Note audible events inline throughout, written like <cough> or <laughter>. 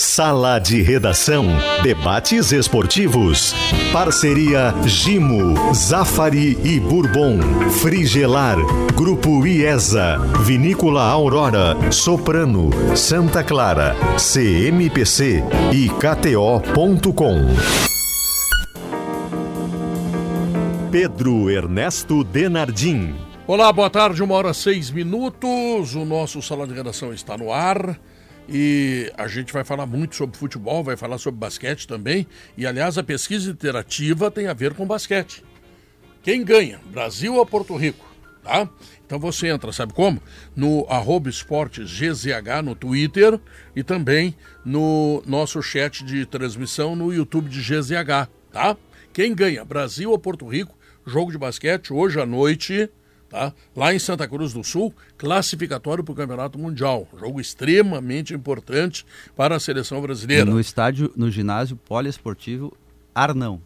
Sala de Redação. Debates esportivos. Parceria Gimo, Zafari e Bourbon. Frigelar. Grupo IESA. Vinícola Aurora. Soprano. Santa Clara. CMPC e KTO.com. Pedro Ernesto Denardim. Olá, boa tarde, uma hora seis minutos. O nosso salão de redação está no ar e a gente vai falar muito sobre futebol, vai falar sobre basquete também. E aliás, a pesquisa interativa tem a ver com basquete. Quem ganha, Brasil ou Porto Rico? Tá? Então você entra, sabe como? No arroba esportes GZH no Twitter e também no nosso chat de transmissão no YouTube de GZH, tá? Quem ganha, Brasil ou Porto Rico? Jogo de basquete hoje à noite, tá? Lá em Santa Cruz do Sul, classificatório para o Campeonato Mundial. Jogo extremamente importante para a seleção brasileira. No estádio, no ginásio poliesportivo Arnão.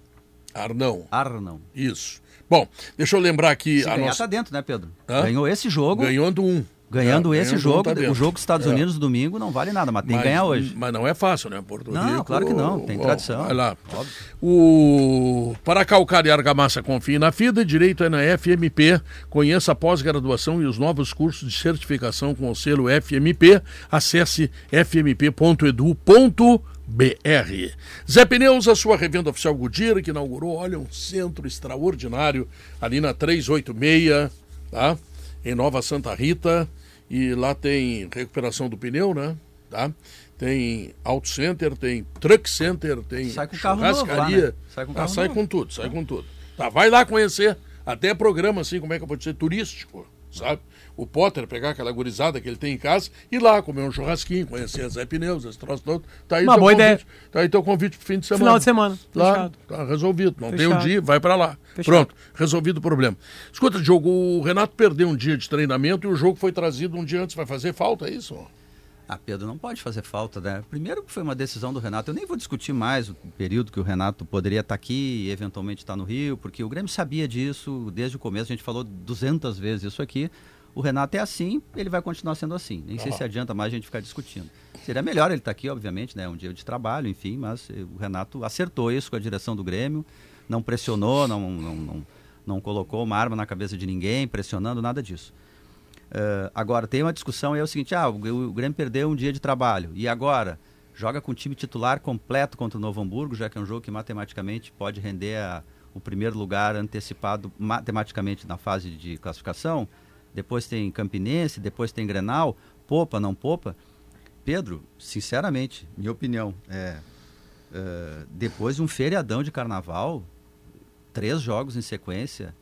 Arnão. Arnão. Isso. Bom, deixa eu lembrar aqui. Se a ganhar nossa... tá dentro, né, Pedro? Hã? Ganhou esse jogo. Ganhando um. Ganhando É, esse jogo, tá o jogo dos Estados É. Unidos domingo não vale nada, mas tem que Mas- ganhar hoje. Mas não é fácil, né? Porto Não, Rico. claro que não, tem ó, tradição. Vai lá. Óbvio. O... Para calcar e argamassa, confie na FIDA, direito é na FMP. Conheça a pós-graduação e os novos cursos de certificação com o selo FMP. Acesse fmp.edu.br. Zé Pneus, a sua revenda oficial Goodyear, que inaugurou, olha, um centro extraordinário ali na 386, tá? Em Nova Santa Rita. E lá tem recuperação do pneu, né? Tá? Tem Auto Center, tem Truck Center, tem Sai com carro novo lá, churrascaria. né? Sai com Ah, carro sai novo. com tudo, sai com tudo. Tá, vai lá conhecer. Até programa, assim, como é que eu vou dizer, turístico, sabe? O Potter pegar aquela gurizada que ele tem em casa e ir lá comer um churrasquinho, conhecer a Zé Pneus, esse troço todo. Tá aí Uma boa convite, ideia. Tá aí teu convite pro fim de semana. Final de semana, fechado. tá resolvido. Não tem um Fechado. dia, vai pra lá. Fechado. Pronto, resolvido o problema. Escuta, Diogo, o Renato perdeu um dia de treinamento e o jogo foi trazido um dia antes. Vai fazer falta, é isso? Ah, Pedro, não pode fazer falta, né? Primeiro que foi uma decisão do Renato. Eu nem vou discutir mais o período que o Renato poderia estar aqui e eventualmente estar no Rio, porque o Grêmio sabia disso desde o começo. A gente falou 200 vezes isso aqui. O Renato é assim, ele vai continuar sendo assim. Nem sei se adianta mais a gente ficar discutindo. Seria melhor ele estar aqui, obviamente, né? Um dia de trabalho, enfim, mas eh, o Renato acertou isso com a direção do Grêmio, não pressionou, não, não, não, não colocou uma arma na cabeça de ninguém, pressionando, nada disso. Eh, agora, tem uma discussão, é o seguinte, ah, o, o Grêmio perdeu um dia de trabalho, e agora? Joga com o time titular completo contra o Novo Hamburgo, já que é um jogo que matematicamente pode render a- o primeiro lugar antecipado matematicamente na fase de classificação. Depois tem Campinense, depois tem Grenal, poupa, não poupa. Pedro, sinceramente, minha opinião, é, eh, depois de um feriadão de carnaval, três jogos em sequência,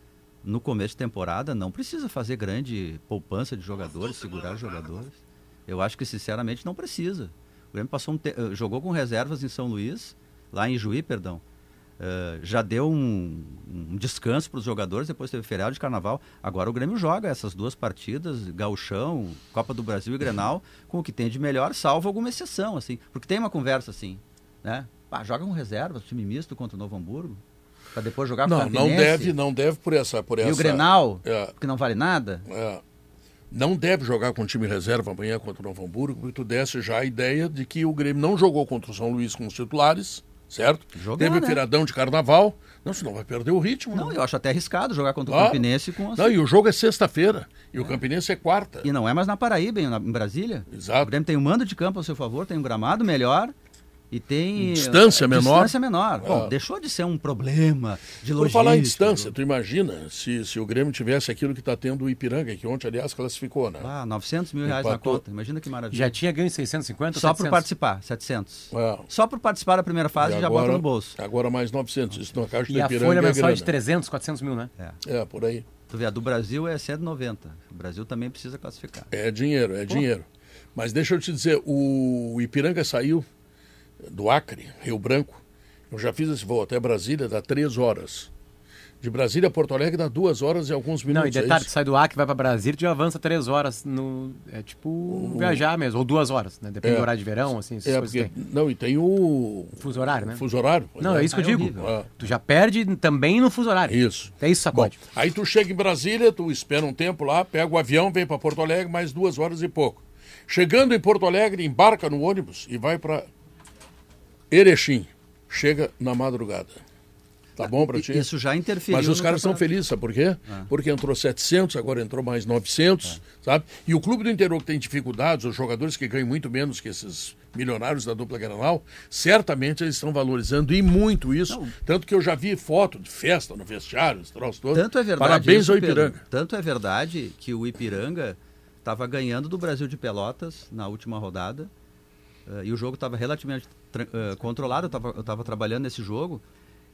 no começo de temporada, não precisa fazer grande poupança de jogadores, segurar jogadores. Eu acho que, sinceramente, não precisa. O Grêmio passou um te- eh, jogou com reservas em São Luís, lá em Juí, perdão. Eh, já deu um, um descanso para os jogadores, depois teve feriado de carnaval. Agora o Grêmio joga essas duas partidas, Gauchão, Copa do Brasil e Grenal, com o que tem de melhor, salvo alguma exceção, assim. Porque tem uma conversa assim, né? Ah, joga com reservas, time misto contra o Novo Hamburgo, para depois jogar com o Não, não deve, não deve por essa. Por E essa o Grenal, É. que não vale nada. É. Não deve jogar com time reserva amanhã contra o Novo Hamburgo, porque tu desse já a ideia de que o Grêmio não jogou contra o São Luís com os titulares, certo? Jogou, Teve né? feriadão de carnaval. Não, senão vai perder o ritmo. Não, né? eu acho até arriscado jogar contra o Ah. Campinense com as... Não, e o jogo é sexta-feira. E o Campinense é quarta. E não é mais na Paraíba, em, na- em Brasília. Exato. O Grêmio tem um mando de campo ao seu favor, tem um gramado melhor e tem... Distância eh, menor. Distância menor. Bom, É. deixou de ser um problema de Por logística. falar em distância, tu imagina se, se o Grêmio tivesse aquilo que está tendo o Ipiranga, que ontem, aliás, classificou, né? Ah, 900 mil reais na Empatou. conta. Imagina que maravilha. Já tinha ganho 650 Só por 700. participar, 700. É. Só por participar da primeira fase E já bota no bolso. Agora mais 900. Isso na caixa E do a Ipiranga folha é mensal é de grana. 300, 400 mil, né? É, por aí. Tu vê, a do Brasil é 190. O Brasil também precisa classificar. É dinheiro, é dinheiro. Mas deixa eu te dizer, o Ipiranga saiu do Acre, Rio Branco. Eu já fiz esse voo até Brasília, dá três horas. De Brasília a Porto Alegre dá duas horas e alguns Não, minutos. e é detalhe, tu sai do Acre, vai pra Brasília, tu já avança três horas no... É tipo viajar mesmo, ou duas horas, né? Depende É. do horário de verão, assim, essas É, coisas porque, que não, e tem o. Fuso horário, né? fuso horário. Não, é isso que eu Ah, é digo. Ah. Tu já perde também no fuso horário. Isso. É isso, Bom, sacode. aí tu chega em Brasília, tu espera um tempo lá, pega o avião, vem para Porto Alegre, mais duas horas e pouco. Chegando em Porto Alegre, embarca no ônibus e vai para Erechim chega na madrugada. Tá bom para ti? Isso já interferiu. Mas os caras estão campeonato. felizes, sabe por quê? Porque entrou 700, agora entrou mais 900, sabe? E o clube do interior que tem dificuldades, os jogadores que ganham muito menos que esses milionários da dupla Granal, certamente eles estão valorizando e muito isso. Tanto que eu já vi foto de festa no vestiário, esse troço todo. Tanto é verdade. Parabéns isso, ao Pedro. Ipiranga. Tanto é verdade que o Ipiranga estava ganhando do Brasil de Pelotas na última rodada. eh, e o jogo estava relativamente eh, controlado. Eu estava trabalhando nesse jogo.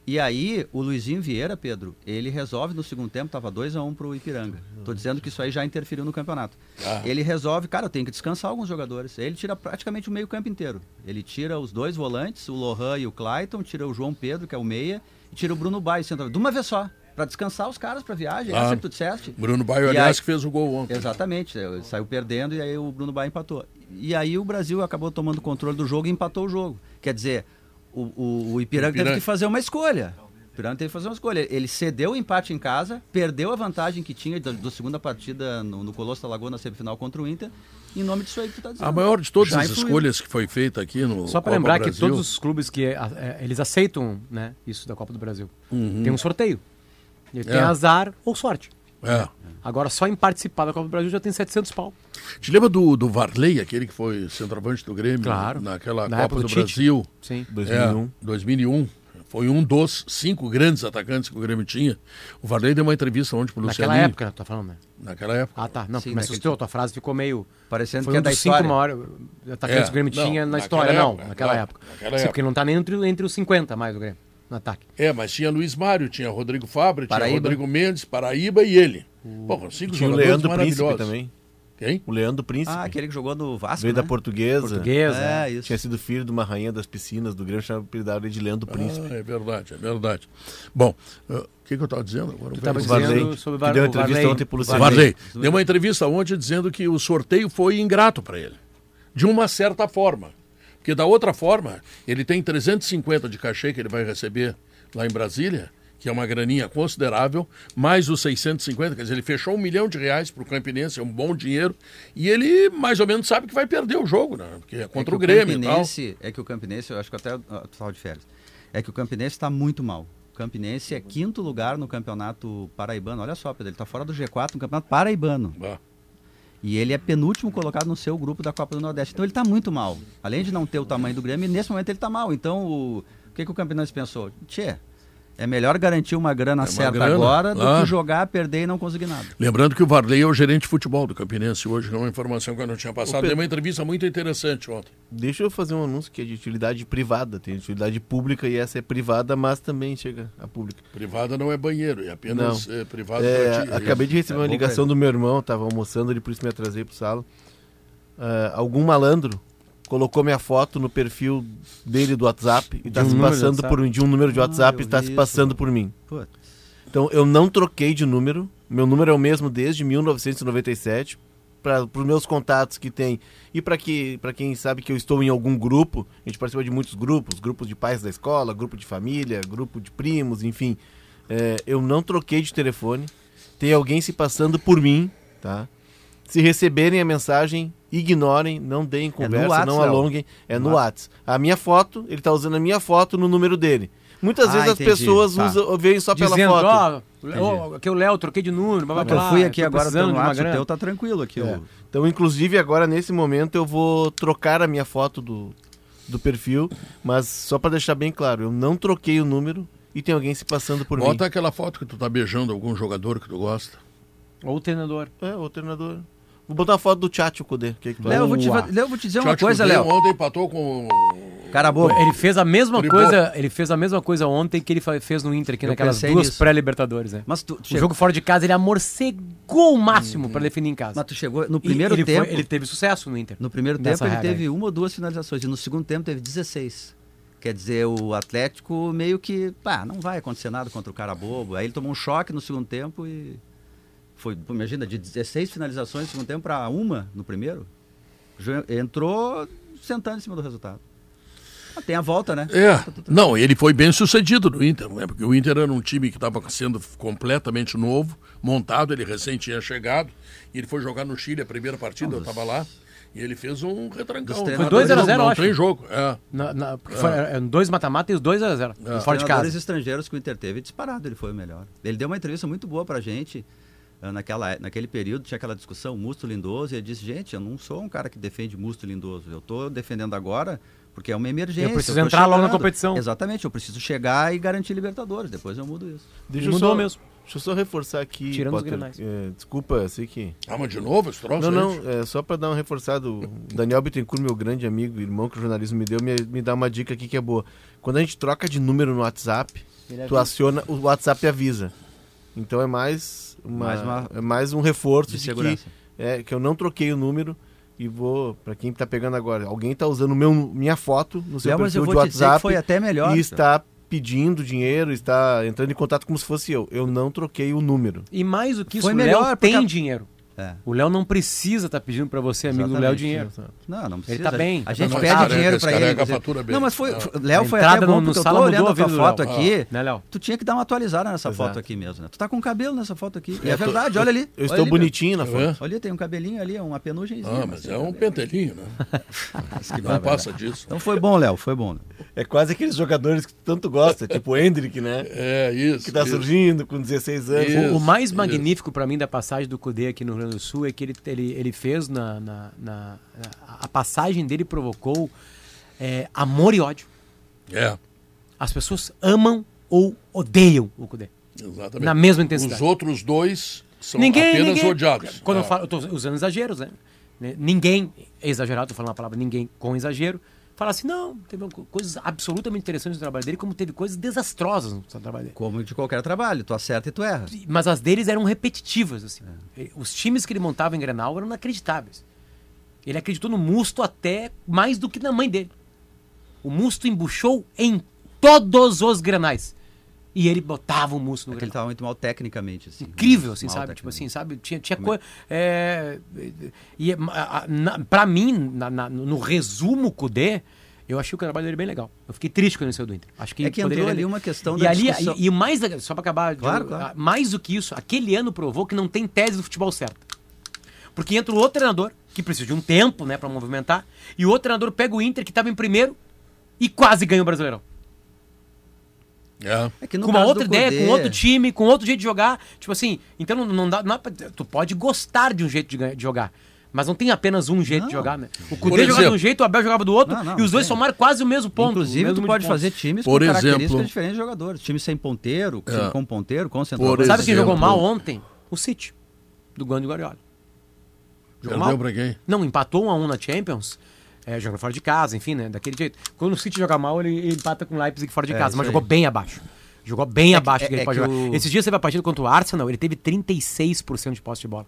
E aí, o Luizinho Vieira, Pedro, ele resolve no segundo tempo, estava 2x1 um pro Ipiranga. Tô dizendo que isso aí já interferiu no campeonato. Ah. Ele resolve, cara, eu tenho que descansar alguns jogadores. Ele tira praticamente o meio campo inteiro. Ele tira os dois volantes, o Lohan e o Clayton, tira o João Pedro, que é o meia, e tira o Bruno Baio, central. De uma vez só, para descansar os caras para viagem. Ah. Essa que tu disseste. Bruno Baio, aliás, aí- que fez o gol ontem. Exatamente, eh, saiu perdendo e aí o Bruno Baio empatou. E aí o Brasil acabou tomando controle do jogo e empatou o jogo. Quer dizer, o, o, o Ipiranga, Ipiranga. teve que fazer uma escolha. O Ipiranga teve que fazer uma escolha. Ele cedeu o empate em casa, perdeu a vantagem que tinha da, da segunda partida no, no Colosso da Lagoa na semifinal contra o Inter. Em nome disso aí que tu tá dizendo. A maior de todas Já as influiu. escolhas que foi feita aqui no Só para lembrar que Brasil, todos os clubes que é, eles aceitam né, isso da Copa do Brasil. Tem um sorteio. E tem É. azar ou sorte. É. Agora, só em participar da Copa do Brasil já tem 700 pau. Te lembra do, do Varley, aquele que foi centroavante do Grêmio Claro. naquela Na Copa do, do. Brasil? Sim. 2001. É, 2001. Foi um dos cinco grandes atacantes que o Grêmio tinha. O Varley deu uma entrevista ontem pro Naquela Lucianinho. época, tá falando, né? Naquela época. Ah, tá. Não, Sim, me naquele assustou. Tua frase ficou meio... Parecendo Foi que um é da dos cinco maiores atacantes É, que o Grêmio não, tinha na naquela história. não, época, naquela claro, época. naquela Sim, época. porque não tá nem entre, entre os 50 mais o Grêmio, no ataque. É, mas tinha Luiz Mário, tinha Rodrigo Fabra, tinha. Rodrigo Mendes, Paraíba e ele. Pô, cinco Tinha o Leandro Príncipe também. Quem? O Leandro Príncipe. Ah, aquele que jogou no Vasco, Veio né? da portuguesa. Portuguesa. É, isso. Tinha sido filho de uma rainha das piscinas do Grêmio, chamava apelidado ele de Leandro Príncipe. Ah, é verdade, é verdade. Bom, uh, o que, que eu estava dizendo agora? Tu tava O dizendo Varley. Varley, sobre o Var- deu o entrevista Varley. ontem pro O Luciano. Varley deu uma entrevista ontem dizendo que o sorteio foi ingrato para ele. De uma certa forma. Porque da outra forma, ele tem 350 de cachê que ele vai receber lá em Brasília, que é uma graninha considerável, mais os 650, quer dizer, ele fechou um milhão de reais para o Campinense, é um bom dinheiro, e ele mais ou menos sabe que vai perder o jogo, né? Porque é contra é o Grêmio e tal. É que o Campinense, eu acho que até tava de férias, é que o Campinense está muito mal. O Campinense é quinto lugar no campeonato paraibano. Olha só, Pedro, ele está fora do G4 no campeonato paraibano. Ah, E ele é penúltimo colocado no seu grupo da Copa do Nordeste. Então ele está muito mal. Além de não ter o tamanho do Grêmio, nesse momento ele está mal. Então o, o que, que o Campinense pensou? Tchê, é melhor garantir uma grana uma certa grana, agora do ah. que jogar, perder e não conseguir nada. Lembrando que o Varley é o gerente de futebol do Campinense hoje, é uma informação que eu não tinha passado. Pedro- Deu uma entrevista muito interessante ontem. Deixa eu fazer um anúncio que é de utilidade privada. Tem utilidade pública e essa é privada, mas também chega a pública. Privada não é banheiro, é apenas é, privado É, ti. acabei de receber É uma ligação do meu irmão, tava almoçando ali, por isso me atrasei pro sala. Ah, algum malandro colocou minha foto no perfil dele do WhatsApp e tá um se passando por mim, de um número de Ah, WhatsApp eu e está se isso. passando por mim. Putz. Então eu não troquei de número, meu número é o mesmo desde 1997 para os meus contatos que tem e para que para quem sabe que eu estou em algum grupo, a gente participa de muitos grupos, grupos de pais da escola, grupo de família, grupo de primos, enfim. É, eu não troquei de telefone. Tem alguém se passando por mim, tá? Se receberem a mensagem, ignorem, não deem conversa, Whats, não alonguem. É No no WhatsApp. A minha foto, ele está usando a minha foto no número dele. Muitas Ah, vezes as entendi. pessoas Tá. usam, veem só pela Dizendo, foto. ó, ó, aqui é o Léo, troquei de número, blá blá Eu blá. fui aqui agora pelo WhatsApp, o teu tá tranquilo aqui. É. o- Então, inclusive, agora nesse momento eu vou trocar a minha foto do, do perfil, mas só para deixar bem claro, eu não troquei o número e tem alguém se passando por Bota aquela foto que tu tá beijando algum jogador que tu gosta. Ou o treinador. mim. É, o treinador. Vou botar a foto do Tchatcho Kudê. O que, que tu Léo, eu vou, te, Léo, eu vou te dizer uma Tchatcho coisa, Léo. Ontem empatou com Cara bobo. Ele fez a mesma Tribou. coisa, ele fez a mesma coisa ontem que ele fez no Inter aqui Eu naquelas duas pré-libertadores, né? Mas tu, tu O chegou, jogo fora de casa ele amorcegou o máximo pra definir em casa. mas tu chegou no primeiro ele, foi- tempo. ele teve sucesso no Inter. No primeiro tempo ele teve aí. uma ou duas finalizações e no segundo tempo teve 16. Quer dizer, o Atlético meio que, pá, não vai acontecer nada contra o cara bobo. Aí ele tomou um choque no segundo tempo e foi, imagina, de 16 finalizações no segundo tempo para uma no primeiro. Entrou sentando em cima do resultado. Ah, tem a volta, né? É, não, ele foi bem sucedido no Inter, né? porque o Inter era um time que estava sendo completamente novo, montado, ele recém tinha chegado, e ele foi jogar no Chile a primeira partida, eu estava lá, E ele fez um retrancão. Não- Foi 2 a 0, não, não acho. tem jogo. É. Na, na, porque foi, é, dois mata-mata e os dois a zero. É. Fora de casa. estrangeiros que o Inter teve, disparado ele foi o melhor. Ele deu uma entrevista muito boa pra gente. Eh, Naquela, naquele período tinha aquela discussão, Musto Lindoso, e ele disse, gente, eu não sou um cara que defende Musto Lindoso, eu estou defendendo agora porque é uma emergência. Eu preciso tô entrar logo na chegando." competição. Exatamente, eu preciso chegar e garantir Libertadores, depois eu mudo isso. Deixa eu Mudou só, mesmo. Deixa eu só reforçar aqui. Tirando os Potter, grenais. é, desculpa, eu sei que. Ah, mas de novo esse troço Não, não, é só pra dar um reforçado. O Daniel Bittencourt, meu grande amigo, irmão que o jornalismo me deu, me, me dá uma dica aqui que é boa. Quando a gente troca de número no WhatsApp, tu aciona, o WhatsApp avisa. Então é mais, uma, Mais uma- mais um reforço De de, segurança. que, é, que eu não troquei o número e vou, pra quem tá pegando agora, alguém tá usando meu, minha foto no seu mas perfil de WhatsApp foi até melhor. e está pedindo dinheiro, está entrando em contato como se fosse eu. Eu não troquei o número. E mais do que isso, Foi melhor, Léo tem a- dinheiro. É. O Léo não precisa estar pedindo pra você, amigo do Léo, Exatamente. dinheiro. Não, não precisa. tá bem. A gente Mas pede careca, dinheiro pra ele. fatura bem. Não, mas foi, Ah. Léo foi entrada até no- bom, no porque eu tô mudou olhando a a tua foto Léo. aqui. Né, Léo? Tu tinha que dar uma atualizada nessa Exato. foto aqui mesmo, né? Tu tá com cabelo nessa foto aqui. E é tô- verdade, olha ali. Eu olha estou ali, bonitinho na Tá foto. Olha, ali, tem um cabelinho ali, uma penugemzinha. Ah, mas é um pentelinho, né? <laughs> Não passa disso. Então foi bom, Léo, foi bom. É quase aqueles jogadores que tu tanto gosta, tipo o Hendrick, né? É isso. Que tá surgindo com 16 anos. O, mais magnífico pra mim da passagem do Cudê aqui no Rio do Sul é que ele, ele, ele fez na, na, na- a passagem dele provocou é, amor e ódio. É, As pessoas amam ou odeiam o Cudê. exatamente. Na mesma intensidade. Os outros dois são ninguém, apenas ninguém, odiados. Quando É. eu falo, eu tô usando exageros, né? Ninguém, é exagerado, tô falando a palavra ninguém com exagero, fala assim, não, teve co- coisas absolutamente interessantes no trabalho dele, como teve coisas desastrosas no trabalho dele. Como de qualquer trabalho, tu acerta e tu erra. Mas as deles eram repetitivas, assim. Os times que ele montava em Grenal eram inacreditáveis. Ele acreditou no Musto até mais do que na mãe dele. O Musto embuchou em todos os Grenais. E ele botava o Musto no Porque ele Grenal. tava muito mal tecnicamente, assim. Incrível, assim, sabe? Tipo assim, sabe? Tinha, tinha coisa. É, e, a- a- na- pra mim, na- na- no resumo Cudê, eu achei o trabalho dele bem legal. Eu fiquei triste quando ele saiu do Inter. Acho que É que entrou ali uma questão e da ali, discussão. E, e mais, só pra acabar, Claro, Diogo, claro. mais do que isso, aquele ano provou que não tem tese do futebol certa. Porque entra o outro treinador, que precisa de um tempo, né, pra movimentar, e o outro treinador pega o Inter, que tava em primeiro, e quase ganha o Brasileirão. É. É com uma outra ideia, Cudê- com outro time, com outro jeito de jogar. Tipo assim, então não, não dá. não dá pra- tu pode gostar de um jeito de, de jogar. Mas não tem apenas um jeito de Não. jogar, né? O Cudê jogava exemplo- de um jeito, o Abel jogava do outro, Não, não, e os dois tem. somaram quase o mesmo ponto. Inclusive, mesmo tu pode de fazer times Por com características exemplo- diferentes de jogadores. Time sem ponteiro, time É. com ponteiro, com centroavante. Sabe quem exemplo- jogou mal ontem? O City, do Guano de Guardiola. Jogou Perdeu mal. pra quem? Não, empatou 1 a 1 na Champions. É, jogando fora de casa, enfim, né? Daquele jeito. Quando o City joga mal, ele, ele empata com o Leipzig fora de É, casa, mas jogou bem abaixo. Jogou bem abaixo é- do que ele é pode que jogar. o- Esses dias você vai a partida contra o Arsenal, ele teve 36% de posse de bola.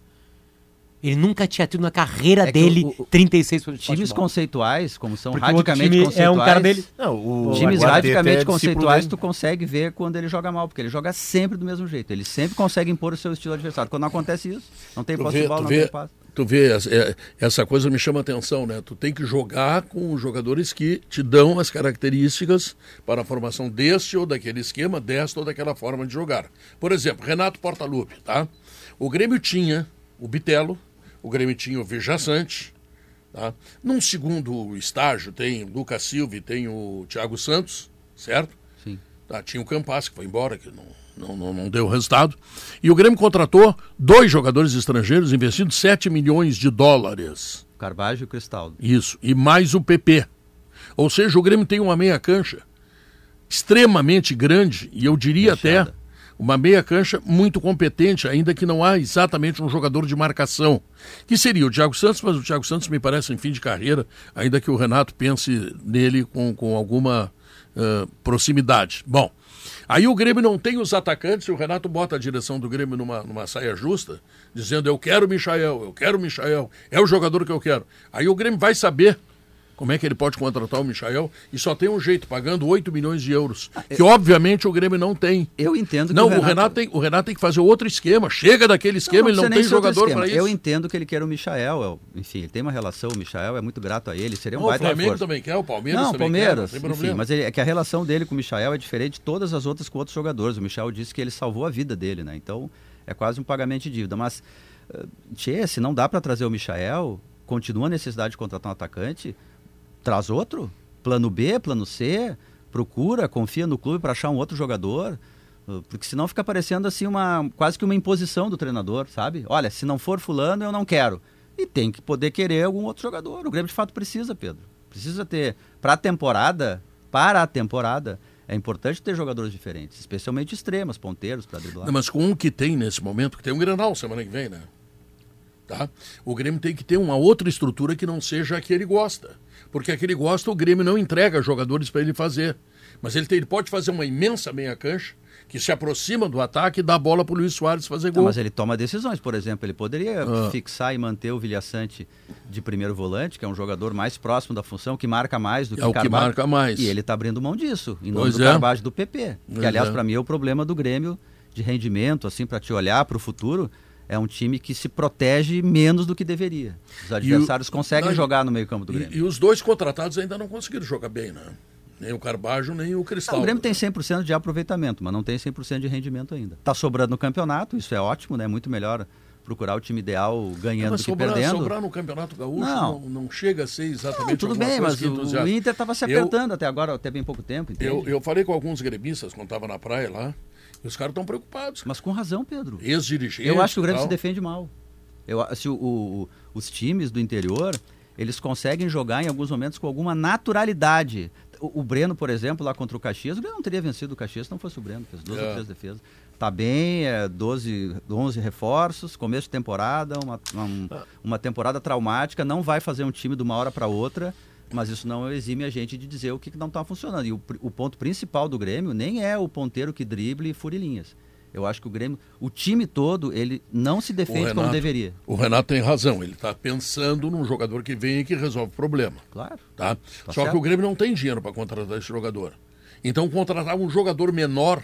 Ele nunca tinha tido na carreira É dele o- o- 36% de posse Times bola. conceituais, como são Porque radicalmente time conceituais. é um cara dele. Não, o Times radicalmente conceituais, tu consegue ver quando ele joga mal, porque ele joga sempre do mesmo jeito. Ele sempre consegue impor o seu estilo adversário. Quando não acontece isso, não tem posse de bola, tu não vê, tem passe. tu vê essa, é, essa coisa me chama atenção, né? Tu tem que jogar com os jogadores que te dão as características para a formação deste ou daquele esquema, desta ou daquela forma de jogar. Por exemplo, Renato Portaluppi, tá? O Grêmio tinha o Bitelo, o Grêmio tinha o Vijaçante, tá? Num segundo estágio tem o Lucas Silva e tem o Thiago Santos, certo? Sim. Tá, tinha o Campas, que foi embora, que não, não, não, não deu resultado. E o Grêmio contratou dois jogadores estrangeiros, investindo 7 milhões de dólares. Carvalho e Cristaldo. Isso. E mais o PP. Ou seja, o Grêmio tem uma meia cancha extremamente grande, e eu diria Fechada. até uma meia cancha muito competente, ainda que não há exatamente um jogador de marcação, que seria o Thiago Santos, mas o Thiago Santos me parece em fim de carreira, ainda que o Renato pense nele com, com alguma ah, proximidade. Bom, aí o Grêmio não tem os atacantes e o Renato bota a direção do Grêmio numa, numa saia justa, dizendo eu quero o Michael, eu quero o Michael, é o jogador que eu quero. Aí o Grêmio vai saber como é que ele pode contratar o Michael e só tem um jeito, pagando 8 milhões de euros, que obviamente o Grêmio não tem. Eu entendo que Não, o o Renato, Renato, tem, o Renato tem que fazer outro esquema. Chega daquele esquema, ele não precisa nem tem jogador para isso. Eu entendo que ele quer o Michael. eu- enfim, ele tem uma relação, o Michael é muito grato a ele, seria um Não, o baita Flamengo reforço. também quer, o Palmeiras Não, também Palmeiras, quer, não tem enfim, mas ele- é que a relação dele com o Michael é diferente de todas as outras com outros jogadores. O Michael disse que ele salvou a vida dele, né? Então, é quase um pagamento de dívida. Mas, uh, tchê, se não dá para trazer o Michael, continua a necessidade de contratar um atacante, traz outro. Plano B, plano C, procura, confia no clube para achar um outro jogador. Uh, Porque senão fica parecendo assim uma quase que uma imposição do treinador, sabe? Olha, se não for fulano, eu não quero. E tem que poder querer algum outro jogador. O Grêmio de fato precisa, Pedro. Precisa ter para a temporada, para a temporada, é importante ter jogadores diferentes, especialmente extremas, ponteiros para driblar. Não, mas com o que tem nesse momento, que tem um Grenal semana que vem, né? Tá? O Grêmio tem que ter uma outra estrutura que não seja a que ele gosta. Porque a que ele gosta, o Grêmio não entrega jogadores para ele fazer. Mas ele, tem- ele pode fazer uma imensa meia cancha que se aproxima do ataque e dá a bola para o Luiz Soares fazer Não, gol. mas ele toma decisões, por exemplo, ele poderia Ah. fixar e manter o Vilhaçante de primeiro volante, que é um jogador mais próximo da função, que marca mais do que É o que marca mais. E ele está abrindo mão disso, em nome Pois do é. Carvalho do PP. Pois que, aliás, é. para mim é o problema do Grêmio de rendimento, assim, para te olhar para o futuro. É um time que se protege menos do que deveria. Os adversários conseguem Não, e- jogar no meio-campo do Grêmio. E, e os dois contratados ainda não conseguiram jogar bem, né? Nem o Carbajo, nem o Cristal. Não, o Grêmio tem 100% de aproveitamento, mas não tem 100% de rendimento ainda. Tá sobrando no campeonato, isso é ótimo, né? Muito melhor procurar o time ideal ganhando mas do que sobrar, perdendo. sobrar no Campeonato Gaúcho Não. não, não chega a ser exatamente Não, tudo bem, mas que o, o Inter estava se Eu- apertando até agora, até bem pouco tempo, entende? Eu, eu falei com alguns gremistas quando estava na praia lá, os caras estão preocupados. Mas com razão, Pedro. Ex-dirigentes. Eu acho que o Grêmio se defende mal. Eu, se o- o- os times do interior, eles conseguem jogar em alguns momentos com alguma naturalidade. O, o Breno, por exemplo, lá contra o Caxias, o Grêmio não teria vencido o Caxias se não fosse o Breno, fez duas É. ou três defesas. Tá bem, é 12, 11 reforços, começo de temporada, uma, uma, uma temporada traumática, não vai fazer um time de uma hora para outra, mas isso não exime a gente de dizer o que que não está funcionando. E o, o ponto principal do Grêmio nem é o ponteiro que drible e fure linhas. Eu acho que o Grêmio, o time todo, ele não se defende como Renato- deveria. O Renato tem razão, ele está pensando num jogador que vem e que resolve o problema. Claro. Tá? Tá Só certo. que o Grêmio não tem dinheiro para contratar esse jogador. Então contratar um jogador menor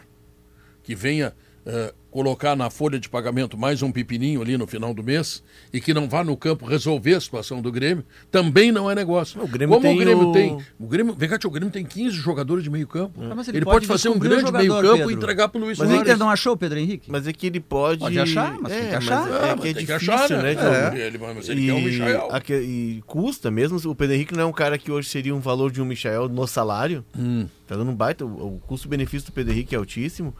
que venha eh, colocar na folha de pagamento mais um pepininho ali no final do mês e que não vá no campo resolver a situação do Grêmio, também não é negócio. O Grêmio Como tem o Grêmio o- tem. O Grêmio, vem cá, tio, o Grêmio tem 15 jogadores de meio campo. Ah, mas ele, ele pode, pode fazer um o grande jogador, meio campo e Pedro. entregar para o Luiz Mas o Soares. Inter não achou o Pedro Henrique? Mas é que ele pode. Pode achar, mas tem que achar. Mas é mas que é tem que difícil, achar, né? né? É. Ele- mas ele quer um Michael. e custa mesmo. O Pedro Henrique não é um cara que hoje seria um valor de um Michael no salário. Hum. Tá dando um baita. O, o custo-benefício do Pedro Henrique é altíssimo.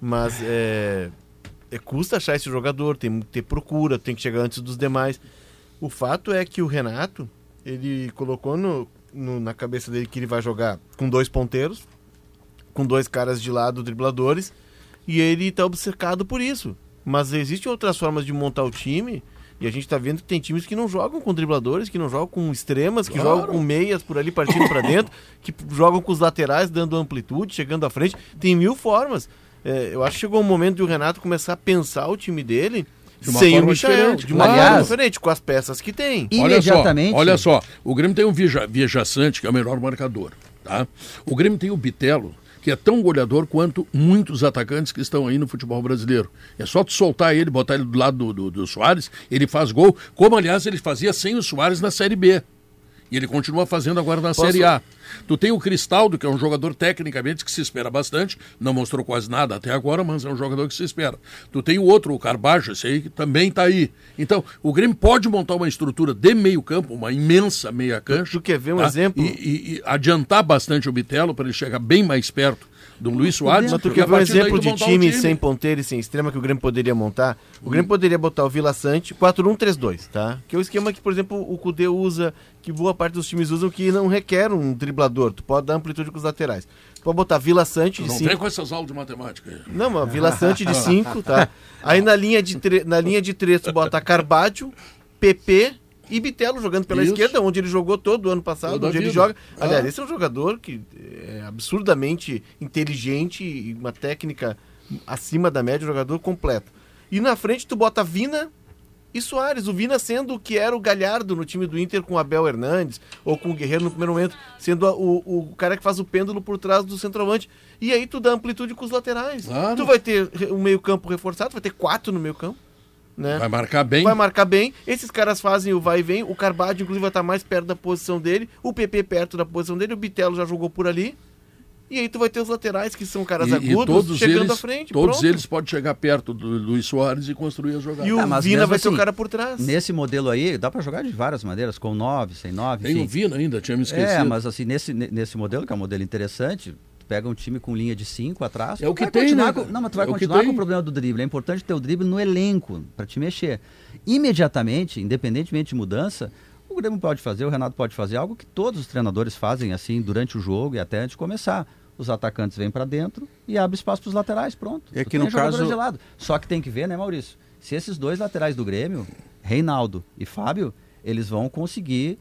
Mas é, é. Custa achar esse jogador, tem que ter procura, tem que chegar antes dos demais. O fato é que o Renato, ele colocou no, no- na cabeça dele que ele vai jogar com dois ponteiros, com dois caras de lado dribladores, e ele tá obcecado por isso. Mas existem outras formas de montar o time, e a gente tá vendo que tem times que não jogam com dribladores, que não jogam com extremas, que Claro. jogam com meias por ali partindo para dentro, que jogam com os laterais dando amplitude, chegando à frente. Tem mil formas. É, eu acho que chegou o momento de o Renato começar a pensar o time dele De uma sem o forma Michael, diferente, de uma claro. forma diferente, com as peças que tem. Imediatamente. Olha só, olha só, o Grêmio tem o Vieja, Viejaçante, que é o melhor marcador. Tá? O Grêmio tem o Bitelo, que é tão goleador quanto muitos atacantes que estão aí no futebol brasileiro. É só tu soltar ele, botar ele do lado do, do, do Soares, ele faz gol, como aliás ele fazia sem o Soares na Série B. E ele continua fazendo agora na Série A. Tu tem o Cristaldo, que é um jogador tecnicamente que se espera bastante, não mostrou quase nada até agora, mas é um jogador que se espera. Tu tem o outro, o Carbajo, esse aí que também está aí. Então, o Grêmio pode montar uma estrutura de meio campo, uma imensa meia cancha. Tu quer ver um tá? exemplo? E, e- e adiantar bastante o Bitelo para ele chegar bem mais perto do Luiz Soares. Mas tu quer ver um exemplo de um time, sem ponteiro e sem extrema que o Grêmio poderia montar? O Grêmio poderia botar o Vila Sante 4-1-3-2, tá? Que é o esquema que, por exemplo, o Cudê usa, que boa parte dos times usam, que não requer um driblador. Tu pode dar amplitude com os laterais. Tu pode botar Vila Sante de Não 5. vem com essas aulas de matemática aí. Não, mas Vila Sante de 5, tá? Aí na linha de, tre... na linha de três tu bota Carbadio, PP e Bitelo jogando pela Isso. esquerda, onde ele jogou todo o ano passado, Toda onde ele joga. Ah. Aliás, esse é um jogador que é absurdamente inteligente e uma técnica acima da média, um jogador completo. E na frente tu bota Vina e Soares. O Vina sendo o que era o Galhardo no time do Inter com o Abel Hernandes ou com o Guerreiro no primeiro momento, sendo a- o, o cara que faz o pêndulo por trás do centroavante. E aí tu dá amplitude com os laterais. Claro. Tu vai ter um meio-campo reforçado, vai ter quatro no meio-campo. Né? Vai marcar bem. Vai marcar bem. Esses caras fazem o vai e vem. O Carvalho, inclusive, vai estar mais perto da posição dele. O PP perto da posição dele. O Bitelo já jogou por ali. E aí tu vai ter os laterais que são caras E, e agudos todos chegando eles, à frente. todos pronto. eles podem chegar perto do Luiz Soares e construir a jogada. E o Tá, Vina vai ser assim, o cara por trás. Nesse modelo aí, dá pra jogar de várias maneiras, com 9, sem 9, Tem enfim. o Vina ainda, tinha me esquecido. É, mas assim, nesse, ne- nesse modelo, que é um modelo interessante, pega um time com linha de 5 atrás. É o que vai tem, continuar né, com-? Não, mas tu vai É continuar com o problema do drible. É importante ter o drible no elenco, pra te mexer. Imediatamente, independentemente de mudança, o Grêmio pode fazer, o Renato pode fazer algo que todos os treinadores fazem assim durante o jogo e até antes de começar. Os atacantes vêm pra dentro e abre espaço pros laterais, pronto. É que tem no caso- de lado. Só que tem que ver, né, Maurício? Se esses dois laterais do Grêmio, Reinaldo e Fábio, eles vão conseguir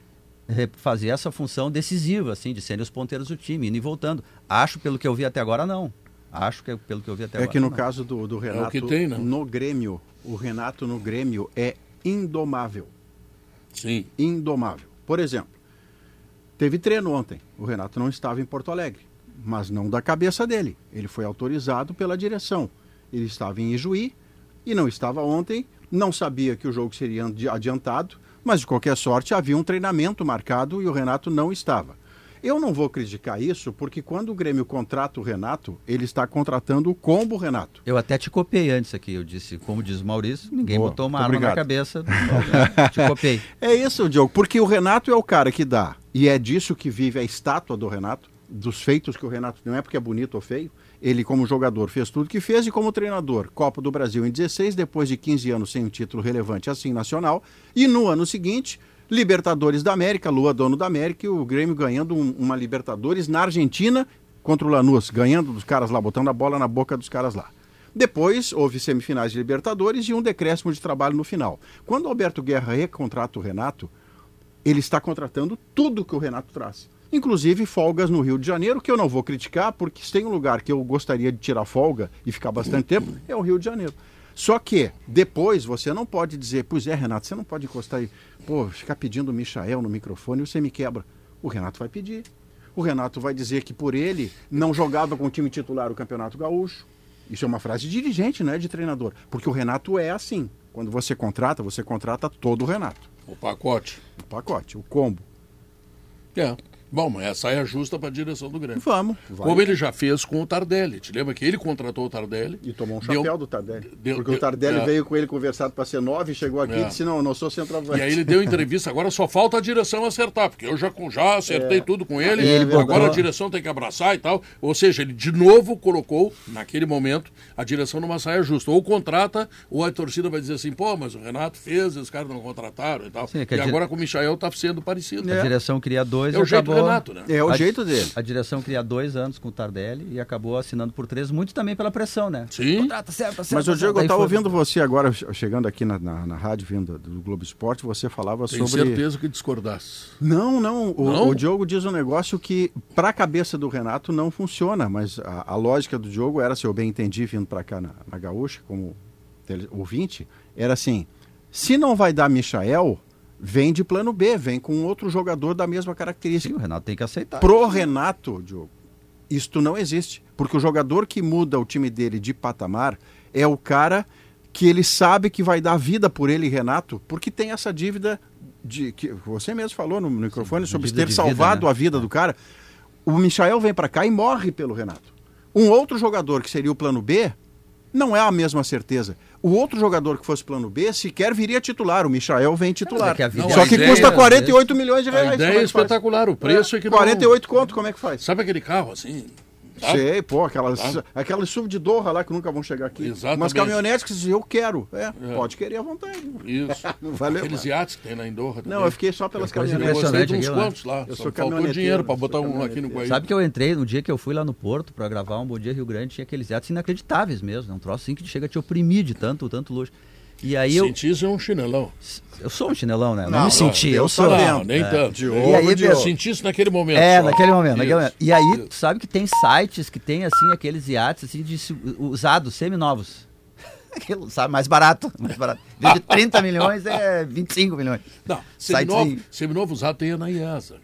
fazer essa função decisiva, assim, de serem os ponteiros do time, indo e voltando. Acho, pelo que eu vi até agora, não. Acho que pelo que eu vi até É agora. que no não. caso do, do Renato, que tem, né? no Grêmio, o Renato no Grêmio é indomável. Sim. Indomável. Por exemplo, teve treino ontem. O Renato não estava em Porto Alegre, mas não da cabeça dele. Ele foi autorizado pela direção. Ele estava em Ijuí e não estava ontem. Não sabia que o jogo seria adi- adiantado, mas de qualquer sorte havia um treinamento marcado e o Renato não estava. Eu não vou criticar isso, porque quando o Grêmio contrata o Renato, ele está contratando o combo Renato. Eu até te copiei antes aqui. Eu disse, como diz o Maurício, ninguém Boa, botou uma arma obrigado. na cabeça. <laughs> te copiei. É isso, Diogo, porque o Renato é o cara que dá, e é disso que vive a estátua do Renato, dos feitos que o Renato não é porque é bonito ou feio. Ele, como jogador, fez tudo que fez e como treinador, Copa do Brasil em 16, depois de 15 anos sem um título relevante assim nacional. E no ano seguinte, Libertadores da América, Lua dono da América, e o Grêmio ganhando um- uma Libertadores na Argentina contra o Lanús, ganhando dos caras lá, botando a bola na boca dos caras lá. Depois houve semifinais de Libertadores e um decréscimo de trabalho no final. Quando Alberto Guerra recontrata o Renato, ele está contratando tudo que o Renato traz. Inclusive folgas no Rio de Janeiro, que eu não vou criticar, porque se tem um lugar que eu gostaria de tirar folga e ficar bastante tempo, é o Rio de Janeiro. Só que depois você não pode dizer, pois é, Renato, você não pode encostar aí, pô, ficar pedindo o Michael no microfone e você me quebra. O Renato vai pedir. O Renato vai dizer que por ele não jogava com o time titular o Campeonato Gaúcho. Isso é uma frase de dirigente, não é de treinador. Porque o Renato é assim. Quando você contrata, você contrata todo o Renato. O pacote. O pacote, o combo. É. Bom, mas essa é justa para a direção do Grêmio. Vamos. vai. Como ele já fez com o Tardelli. Te lembra que ele contratou o Tardelli? E tomou um deu- chapéu do Tardelli. deu- porque deu- o Tardelli é. veio com ele conversado para ser nove, chegou aqui É. e disse: Não, eu não sou centroavante. E aí ele deu entrevista, agora só falta a direção acertar, porque eu já, já acertei tudo com ele, ele agora botou- a direção tem que abraçar e tal. Ou seja, ele de novo colocou, naquele momento, a direção numa saia justa. Ou contrata, ou a torcida vai dizer assim, pô, mas o Renato fez, os caras não contrataram e tal. Sim, é e agora com o Michael tá sendo parecido. A direção queria dois É e jeito do acabou... Renato, né? É o A- jeito dele. A direção queria dois anos com o Tardelli e acabou assinando por três, muito também pela pressão, né? Sim. Contrata certo, certo, Mas, o. Diego, eu estava ouvindo você agora, che- chegando aqui na, na, na rádio, vindo do, do Globo Esporte, você falava Tenho sobre. certeza que discordasse. Não, não. O, Não? o Diogo diz um negócio que, para a cabeça do Renato, não funciona. Mas a, a lógica do Diogo era, se eu bem entendi, vindo para cá na, na Gaúcha, como tele- ouvinte, era assim: se não vai dar Michael, vem de plano B, vem com outro jogador da mesma Sim, característica. o Renato tem que aceitar. Pro Renato, Diogo, isto não existe. Porque o jogador que muda o time dele de patamar é o cara que ele sabe que vai dar vida por ele, Renato, porque tem essa dívida de que você mesmo falou no microfone Sim, sobre ter de vida, salvado né? a vida do cara. O Michael vem para cá e morre pelo Renato. Um outro jogador que seria o plano B não é a mesma certeza. O outro jogador que fosse plano B sequer viria titular. O Michael vem titular. é que Não, Só que ideia- custa 48 milhões de reais. A ideia é é que faz? espetacular, o preço é, que não... 48 conto, como é que faz? Sabe aquele carro assim? Sabe? Sei, pô, aquelas, Tá. aquelas SUV de Doha lá que nunca vão chegar aqui. Exatamente. Umas caminhonetes que dizem, eu quero. É, pode querer à vontade. Isso. <laughs> Valeu. Aqueles iates que tem lá em Doha também. Não, eu fiquei só pelas coisa Eu caminhonetes. gostei de uns quantos lá. Eu Só sou faltou dinheiro para botar um aqui no. Guaíba. Sabe que eu entrei, no dia que eu fui lá no Porto pra gravar um Bom Dia Rio Grande, tinha aqueles iates inacreditáveis mesmo. É um troço assim que chega a te oprimir de tanto, tanto luxo. E aí eu. Sentir isso é um chinelão. Eu sou um chinelão, né? Não, Não, me senti, eu eu sou. Não, nem É. tanto. Diogo, E aí, Diogo. meu, Sentir isso naquele momento. É, só. naquele momento, naquele momento. E aí, Isso. tu sabe que tem sites que tem assim aqueles iates assim de usados, seminovos. <laughs> Aquilo, sabe, mais barato, mais barato. De 30 milhões é 25 milhões. Não, seminovo, seminovo usado tem na IESA.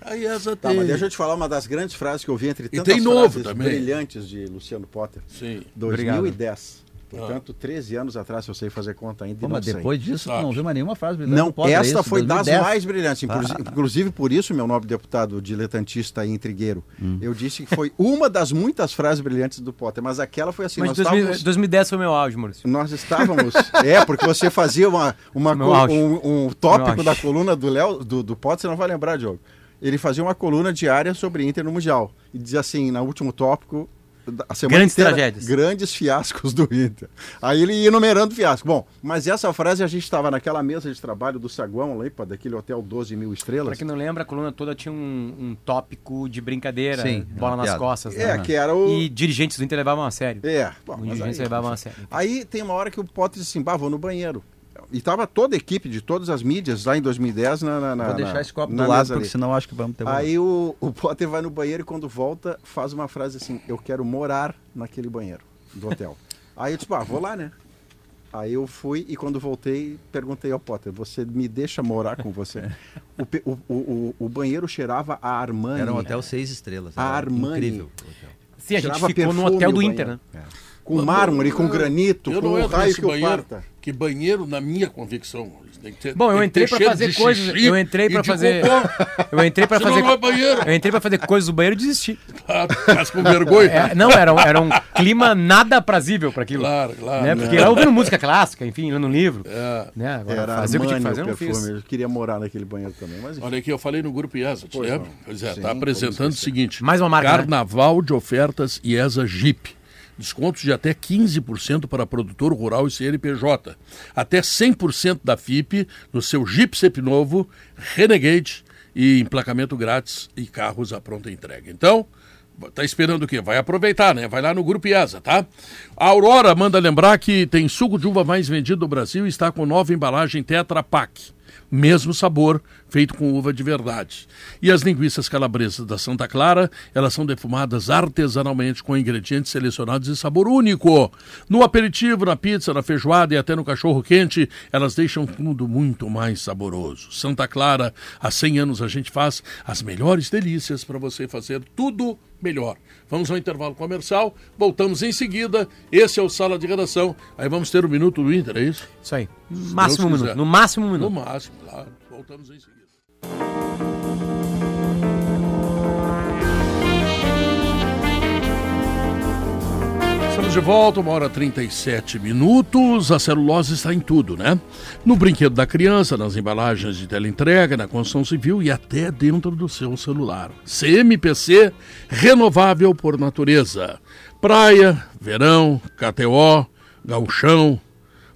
A IESA Tá, tem. mas deixa eu te falar uma das grandes frases que eu vi entre E tantas tem novo frases também. brilhantes de Luciano Potter. Sim. 2010. Portanto, 13 anos atrás, se eu sei fazer conta ainda, Pô, não mas sei. depois disso, Sabe. não viu mais nenhuma frase brilhante. Não, pode, é esta isso, foi das 2010. mais brilhantes. Inclusive, Ah. inclusive por isso, meu nobre deputado diletantista e intrigueiro, Hum. eu disse que foi uma das muitas frases brilhantes do Potter, mas aquela foi assim, Mas nós 2000 estávamos... 2010 foi meu auge, Maurício. Nós estávamos. é, porque você fazia uma, uma co- um, um tópico da coluna do Léo, do, do Potter, você não vai lembrar, Diogo. Ele fazia uma coluna diária sobre Inter no Mundial. E dizia assim, no último tópico, a semana Grandes inteira, tragédias. Grandes fiascos do Inter. Aí ele ia enumerando fiascos. Bom, mas essa frase a gente estava naquela mesa de trabalho do Saguão, lá, daquele hotel 12 mil Pra estrelas. quem não lembra, a coluna toda tinha um, um tópico de brincadeira, Sim, bola nas piada. costas. É, né? que era o. E dirigentes do Inter levavam a sério. É, bom, dirigentes aí- levavam a sério. Aí tem uma hora que o Potter disse assim, bah, vou no banheiro. E tava toda a equipe de todas as mídias lá em 2010 na, na, na Vou deixar esse copo na do lado, porque ali. senão acho que vamos ter Aí o, o Potter vai no banheiro e quando volta faz uma frase assim, eu quero morar naquele banheiro do hotel. <laughs> Aí eu disse, ah, vou lá, né? Aí eu fui e quando voltei, perguntei ao Potter, você me deixa morar com você? <laughs> o, o, o, o- banheiro cheirava a Armani. Era um hotel seis estrelas. A Armani. Incrível. Sim, a gente Cheirava ficou no hotel do. Inter, né? Com mármore, com Eu- granito, eu com não o raio que banheiro, parta. que banheiro, na minha convicção, tem que ter- Bom, eu entrei pra cheiro fazer coisas. Eu entrei pra de fazer. <laughs> Eu entrei pra Senão fazer. não banheiro. Eu entrei pra fazer coisas do banheiro e desisti. Ah, Mas com vergonha. É, não, era, um- era um clima nada aprazível pra aquilo. Claro, claro. Né? Porque lá ouvindo música clássica, enfim, lendo um livro. É. Né? Agora, Era fazer o que tinha que fazer, eu não fiz. Eu queria morar naquele banheiro também, mas enfim. Olha aqui, eu falei no grupo IESA, te Pois lembra? não. Pois é, Sim, tá apresentando o seguinte. Mais uma marca, né? Carnaval de ofertas IESA Jeep. Descontos de até 15% para produtor rural e CNPJ. Até 100% da FIP no seu Jeep Sepinovo, Renegade e emplacamento grátis e carros à pronta entrega. Então, tá esperando o quê? Vai aproveitar, né? Vai lá no Grupo IESA, tá? A Aurora manda lembrar que tem suco de uva mais vendido no Brasil e está com nova embalagem Tetra Pak mesmo sabor, feito com uva de verdade. E as linguiças calabresas da Santa Clara, elas são defumadas artesanalmente com ingredientes selecionados e sabor único. No aperitivo, na pizza, na feijoada e até no cachorro quente, elas deixam tudo muito mais saboroso. Santa Clara, há 100 anos a gente faz as melhores delícias para você fazer tudo melhor. Vamos ao intervalo comercial, voltamos em seguida. Esse é o Sala de Redação. Aí vamos ter o Minuto do Inter, é isso? Isso aí. Máximo um minuto. No máximo um No minuto. máximo, claro. Voltamos em seguida. Estamos de volta, uma hora e 37 minutos. A celulose está em tudo, né? No brinquedo da criança, nas embalagens de teleentrega, na construção civil e até dentro do seu celular. CMPC, renovável por natureza. Praia, verão, KTO, gauchão,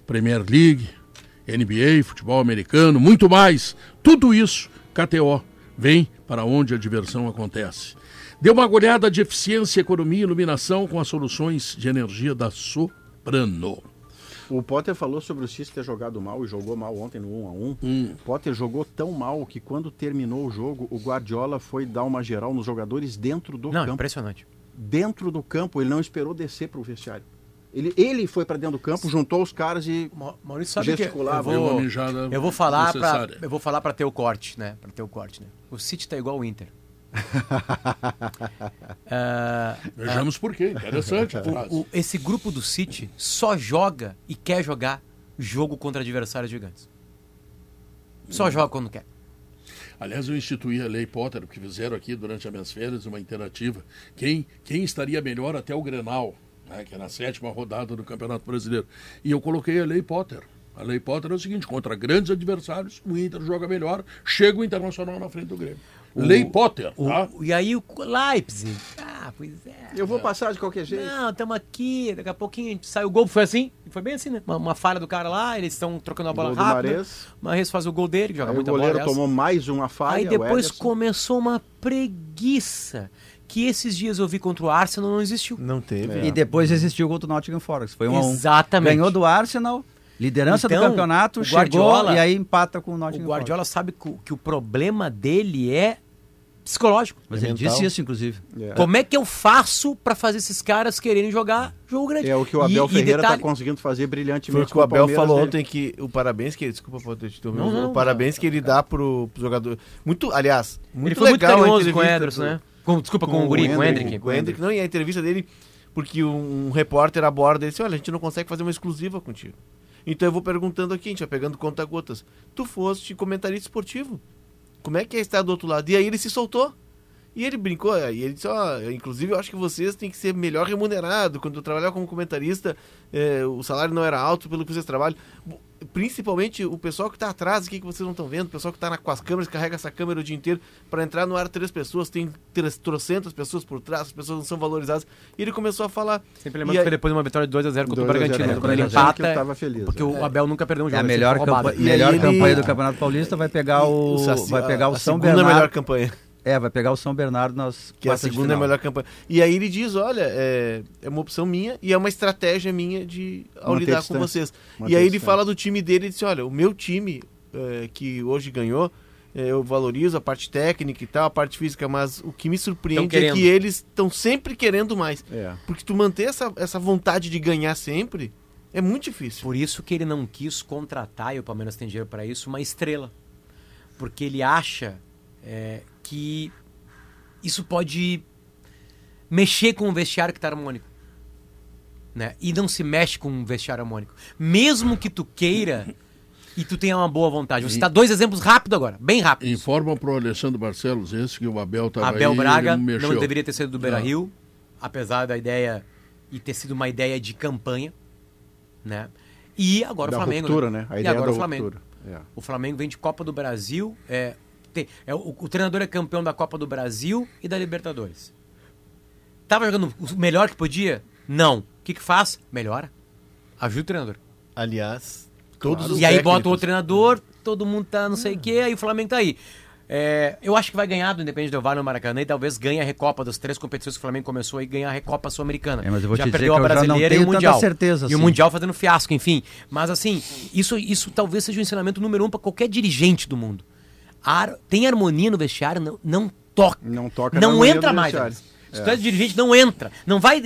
Premier League, NBA, futebol americano, muito mais. Tudo isso, KTO, vem para onde a diversão acontece. Dê uma olhada de eficiência, economia e iluminação com as soluções de energia da Soprano. O Potter falou sobre o Cis ter jogado mal e jogou mal ontem no 1 a 1 Hum. Potter jogou tão mal que quando terminou o jogo, o Guardiola foi dar uma geral nos jogadores dentro do Não, campo. impressionante. Dentro do campo, ele não esperou descer para o vestiário. Ele, ele foi para dentro do campo, juntou os caras e Ma- Maurício, sabe que eu Gesticulava. Deu vou, mijada eu vou falar para eu vou falar para ter o corte, né? Para ter o corte, né? O City tá igual o Inter. <laughs> Ah, Vejamos por quê. Interessante frase. o- esse grupo do City só joga e quer jogar jogo contra adversários gigantes. Só joga quando quer. Aliás, eu instituí a Lei Potter, que fizeram aqui durante as minhas férias, uma interativa. Quem, quem estaria melhor até o Grenal, né, que é na sétima rodada do Campeonato Brasileiro. E eu coloquei a Lei Potter. A Lei Potter é o seguinte: contra grandes adversários, o Inter joga melhor, chega o Internacional na frente do Grêmio. Lei Potter, O- tá? e aí o Leipzig. Ah, pois é. eu vou passar de qualquer jeito. Não, estamos aqui, daqui a pouquinho a gente sai o gol, foi assim, foi bem assim, né? Uma, uma falha do cara lá, eles estão trocando a bola Gol do rápido. Mahrez faz o gol dele, que joga Aí o muita goleiro bola. essa. tomou mais uma falha. Aí o depois começou uma preguiça que esses dias eu vi contra o Arsenal não existiu. Não teve. E depois existiu o gol do Nottingham Forest. Foi um um. Exatamente. Ganhou do Arsenal, liderança Então, do campeonato, o chegou Guardiola- e aí empata com o O Nottingham Guardiola sabe que, o- que o problema dele é psicológico. Mas ele mental. disse isso, inclusive. É. Como é que eu faço pra fazer esses caras quererem jogar jogo grande? É o que o Abel E- Ferreira está conseguindo fazer brilhantemente. Foi o que o Abel Palmeiras falou dele. ontem que o parabéns que ele, desculpa pode ter te Não, não, o parabéns que ele dá pro, pro jogador. Muito, aliás, muito Ele foi muito legal a carinhoso com o Ederson, né? Com, desculpa, com, o com Guri, o com o Hendrick. Hendrick. Com o Hendrick, não, e a entrevista dele, porque um, um repórter aborda e disse, olha, a gente não consegue fazer uma exclusiva contigo. Então eu vou perguntando aqui, a gente vai pegando conta-gotas. Tu foste comentarista esportivo. Como é que é estar do outro lado? E aí ele se soltou. E ele brincou, e ele disse, ó, inclusive eu acho que vocês têm que ser melhor remunerado. Quando eu trabalhava como comentarista, eh, o salário não era alto pelo que vocês trabalham. Principalmente o pessoal que está atrás aqui, que vocês não estão vendo, o pessoal que está com as câmeras, carrega essa câmera o dia inteiro. Para entrar no ar três pessoas, tem três, trocentas pessoas por trás, as pessoas não são valorizadas. E ele começou a falar. Sempre E lembrando que foi depois de uma vitória de 2x0 contra o 2 a 0 Bragantino. contra o Quando ele Bragantino, empata, eu tava feliz, porque é. o Abel nunca perdeu um É jogo. a ele melhor, campanha, melhor ele- campanha do Campeonato Paulista vai pegar o, o Saci- vai pegar o a São segunda Bernardo. melhor campanha. É, vai pegar o São Bernardo nas Que é a segunda final. melhor campanha. E aí ele diz, olha, é, é uma opção minha e é uma estratégia minha de ao Manter lidar com vocês. Manter e aí ele fala do time dele e disse, olha, o meu time é, que hoje ganhou, é, eu valorizo a parte técnica e tal, a parte física, mas o que me surpreende é que eles estão sempre querendo mais. É. Porque tu manter essa, essa vontade de ganhar sempre é muito difícil. Por isso que ele não quis contratar, e o Palmeiras tem dinheiro para isso, uma estrela. Porque ele acha é, que isso pode mexer com o vestiário que está harmônico. Né? E não se mexe com um vestiário harmônico. Mesmo que tu queira e tu tenha uma boa vontade. Vou citar dois exemplos rápido agora, bem rápido. Informa pro Alessandro Barcelos esse que o Abel estava Abel aí, Braga ele mexeu. não deveria ter sido do Beira Ah. Rio, apesar da ideia e ter sido uma ideia de campanha, né? E agora da o Flamengo. ruptura, né? A e ideia agora da o Flamengo. É. O Flamengo vem de Copa do Brasil, é, tem- é, o, o treinador é campeão da Copa do Brasil e da Libertadores. Tava jogando o melhor que podia? Não. O que que faz? Melhora. Ajuda o treinador. Aliás, todos os E aí técnicos- bota o treinador, todo mundo tá não sei o quê, aí o Flamengo tá aí. É, eu acho que vai ganhar do Independente Del Valle no Maracanã e talvez ganhe a Recopa das três competições que o Flamengo começou e ganhar a Recopa Sul-Americana. É, mas eu vou já te dizer perdeu que a brasileira e tenho o tanta Mundial. certeza, E o. Mundial fazendo fiasco, enfim. Mas assim, isso, isso talvez seja o ensinamento número um para qualquer dirigente do mundo. Ar- tem harmonia no vestiário, não, não toca. Não toca Não entra mais. Se tu é dirigente, não entra. Não vai,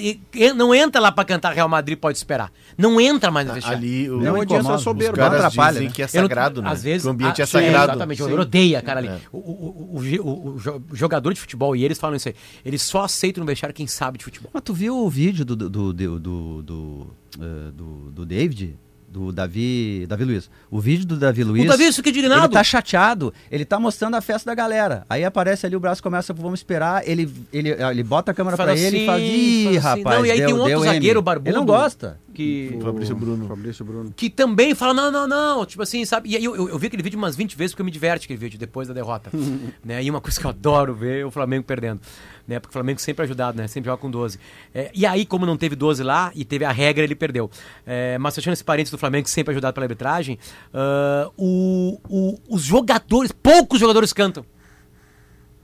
não entra lá pra cantar Real Madrid, pode esperar. Não entra mais no vestiário. Ali, o, Não Não adianta os caras não atrapalha, dizem né? que é Eu não- sagrado, né? Às vezes, o ambiente ah, é sagrado. Exatamente, o Sim. jogador odeia, cara ali. É. O, o- o- o- o- o jo- o jogador de futebol, e eles falam isso aí, eles só aceitam no vestiário quem sabe de futebol. Mas tu viu o vídeo do, do, do, do, do, do, eh, do- do David? Do Davi, Davi Luiz. O vídeo do Davi Luiz. O Davi isso que é indignado. Ele tá chateado, ele tá mostrando a festa da galera. Aí aparece ali o braço começa, vamos esperar. Ele, ele, ele bota a câmera Fala pra ele e faz, assim, ih, fala assim. rapaz. Não, e aí deu, tem um outro deu M." zagueiro barbudo. Ele não gosta. Que, O Fabrício Bruno. Fabrício Bruno. que também fala, não, não, não, tipo assim, sabe? E aí eu, eu, eu vi aquele vídeo umas 20 vezes porque me diverte aquele vídeo depois da derrota. <laughs> né? E uma coisa que eu adoro ver é o Flamengo perdendo. Né? Porque o Flamengo sempre é ajudado, né? Sempre joga com 12. É, e aí, como não teve 12 lá e teve a regra, ele perdeu. É, mas fechando esse parênteses do Flamengo, sempre é ajudado pela arbitragem, ah, o, o- os jogadores, poucos jogadores cantam.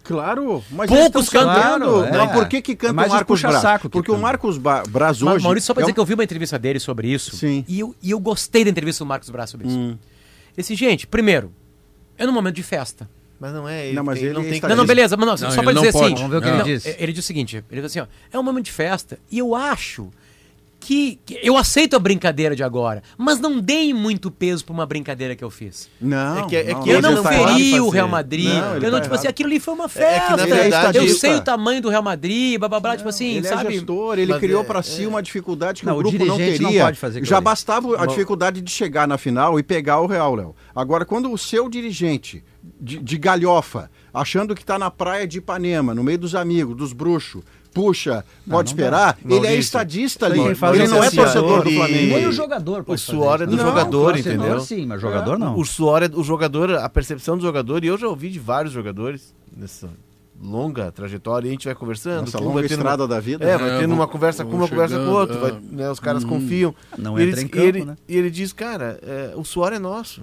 Claro, mas Poucos cantam. cantando. Claro, Mas é. por que que canta É mais o os Marcos Braz? puxa-saco que Porque o canta. Marcos Ba- Braz Mas, hoje... Maurício, só pra é dizer um- que eu vi uma entrevista dele sobre isso. Sim. E eu, e eu gostei da entrevista do Marcos Braz sobre isso. Hum. Esse, gente, primeiro, é num momento de festa. Mas não é. Ele Não, mas tem- ele não tem está- Não, não, Ele- beleza, mas não, Não, só não dizer assim. Vamos ver o que ele disse. Ele diz o seguinte: ele diz assim, ó, é um momento de festa e eu acho que, que eu aceito a brincadeira de agora, mas não dei muito peso pra uma brincadeira que eu fiz. Não, É que- é não, que eu não não pode feri o. Real Madrid. Não, ele eu não, tá tipo assim, aquilo ali foi uma É que, festa. é verdade, eu sei o tamanho do Real Madrid, blá blá blá, tipo assim, ele sabe? é gestor, ele Mas criou é- pra si uma dificuldade que Não, o o grupo não dirigente não teria. pode fazer aquilo Já bastava a dificuldade de chegar na final e pegar o Real, Léo. Agora, quando o seu dirigente de, de galhofa, achando que está na praia de Ipanema, no meio dos amigos, dos bruxos, puxa, pode esperar, ele é Maurício, estadista ali. Ele isso não é assim, torcedor do ele- Flamengo. Nem o jogador pode O suor é do isso. jogador, torcedor entendeu? sim, mas jogador não. O suor é o jogador, a percepção do jogador, e eu já ouvi de vários jogadores nessa longa trajetória, e a gente vai conversando. Nessa um longa vai tendo estrada uma- da vida. É, vai É, tendo vão- uma conversa com uma, conversa com chegando, outro, vai- é. né, os caras confiam. Não e entra ele, em e campo, ele, né? E ele diz, cara, é, o suor é nosso.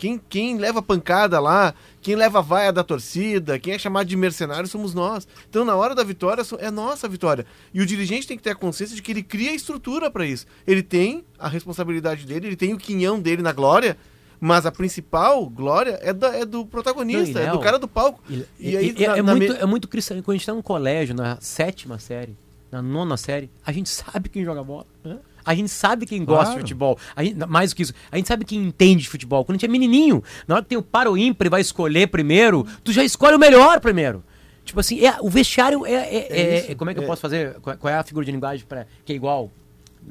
Quem, quem leva pancada lá, quem leva a vaia da torcida, quem é chamado de mercenário somos nós. Então, na hora da vitória, é nossa vitória. E o dirigente tem que ter a consciência de que ele cria a estrutura para isso. Ele tem a responsabilidade dele, ele tem o quinhão dele na glória, mas a principal glória é, da- é do protagonista, Não, é do cara do palco. E- E aí, é, na- é na muito, me- é muito cristão. Quando a gente tá no colégio, na sétima série, na nona série, a gente sabe quem joga bola. né? A gente sabe quem gosta de Claro. futebol. Gente- mais do que isso, a gente sabe quem entende de futebol. Quando a gente é menininho, na hora que tem o para o ímpar e vai escolher primeiro, tu já escolhe o melhor primeiro. Tipo assim, é, o vestiário é. é- é- é- como é que eu É. posso fazer? Qual, qual é a figura de linguagem para que é igual?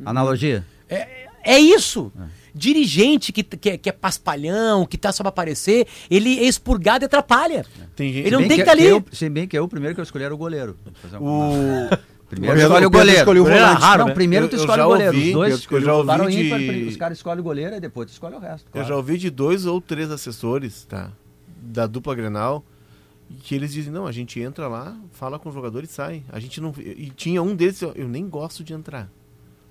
Analogia? É, é isso. Dirigente que, que, é- que é paspalhão, que tá só pra aparecer, ele é expurgado e atrapalha. Tem gente- Ele não tem que estar ali. eu- se bem que eu, primeiro que eu escolhi era o goleiro. O... Primeiro escolhe o goleiro. o Goleiro é volante. raro, Não, né? Primeiro tu Eu- eu escolhe já o goleiro. ouvi, Os dois eu escolhem já ouvi de- ímpar, os caras escolhem o goleiro e depois tu escolhe o resto. Eu claro. já ouvi de dois ou três assessores, tá? Da dupla Grenal, que eles dizem, não, a gente entra lá, fala com o jogador e sai. A gente não. E tinha um deles, eu eu nem gosto de entrar.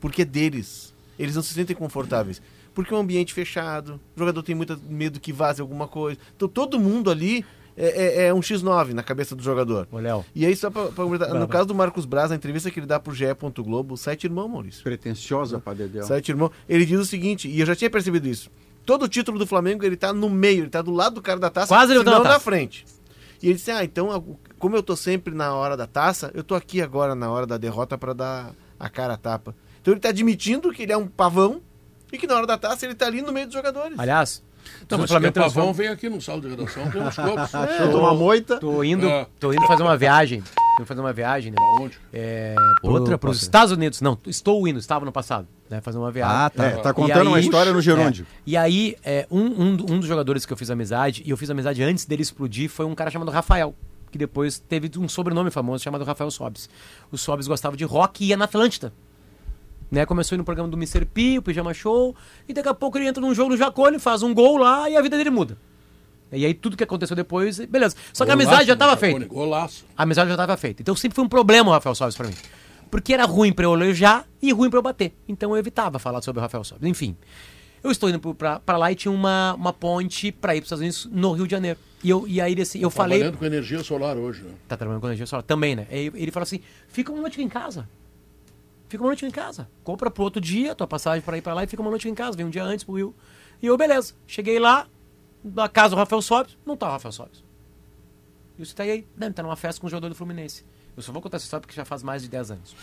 Porque é deles. Eles não se sentem confortáveis. Porque é um ambiente fechado, o jogador tem muito medo que vaze alguma coisa. Então todo mundo ali é, é- é um X9 na cabeça do jogador. Ô, Léo. E aí, só pra, pra no caso do Marcos Braz, a entrevista que ele dá pro GE. Globo, site irmão, Maurício. Pretenciosa pra Dedéu. Sete irmão. Ele diz o seguinte, e eu já tinha percebido isso. Todo o título do Flamengo, ele tá no meio, ele tá do lado do cara da taça, Quase não na frente. E ele disse: "Ah, então, como eu tô sempre na hora da taça, eu tô aqui agora na hora da derrota pra dar a cara a tapa". Então ele tá admitindo que ele é um pavão e que na hora da taça ele tá ali no meio dos jogadores. Aliás, Não, o mas Flamengo se quer pavão, transforma- vem aqui no sala de redação, tem uns copos. <laughs> Achou uma moita. Tô indo, É. tô indo fazer uma viagem. Tô indo fazer uma viagem, né? Aonde? É, pro, Outra, pros? Estados Unidos. Não, estou indo, estava no passado, né? Fazer uma viagem. Ah, tá. É, tá E contando uma aí- história no Gerúndio. É. E aí, é, um, um, um dos jogadores que eu fiz amizade, e eu fiz amizade antes dele explodir, foi um cara chamado Rafael, que depois teve um sobrenome famoso chamado Rafael Sobes. O Sobes gostava de rock e ia na Atlântida. Né, começou no programa do Mr. P, o Pijama Show, e daqui a pouco ele entra num jogo no Jacone, faz um gol lá e a vida dele muda. E aí tudo que aconteceu depois, beleza. Só que a amizade já estava feita. Golaço. A amizade já estava feita. Então sempre foi um problema o Rafael Sobes pra mim. Porque era ruim pra eu elogiar e ruim pra eu bater. Então eu evitava falar sobre o Rafael Sobes. Enfim, eu estou indo pra lá e tinha uma, uma ponte pra ir pros Estados Unidos no Rio de Janeiro. E, eu, e aí assim, eu falei. Trabalhando com energia solar hoje, né? Tá trabalhando com energia solar também, né? Aí ele falou assim: fica uma noite aqui em casa. Fica uma noite em casa. Compra pro outro dia tua passagem pra ir pra lá e fica uma noite em casa. Vem um dia antes pro Rio. E eu, beleza. Cheguei lá, na casa do Rafael Sobes, não tá o Rafael Sobes. E você tá aí? Não, tá numa festa com o jogador do Fluminense. Eu só vou contar essa história porque já faz mais de 10 anos.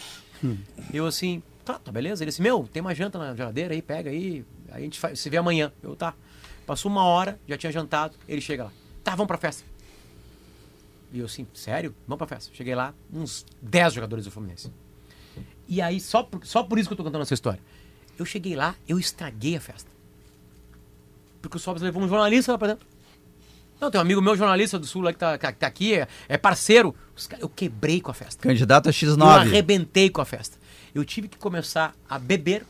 Eu assim, tá, tá beleza. Ele disse, meu, tem uma janta na geladeira aí, pega aí. Aí a gente faz, se vê amanhã. Eu, tá. Passou uma hora, já tinha jantado, ele chega lá. Tá, vamos pra festa. E eu assim, sério? Vamos pra festa. Cheguei lá, uns 10 jogadores do Fluminense. E aí, só por, só por isso que eu tô contando essa história. Eu cheguei lá, eu estraguei a festa. Porque o Sobs levou um jornalista lá pra dentro. Não, tem um amigo meu jornalista do Sul lá que tá, que tá aqui, é, é parceiro. Eu quebrei com a festa. Candidato a Eu X9. arrebentei com a festa. Eu tive que começar a beber,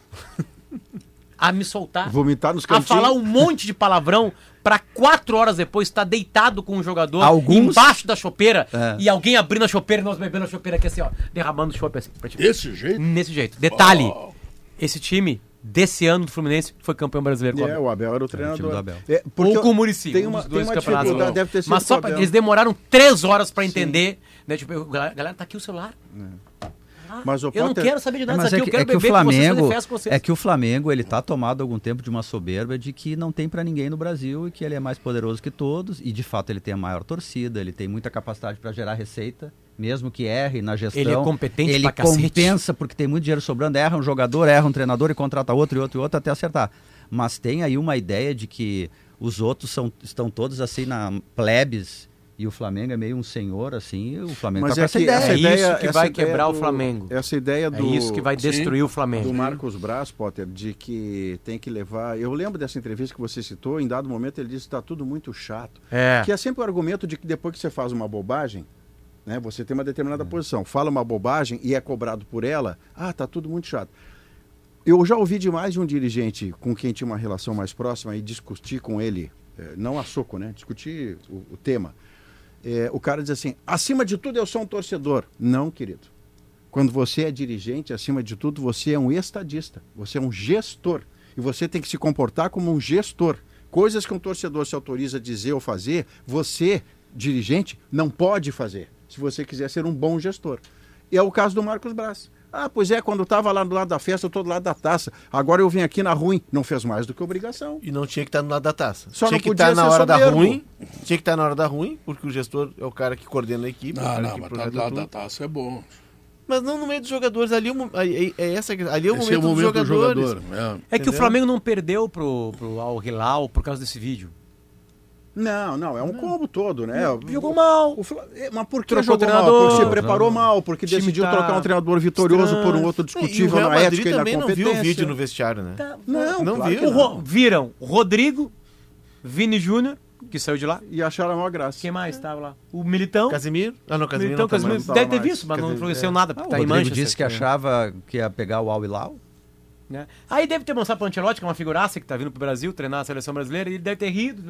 <laughs> a me soltar, Vomitar nos a cantinhos. falar um monte de palavrão pra quatro horas depois estar deitado com um jogador Alguns- embaixo da chopeira É. e alguém abrindo a chopeira e nós bebendo a chopeira aqui assim, ó, derramando chope assim. Desse jeito? Nesse jeito. Detalhe, Oh. esse time desse ano do Fluminense foi campeão brasileiro. É, o Abel era o treinador. time do Abel. É, porque ou com o Murici. Tem um uma, tem dois uma campeonatos. dificuldade, deve ter sido Mas só o pra, eles demoraram três horas pra entender. Né? Tipo, eu- galera, tá aqui o celular. Ah, Mas o eu não Potter- quero saber de É, nada mas disso é aqui, que, eu quero é que o beber com vocês, Flamengo é que o Flamengo ele tá tomado algum tempo de uma soberba de que não tem pra ninguém no Brasil e que ele é mais poderoso que todos e de fato ele tem a maior torcida, ele tem muita capacidade pra gerar receita, mesmo que erre na gestão. Ele é competente Ele compensa porque tem muito dinheiro sobrando, erra um jogador, erra um treinador e contrata outro e outro e outro até acertar. Mas tem aí uma ideia de que os outros são, estão todos assim na plebes e o Flamengo é meio um senhor assim, e o Flamengo Mas tá com é essa que ideia. essa É ideia, isso que vai quebrar o do- Flamengo. Essa ideia É do, isso que vai Sim. destruir o Flamengo. do Marcos Braz, Potter, de que tem que levar. Eu lembro dessa entrevista que você citou, em dado momento ele disse que está tudo muito chato. É. Que é sempre o argumento de que depois que você faz uma bobagem, né, você tem uma determinada posição, fala uma bobagem e é cobrado por ela, ah, tá tudo muito chato. Eu já ouvi de mais de um dirigente com quem tinha uma relação mais próxima e discutir com ele, eh, não a soco, né? Discutir o, o tema. Eh, o cara diz assim: acima de tudo eu sou um torcedor. Não, querido. Quando você é dirigente, acima de tudo, você é um estadista, você é um gestor. E você tem que se comportar como um gestor. Coisas que um torcedor se autoriza a dizer ou fazer, você, dirigente, não pode fazer, se você quiser ser um bom gestor. E é o caso do Marcos Braz. Ah, pois é, quando eu estava lá do lado da festa, eu estou do lado da taça. Agora eu vim aqui na ruim. Não fez mais do que obrigação. E não tinha que estar no lado da taça. Só tinha não que podia estar na ser hora da ruim. Tinha que estar na hora da ruim, porque o gestor é o cara que coordena a equipe. o Não, cara não, que mas tá do lado da taça é bom. Mas não no meio dos jogadores. Ali é, é essa, ali é o momento, é o momento do dos jogadores. jogador. é. É que o? Flamengo não perdeu pro, pro Al Hilal por causa desse vídeo. Não, não, é um combo todo, né? Jogou mal. O é, Mas por que Trocou jogou mal? treinador. Porque se preparou mal, porque O decidiu tá trocar um treinador vitorioso por um outro o discutível na ética e na também não competência. viu o vídeo no vestiário, né? Não, Não claro viu? O não. Viram Rodrigo, Vini Júnior, que saiu de lá. E acharam a maior graça. Quem mais estava lá? O Militão. Casimiro? Ah, não, Casimiro Militão, não tá Casimiro. não Deve ter visto, mas não Casimiro, influenciou é. nada, Ah, porque o tá em Manchester. disse que achava que ia pegar o Al Hilal. Né? Aí deve ter mostrado pro Ancelotti, que é uma figuraça que tá vindo pro Brasil treinar a seleção brasileira, e ele deve ter rido.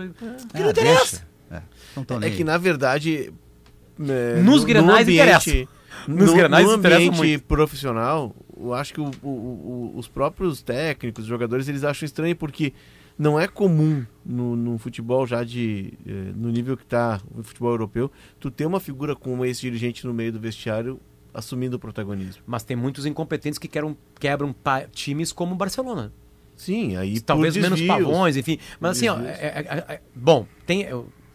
Que não Ah, interessa. É, não É nem que na verdade. é, Nos no- grenais no interessa. ambiente- Nos no, grenais no interessa ambiente muito. profissional, eu acho que o- o- o- os próprios técnicos, os jogadores, eles acham estranho porque não é comum no, no futebol já de eh, no nível que está o futebol europeu, tu ter uma figura como esse dirigente no meio do vestiário assumindo o protagonismo. Mas tem muitos incompetentes que quebram, quebram times como o Barcelona. Sim, aí Talvez por menos pavões, enfim. Mas assim, ó, Desvios. é- é- é- bom, tem,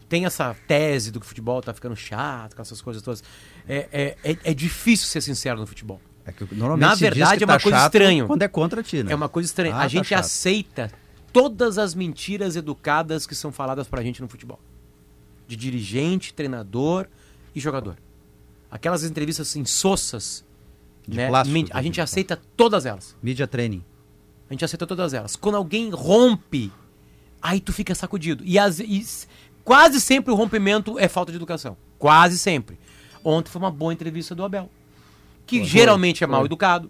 tem essa tese do que o futebol tá ficando chato, com essas coisas todas. É, é, é, é difícil ser sincero no futebol. É que normalmente Na verdade, que é uma tá coisa chato estranha. Quando é contra ti, né? É uma coisa estranha. Ah, a tá gente chato. aceita todas as mentiras educadas que são faladas pra gente no futebol. De dirigente, treinador e jogador. Aquelas entrevistas assim, sossas, De né? plástico, Men- a gente aceita todas elas. Media training. A gente aceita todas elas. Quando alguém rompe, aí tu fica sacudido. E, as, e quase sempre o rompimento é falta de educação. Quase sempre. Ontem foi uma boa entrevista do Abel. Que geralmente é mal educado.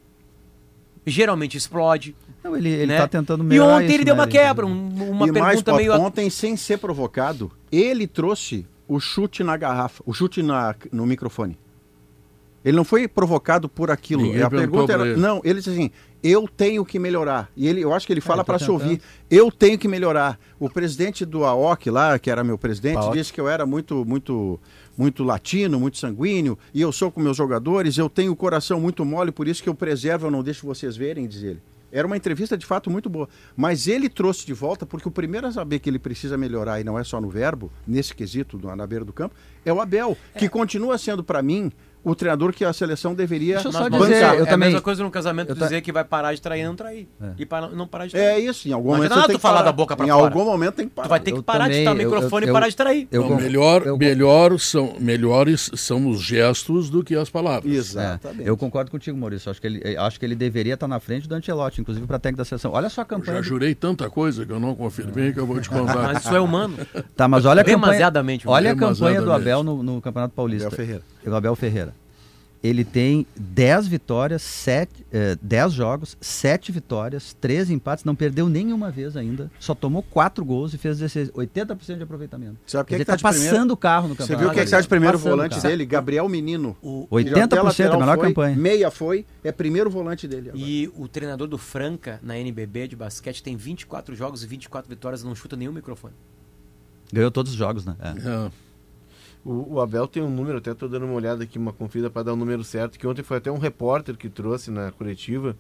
Geralmente explode. Não, ele, ele né? tá tentando E melhorar ontem isso, ele deu né? uma quebra, um- uma e mais, pergunta Potter, meio. ontem, sem ser provocado, ele trouxe o chute na garrafa, o chute na, no microfone. Ele não foi provocado por aquilo. Ninguém a pergunta era. ele. Não, ele disse assim: eu tenho que melhorar. E ele, eu acho que ele fala ele tá para se ouvir: eu tenho que melhorar. O presidente do AOC lá, que era meu presidente, disse que eu era muito, muito, muito latino, muito sanguíneo, e eu sou com meus jogadores, eu tenho o coração muito mole, por isso que eu preservo, eu não deixo vocês verem, diz ele. Era uma entrevista de fato muito boa. Mas ele trouxe de volta, porque o primeiro a saber que ele precisa melhorar, e não é só no verbo, nesse quesito, do- na beira do campo, é o Abel, que continua sendo, para mim, o treinador que a seleção deveria Deixa eu só Mas, dizer, bancar. eu é também- a mesma coisa no casamento eu ta- dizer que vai parar de trair e não trair. E para, não parar de trair. É isso, em algum Não momento você tem que falar parar. da boca Em fora. algum momento tem que parar. Tu vai ter que Eu parar de também, estar no eu- microfone eu- e parar de trair. eu- Não, melhor, eu- melhor são, melhores são os gestos do que as palavras. É, Exatamente. eu concordo contigo, Maurício. Acho que ele, eh, acho que ele deveria estar na frente do Ancelotti, inclusive para técnico da seleção. Olha só a Eu campanha. já do- jurei tanta coisa que eu não confirmei que eu vou te contar. <laughs> Mas isso é humano. Tá, mas olha a campanha. Demasiadamente, Olha a campanha do. Abel no, no Campeonato Paulista. Abel Ferreira. O Abel Ferreira. Ele tem 10 vitórias, 7, eh, 10 jogos, 7 vitórias, 13 empates, não perdeu nenhuma vez ainda. Só tomou 4 gols e fez 16, 80% de aproveitamento. Sabe quem Quer é dizer, que tá, tá passando o carro no Você campeonato. viu quem é que está de primeiro Passando o volante carro. dele? Gabriel Menino. O- 80% Já até a melhor foi, campanha. Meia foi, é primeiro volante dele. agora. E o treinador do Franca, na NBB de basquete, tem 24 jogos e 24 vitórias não chuta nenhum microfone. Ganhou todos os jogos, né? É. É. O, o Abel tem um número, até tô dando uma olhada aqui, uma conferida para dar o número certo, que ontem foi até um repórter que trouxe na coletiva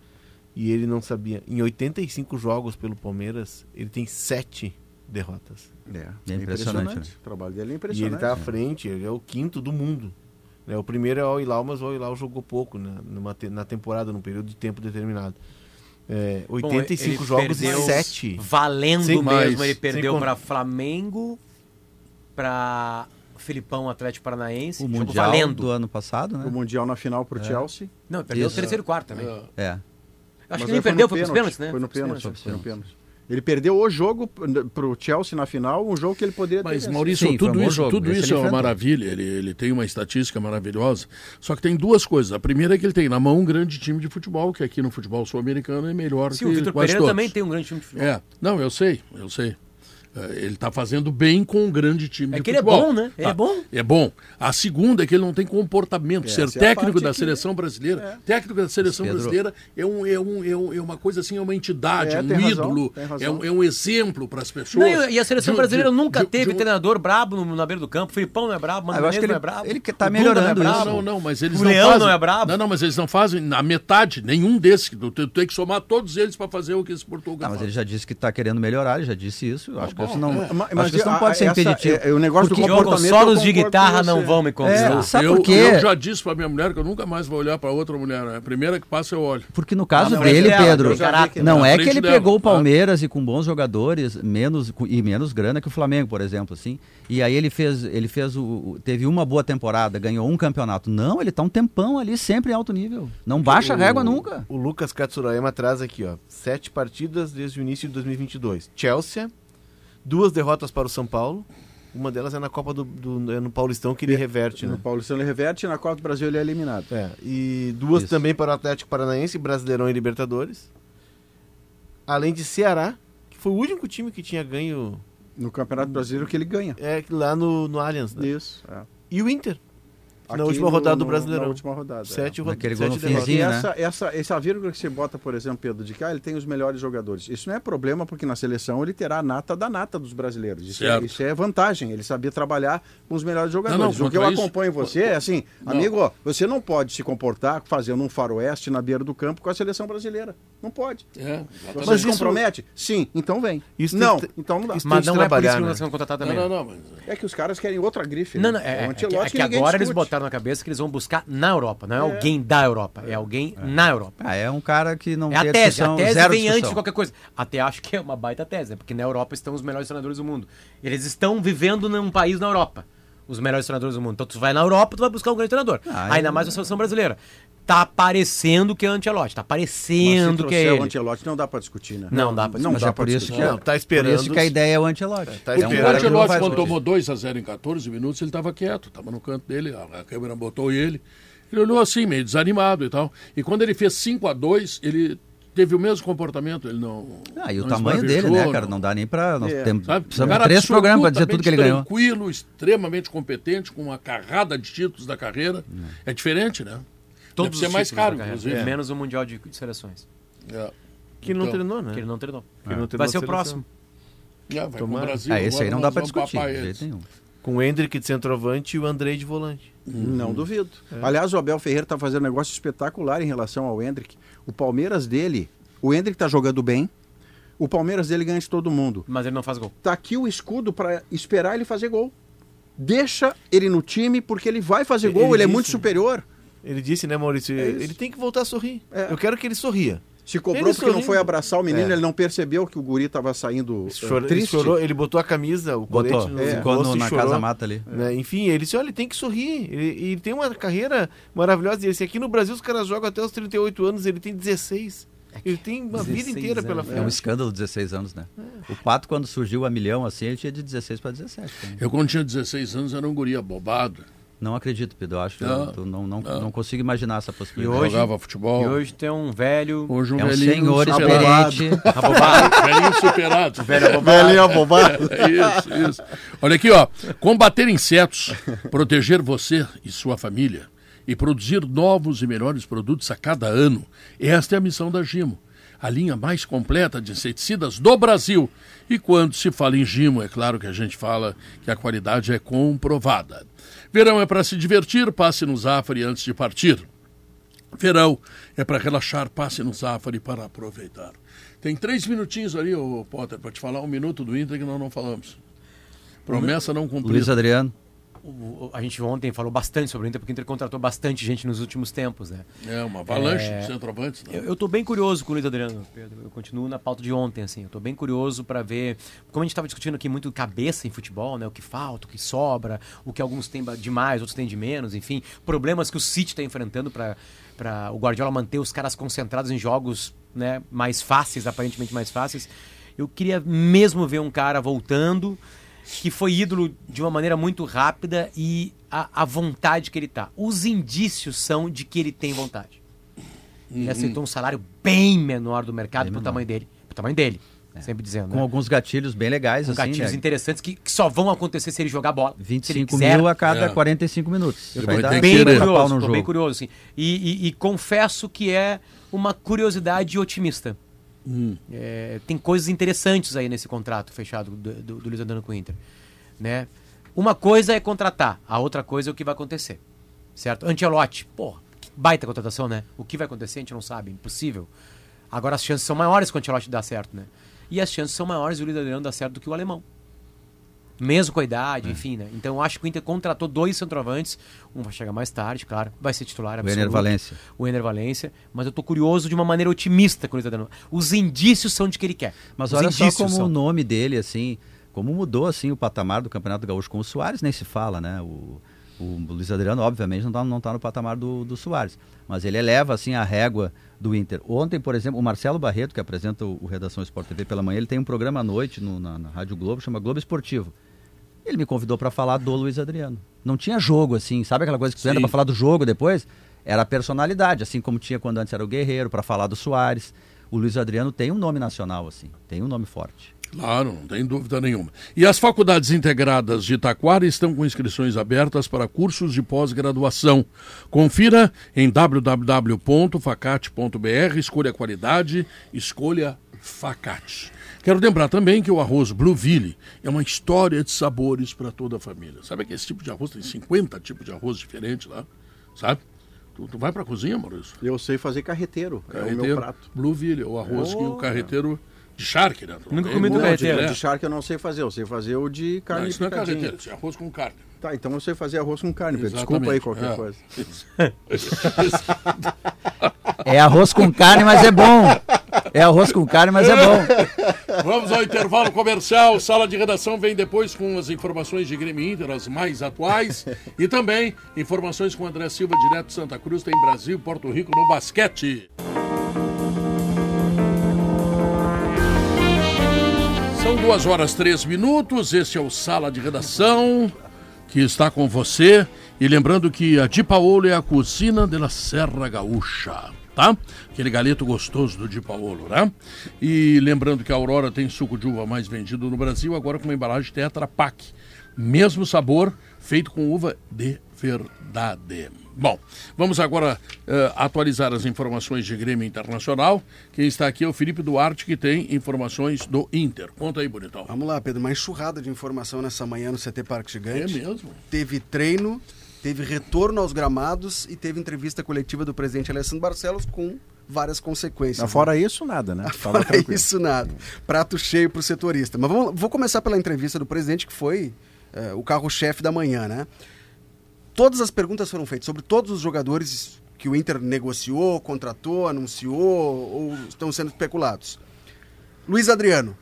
e ele não sabia. Em 85 jogos pelo Palmeiras, ele tem 7 derrotas. É, É impressionante, né? O trabalho dele é E impressionante. ele tá à frente, ele é o quinto do mundo. Né, o primeiro é o Al-Hilal, mas o Al-Hilal jogou pouco né, numa te- na temporada, num período de tempo determinado. É, 85 ele jogos e perdeu 7. Valendo Sem mesmo, ele perdeu para Flamengo, para Filipão Atlético Paranaense, O Mundial valendo. do ano passado, O né? Mundial na final pro Chelsea. Não, ele perdeu Isso. o terceiro e quarto também. É. É. Acho Mas que ele foi perdeu, foi pênalti, pênaltis, né? Foi no Foi pênalti. pênaltis. Foi no pênalti. Ele perdeu o jogo p- pro Chelsea na final, um jogo que ele poderia ter. Mas. Maurício, Sim, foi um tudo isso, jogo. tudo isso é uma maravilha. Ele, ele tem uma estatística maravilhosa. Só que tem duas coisas. A primeira é que ele tem na mão um grande time de futebol, que aqui no futebol sul-americano é melhor Sim, que o Vitor Pereira todos. também tem um grande time de futebol. É, não, eu sei, eu sei. É, Ele está fazendo bem com um grande time É de que ele é futebol. bom, né? Ele Tá. é bom. É bom. A segunda é que ele não tem comportamento. Essa Ser é técnico da que- seleção brasileira. Técnico da seleção Pedro. brasileira é, um, é, um, é, um- é uma coisa assim, é uma entidade, É, um razão, ídolo, razão. é um, é um exemplo para as pessoas. Não, e a seleção De- brasileira de- nunca de- teve de um- treinador brabo no, na beira do campo. Filipão não é brabo, Mano Ah, eu acho Menezes que não ele- é brabo. ele que tá Dunga melhorando não é. Não, não, mas eles O não Leão fazem. não é brabo? Não, não, mas eles não fazem na metade, nenhum desses. Tu, tu tem que somar todos eles para fazer o que esse Portugal Ah, mas faz. ele já disse que está querendo melhorar, ele já disse isso. Eu acho Tá Isso não, Ma- acho que isso não pode ser essa- impeditivo. é- é o negócio do Porque- Diogo, comportamento, solos de guitarra não vão me conquistar. É, sabe eu, por quê? eu já disse pra minha mulher que eu nunca mais vou olhar pra outra mulher. né? A primeira que passa eu olho. Porque no caso frente dele, dela, Pedro, não é que ele dela, pegou o claro. Palmeiras e com bons jogadores, menos e menos grana que o Flamengo, por exemplo, assim. E aí ele fez, ele fez o, teve uma boa temporada, ganhou um campeonato. Não, ele tá um tempão ali, sempre em alto nível. Não baixa a régua nunca. O Lucas Katsurayama traz aqui, ó. Sete partidas desde o início de 2022. Chelsea, duas derrotas para o São Paulo. Uma delas é na Copa do, do- é no Paulistão que ele reverte, No né? Paulistão ele reverte e na Copa do Brasil ele é eliminado. É, e duas Isso. também para o Atlético Paranaense, Brasileirão e Libertadores. Além de Ceará, que foi o único time que tinha ganho No Campeonato Brasileiro que ele ganha. é, lá no, no Allianz. Né? Isso. é. E o Inter, Aqui na última no- rodada do Brasileirão. Na última rodada. é. Sete, ro- Naquele gol sete derrotas. finzinho. E né? essa, essa, essa vírgula que você bota, por exemplo, Pedro, de que ah, ele tem os melhores jogadores. Isso não é problema, porque na seleção ele terá a nata da nata dos brasileiros. Isso, é, isso é vantagem. Ele sabia trabalhar com os melhores jogadores. não, o que eu isso- acompanho você é assim, amigo, ó, você não pode se comportar fazendo um faroeste na beira do campo com a seleção brasileira. Não pode. É, Você Mas se isso- compromete? Sim, então vem. Isso não, tem então não dá. isso Mas não é por isso que né? Não, também. não, não. Mas... É que os caras querem outra grife. Não, né? não, é, um é que, é que agora eles discute. Botaram na cabeça que eles vão buscar na Europa, não é, alguém da Europa, é alguém na Europa. Ah, é um cara que não É a tese, a discussão, tese zero vem discussão. antes de qualquer coisa. Até acho que é uma baita tese, né? porque na Europa estão os melhores treinadores do mundo. Eles estão vivendo num país na Europa, os melhores treinadores do mundo. Então tu vai na Europa, tu vai buscar um grande treinador. Ah, Ainda eu- mais na seleção brasileira. Tá parecendo que é Ancelotti, tá parecendo que é trouxer o ele. Ancelotti não dá pra discutir, né? Não dá pra Não Mas dá é pra por isso discutir. que, Não, tá por esperando isso que a ideia é o Ancelotti. tá é um esperando. o não vai quando discutir. tomou 2 a 0 em 14 minutos, ele estava quieto, estava no canto dele, a, câmera botou ele. Ele olhou assim, meio desanimado e tal. E quando ele fez 5 a 2 ele teve o mesmo comportamento. Ele não. Ah, e o não tamanho dele, né, cara? Não dá nem pra. Nós É, temos, Sabe? precisamos de três programas pra dizer tudo que ele ganhou. tranquilo, extremamente competente, com uma carrada de títulos da carreira. É diferente, né? Todos Deve ser os mais caro, inclusive. Menos o Mundial de de Seleções. É. Que não Então, treinou, né? Que ele não treinou. Que não treinou Vai ser o próximo. É, vai Tomara. Brasil, Ah, esse aí não dá vamos discutir, papar de eles. jeito nenhum. Com o Hendrick de centroavante e o Andrei de volante. Não duvido. Aliás, o Abel Ferreira está fazendo um negócio espetacular em relação ao Hendrick. O Palmeiras dele, o Hendrick está jogando bem. O Palmeiras dele ganha de todo mundo. Mas ele não faz gol. Tá aqui o escudo para esperar ele fazer gol. Deixa ele no time porque ele vai fazer Ele gol, ele é disse- muito superior. Ele disse, né, Maurício? É ele tem que voltar a sorrir. É. Eu quero que ele sorria. Se cobrou Ele porque não sorrindo. foi abraçar o menino, É. ele não percebeu que o guri estava saindo Chorou, ele triste. chorou, ele botou a camisa, o Botou, colete no É. ficou rosto no- e na chorou. casa mata ali. Né? Enfim, ele disse, olha, ele tem que sorrir. Ele, ele tem uma carreira maravilhosa. Ele disse, aqui no Brasil os caras jogam até os 38 anos, ele tem 16. Ele tem uma vida 16 inteira pela anos, É um frente. escândalo 16 anos, né? O Pato, quando surgiu a milhão, assim, ele tinha de 16 para 17. né? Eu, quando tinha 16 anos, era um guri abobado. Não acredito, Pedro. Eu acho Não, eu não, não, não. não consigo imaginar essa E possibilidade. hoje- Jogava futebol. E hoje tem um velho. Hoje um é um velhinho senhor superado. experiente. <laughs> abobado. Velhinho superado. <laughs> velho abobado. Velhinho <laughs> abobado. isso, isso. Olha aqui, ó. Combater insetos, proteger você e sua família e produzir novos e melhores produtos a cada ano. Esta é a missão da Gimo, a linha mais completa de inseticidas do Brasil. E quando se fala em Gimo, é claro que a gente fala que a qualidade é comprovada. Verão é para se divertir, passe no Zafari antes de partir. Verão é para relaxar, passe no Zafari para aproveitar. Tem três minutinhos ali, ô Potter, para te falar um minuto do Inter que nós não falamos. Promessa não cumprida. Luiz Adriano. O- a gente ontem falou bastante sobre o Inter, porque o Inter contratou bastante gente nos últimos tempos, né? É uma avalanche É, de centroavantes. Né? Eu, tô bem curioso com o Luiz Adriano, Pedro. Eu continuo na pauta de ontem, assim. Eu tô bem curioso para ver. Como a gente tava discutindo aqui muito cabeça em futebol, né? O que falta, o que sobra, o que alguns têm de mais, outros têm de menos, enfim. Problemas que o City tá enfrentando para para o Guardiola manter os caras concentrados em jogos né, mais fáceis, aparentemente mais fáceis. Eu queria mesmo ver um cara voltando que foi ídolo de uma maneira muito rápida e a, a vontade que ele tá. Os indícios são de que ele tem vontade. Ele aceitou um salário bem menor do mercado Bem pro menor. tamanho dele. Pro tamanho dele. Sempre dizendo. Com né? alguns gatilhos bem legais, Com assim, gatilhos né? interessantes que, que só vão acontecer se ele jogar bola. se ele 25 quiser. mil a cada É. 45 minutos. Ele Isso vai dar bem querer. pau curioso, bem curioso, assim. E, e- e confesso que é uma curiosidade otimista. Hum. É, tem coisas interessantes aí nesse contrato fechado do, do, do Luiz Adriano com o Inter. Né? Uma coisa é contratar, a outra coisa é o que vai acontecer. Certo? Antelote, que baita contratação, né? O que vai acontecer a gente não sabe, impossível. Agora as chances são maiores que o Antelote dar certo, né? e as chances são maiores de o Luiz Adriano dar certo do que o alemão. Mesmo com a idade, É. enfim, né? Então acho que o Inter contratou dois centroavantes. Um vai chegar mais tarde, claro. Vai ser titular O absoluto. Ener Valência. O Ener Valência. Mas eu tô curioso de uma maneira otimista com o Luiz Adriano. Os indícios são de que ele quer. Mas Os olha só como são. o nome dele, assim, como mudou assim o patamar do Campeonato Gaúcho com o Soares, nem se fala, né? O, o Luiz Adriano, obviamente, não tá, não tá no patamar do, do Soares. Mas ele eleva, assim, a régua do Inter. Ontem, por exemplo, o Marcelo Barreto, que apresenta o, o Redação Sport TV pela manhã, ele tem um programa à noite no- na, na Rádio Globo, chama Globo Esportivo. Ele me convidou para falar do Luiz Adriano. Não tinha jogo, assim, sabe aquela coisa que tu entra Sim. pra falar do jogo depois? Era a personalidade, assim como tinha quando antes era o Guerreiro, para falar do Soares. O Luiz Adriano tem um nome nacional, assim, tem um nome forte. Claro, não tem dúvida nenhuma. E as faculdades integradas de Taquara estão com inscrições abertas para cursos de pós-graduação. Confira em www.facate.br, escolha qualidade, escolha Facate. Quero lembrar também que o arroz Blueville é uma história de sabores para toda a família. Sabe que esse tipo de arroz tem 50 tipos de arroz diferentes lá, sabe? Tu, tu vai para a cozinha, Maurício? Eu sei fazer carreteiro, é o meu Carreteiro, prato. Blueville, o arroz que o carreteiro de charque, né? Nunca comi do carreteiro. De charque eu não sei fazer, eu sei fazer o de carne Não, isso não é carreteiro, isso é arroz com carne. Tá, então eu sei fazer arroz com carne, Pedro. Exatamente. desculpa aí qualquer É. coisa. <laughs> <laughs> É arroz com carne, mas é bom. É arroz com carne, mas é bom. Vamos ao intervalo comercial. Sala de redação vem depois com as informações de Grêmio Inter, as mais atuais. E também informações com André Silva, direto de Santa Cruz, tem Brasil, Porto Rico no basquete. São duas horas três minutos. Este é o Sala de Redação que está com você. E lembrando que a Di Paolo é a cozinha da Serra Gaúcha, tá? Aquele galeto gostoso do Di Paolo, né? E lembrando que a Aurora tem suco de uva mais vendido no Brasil, agora com uma embalagem Tetra Pak. Mesmo sabor, feito com uva de verdade. Bom, vamos agora eh, atualizar as informações de Grêmio Internacional. Quem está aqui é o Felipe Duarte, que tem informações do Inter. Conta aí, bonitão. Vamos lá, Pedro. Uma enxurrada de informação nessa manhã no CT Parque É Gigante. mesmo? Teve treino, teve retorno aos gramados e teve entrevista coletiva do presidente Alessandro Barcelos com várias consequências. Mas fora isso, nada, né? Fala Fora tranquilo. isso, nada. Prato cheio para o setorista. Mas vamos, vou começar pela entrevista do presidente, que foi eh, o carro-chefe da manhã, né? Todas as perguntas foram feitas sobre todos os jogadores que o Inter negociou, contratou, anunciou ou estão sendo especulados. Luiz Adriano.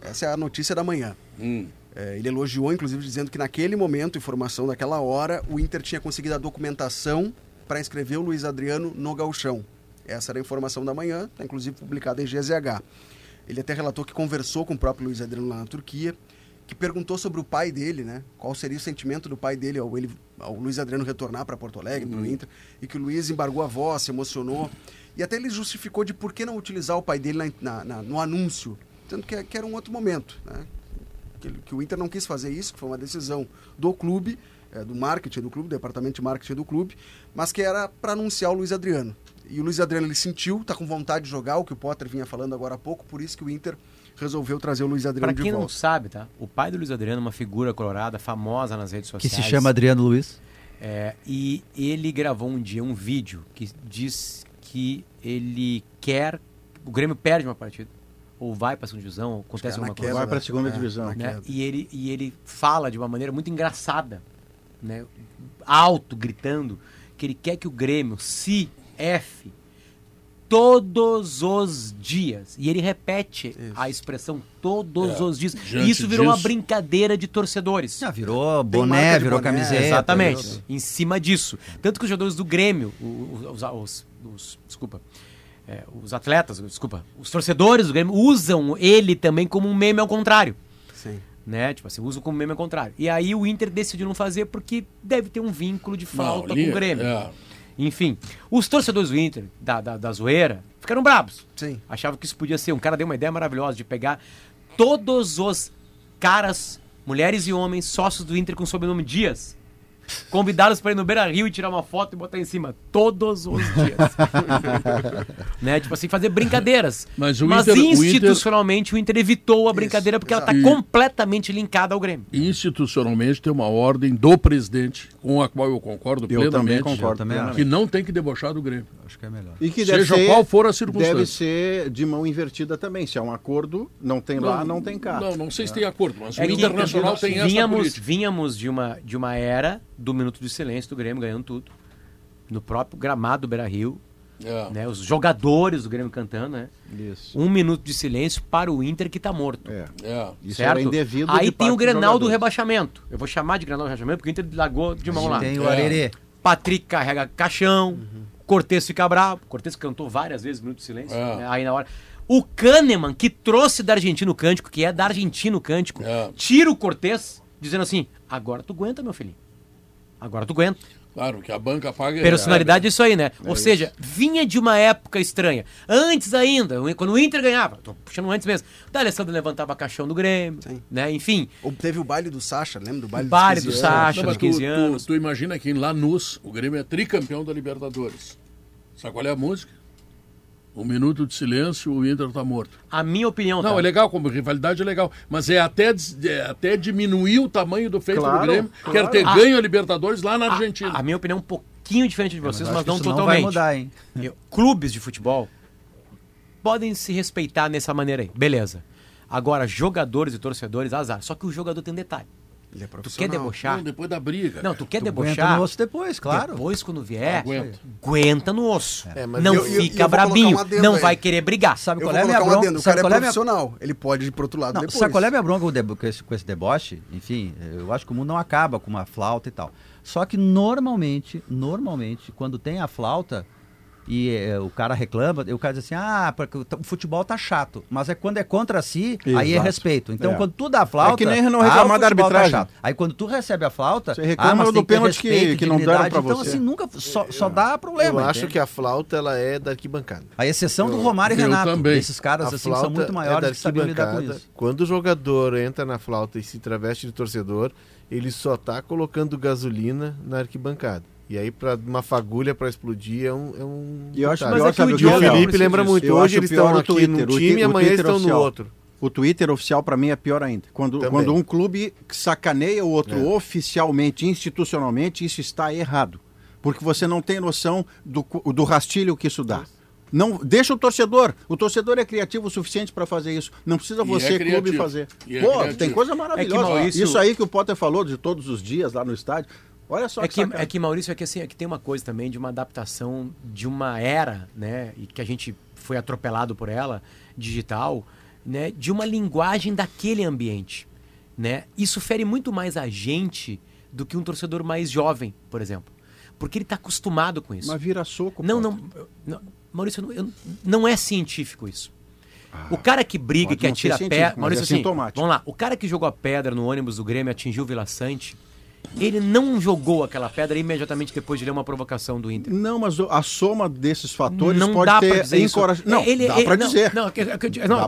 Essa é a notícia da manhã. Hum. É, ele elogiou, inclusive, dizendo que naquele momento, informação daquela hora, o Inter tinha conseguido a documentação para inscrever o Luiz Adriano no gauchão. Essa era a informação da manhã, está inclusive publicada em GZH. Ele até relatou que conversou com o próprio Luiz Adriano lá na Turquia, que perguntou sobre o pai dele, né? Qual seria o sentimento do pai dele ao, ele, ao Luiz Adriano retornar para Porto Alegre, para o Inter, e que o Luiz embargou a voz, se emocionou. E até ele justificou de por que não utilizar o pai dele na- na- na- no anúncio, dizendo que, que era um outro momento, né? Que, ele- que o Inter não quis fazer isso, que foi uma decisão do clube, eh, do marketing do clube, do departamento de marketing do clube, mas que era para anunciar o Luiz Adriano. E o Luiz Adriano ele sentiu, está com vontade de jogar, o que o Potter vinha falando agora há pouco, por isso que o Inter resolveu trazer o Luiz Adriano Pra de quem não volta. sabe, tá? O pai do Luiz Adriano é uma figura colorada, famosa nas redes Que sociais. se chama Adriano Luiz. É, e ele gravou um dia um vídeo que diz que ele quer. O Grêmio perde uma partida. Ou vai pra segunda divisão, ou acontece é alguma queda, coisa. Vai pra né? segunda É, divisão. na né? E, ele, e ele fala de uma maneira muito engraçada, né? alto, gritando, que ele quer que o Grêmio se F todos os dias. E ele repete a expressão todos É, os dias. diante E isso virou uma disso- brincadeira de torcedores. Ah, virou boné, virou boné, camiseta. Exatamente. virou- Em cima disso. Tanto que os jogadores do Grêmio, os, os- os- desculpa, é, os atletas, desculpa, os torcedores do Grêmio usam ele também como um meme ao contrário. Sim. Né? Tipo assim, usam como meme ao contrário. E aí o Inter decidiu não fazer porque deve ter um vínculo de falta Não, ali- com o Grêmio. é. Enfim, os torcedores do Inter, da, da, da zoeira, ficaram bravos. Sim. Achavam que isso podia ser. Um cara deu uma ideia maravilhosa de pegar todos os caras, mulheres e homens, sócios do Inter com o sobrenome Dias, convidá-los para ir no Beira Rio e tirar uma foto e botar em cima todos os dias. <laughs> né? Tipo assim, fazer brincadeiras. Mas o Inter- o institucionalmente o Inter evitou a brincadeira porque ela está completamente linkada ao Grêmio. Institucionalmente tem uma ordem do presidente, com a qual eu concordo Eu também plenamente, concordo. também que não tem que debochar do Grêmio. Acho que é melhor. E que deve Seja ser, qual for a deve circunstância. ser de mão invertida também. Se é um acordo, não tem lá, não tem cá. Não, não sei se tem acordo, mas É o que Internacional tem essa vínhamos, política. vínhamos de uma, de uma era do minuto de silêncio do Grêmio ganhando tudo. No próprio gramado do Beira Rio, É. né? Os jogadores do Grêmio cantando, né? Isso. Um minuto de silêncio para o Inter que tá morto. É. É. Isso certo? era indevido. Aí tem o Grenal do rebaixamento. Eu vou chamar de Grenal do rebaixamento porque o Inter largou de mão lá. Tem o É. Arerê. Patrick carrega caixão, Cortez fica bravo. Cortez cantou várias vezes Minuto de Silêncio. É. né? Aí na hora. O Kahneman, que trouxe da Argentina o cântico, que é da Argentina o cântico, É. tira o Cortez, dizendo assim: agora tu aguenta, meu filhinho. Agora tu aguenta. Claro, que a banca paga. é- Personalidade é isso aí, né? Ou seja, vinha de uma época estranha. Antes ainda, quando o Inter ganhava, tô puxando antes mesmo, o Alessandro levantava caixão do Grêmio, Sim. né? Enfim, Ou teve o baile do Sacha, lembra do baile, O baile do 15 anos? Sacha. Dos 15 tu, anos. Tu, tu imagina que em Lanús o Grêmio é tricampeão da Libertadores. Sabe qual é a música? Um minuto de silêncio, o Inter tá morto. a minha opinião. Não, tá? é legal, como rivalidade é legal. Mas é até, é até diminuir o tamanho do feito Claro, do Grêmio. claro. Quer ter Ah. ganho a Libertadores lá na A- Argentina. A, minha opinião é um pouquinho diferente de vocês, eu mas, não isso totalmente. Não vai mudar, hein? Eu- clubes de futebol podem se respeitar nessa maneira aí, beleza. Agora, jogadores e torcedores, azar. Só que o jogador tem um detalhe. Ele é Tu quer profissional. debochar? Não, depois da briga. Não, tu quer Tu aguenta debochar? no osso depois, claro. Depois, quando vier, Aguenta. aguenta no osso. É, mas não eu- eu- fica eu colocar brabinho. um não aí. vai querer brigar. Sabe Eu qual vou é a minha um bronca? O cara é qual é a minha profissional. Ele pode ir pro outro lado Não, depois. sabe qual é a minha bronca com o debo- com esse, com esse deboche? Enfim, eu acho que o mundo não acaba com uma flauta e tal. Só que normalmente, normalmente, quando tem a flauta e eh, o cara reclama, o cara diz assim, ah, porque o futebol tá chato. Mas é quando é contra si, aí é Exato. respeito. Então, É. quando tu dá a flauta... É que nem não ah, reclamar o da tá arbitragem. chato. Aí quando tu recebe a flauta... Você reclama ah, mas do pênalti que- que não deram pra Então, você. assim, nunca... Só, só dá problema. Eu acho entende? que a flauta ela é da arquibancada. A exceção do Romário e eu Renato. também. Esses caras, a assim, são muito é maiores da que sabiam lidar com isso. Quando o jogador entra na flauta e se traveste de torcedor, ele só tá colocando gasolina na arquibancada. E aí, para uma fagulha para explodir, é um. É um E eu acho é que o o é? Felipe lembra muito. Eu Hoje eles estão o aqui Twitter, num time e amanhã estão no oficial. outro. O Twitter oficial para mim é pior ainda. Quando, Também. quando um clube sacaneia o outro É. oficialmente, institucionalmente, isso está errado. Porque você não tem noção do, do rastilho que isso dá. Não, deixa o torcedor. O torcedor é criativo o suficiente para fazer isso. Não precisa E você, é clube, fazer. E é Pô, criativo. tem coisa maravilhosa. É que, Maurício- Isso aí que o Potter falou de todos os dias lá no estádio. Olha só É que, sacana. é que, Maurício, é que, assim, é que tem uma coisa também de uma adaptação de uma era, né? E que a gente foi atropelado por ela, digital, né? De uma linguagem daquele ambiente, né? Isso fere muito mais a gente do que um torcedor mais jovem, por exemplo. Porque ele está acostumado com isso. Mas vira soco. Não, não, não, Maurício, eu não, eu- não é científico isso. o cara que briga, que atira pedra. mas Maurício, é assim, sintomático. vamos lá. O cara que jogou a pedra no ônibus do Grêmio atingiu o Vila Sante, ele não jogou aquela pedra imediatamente depois de ler uma provocação do Inter. Não, mas a soma desses fatores não pode dá ter pra dizer isso. encoraj- Não, É, ele- dá ele- pra não, dizer. Não, não quer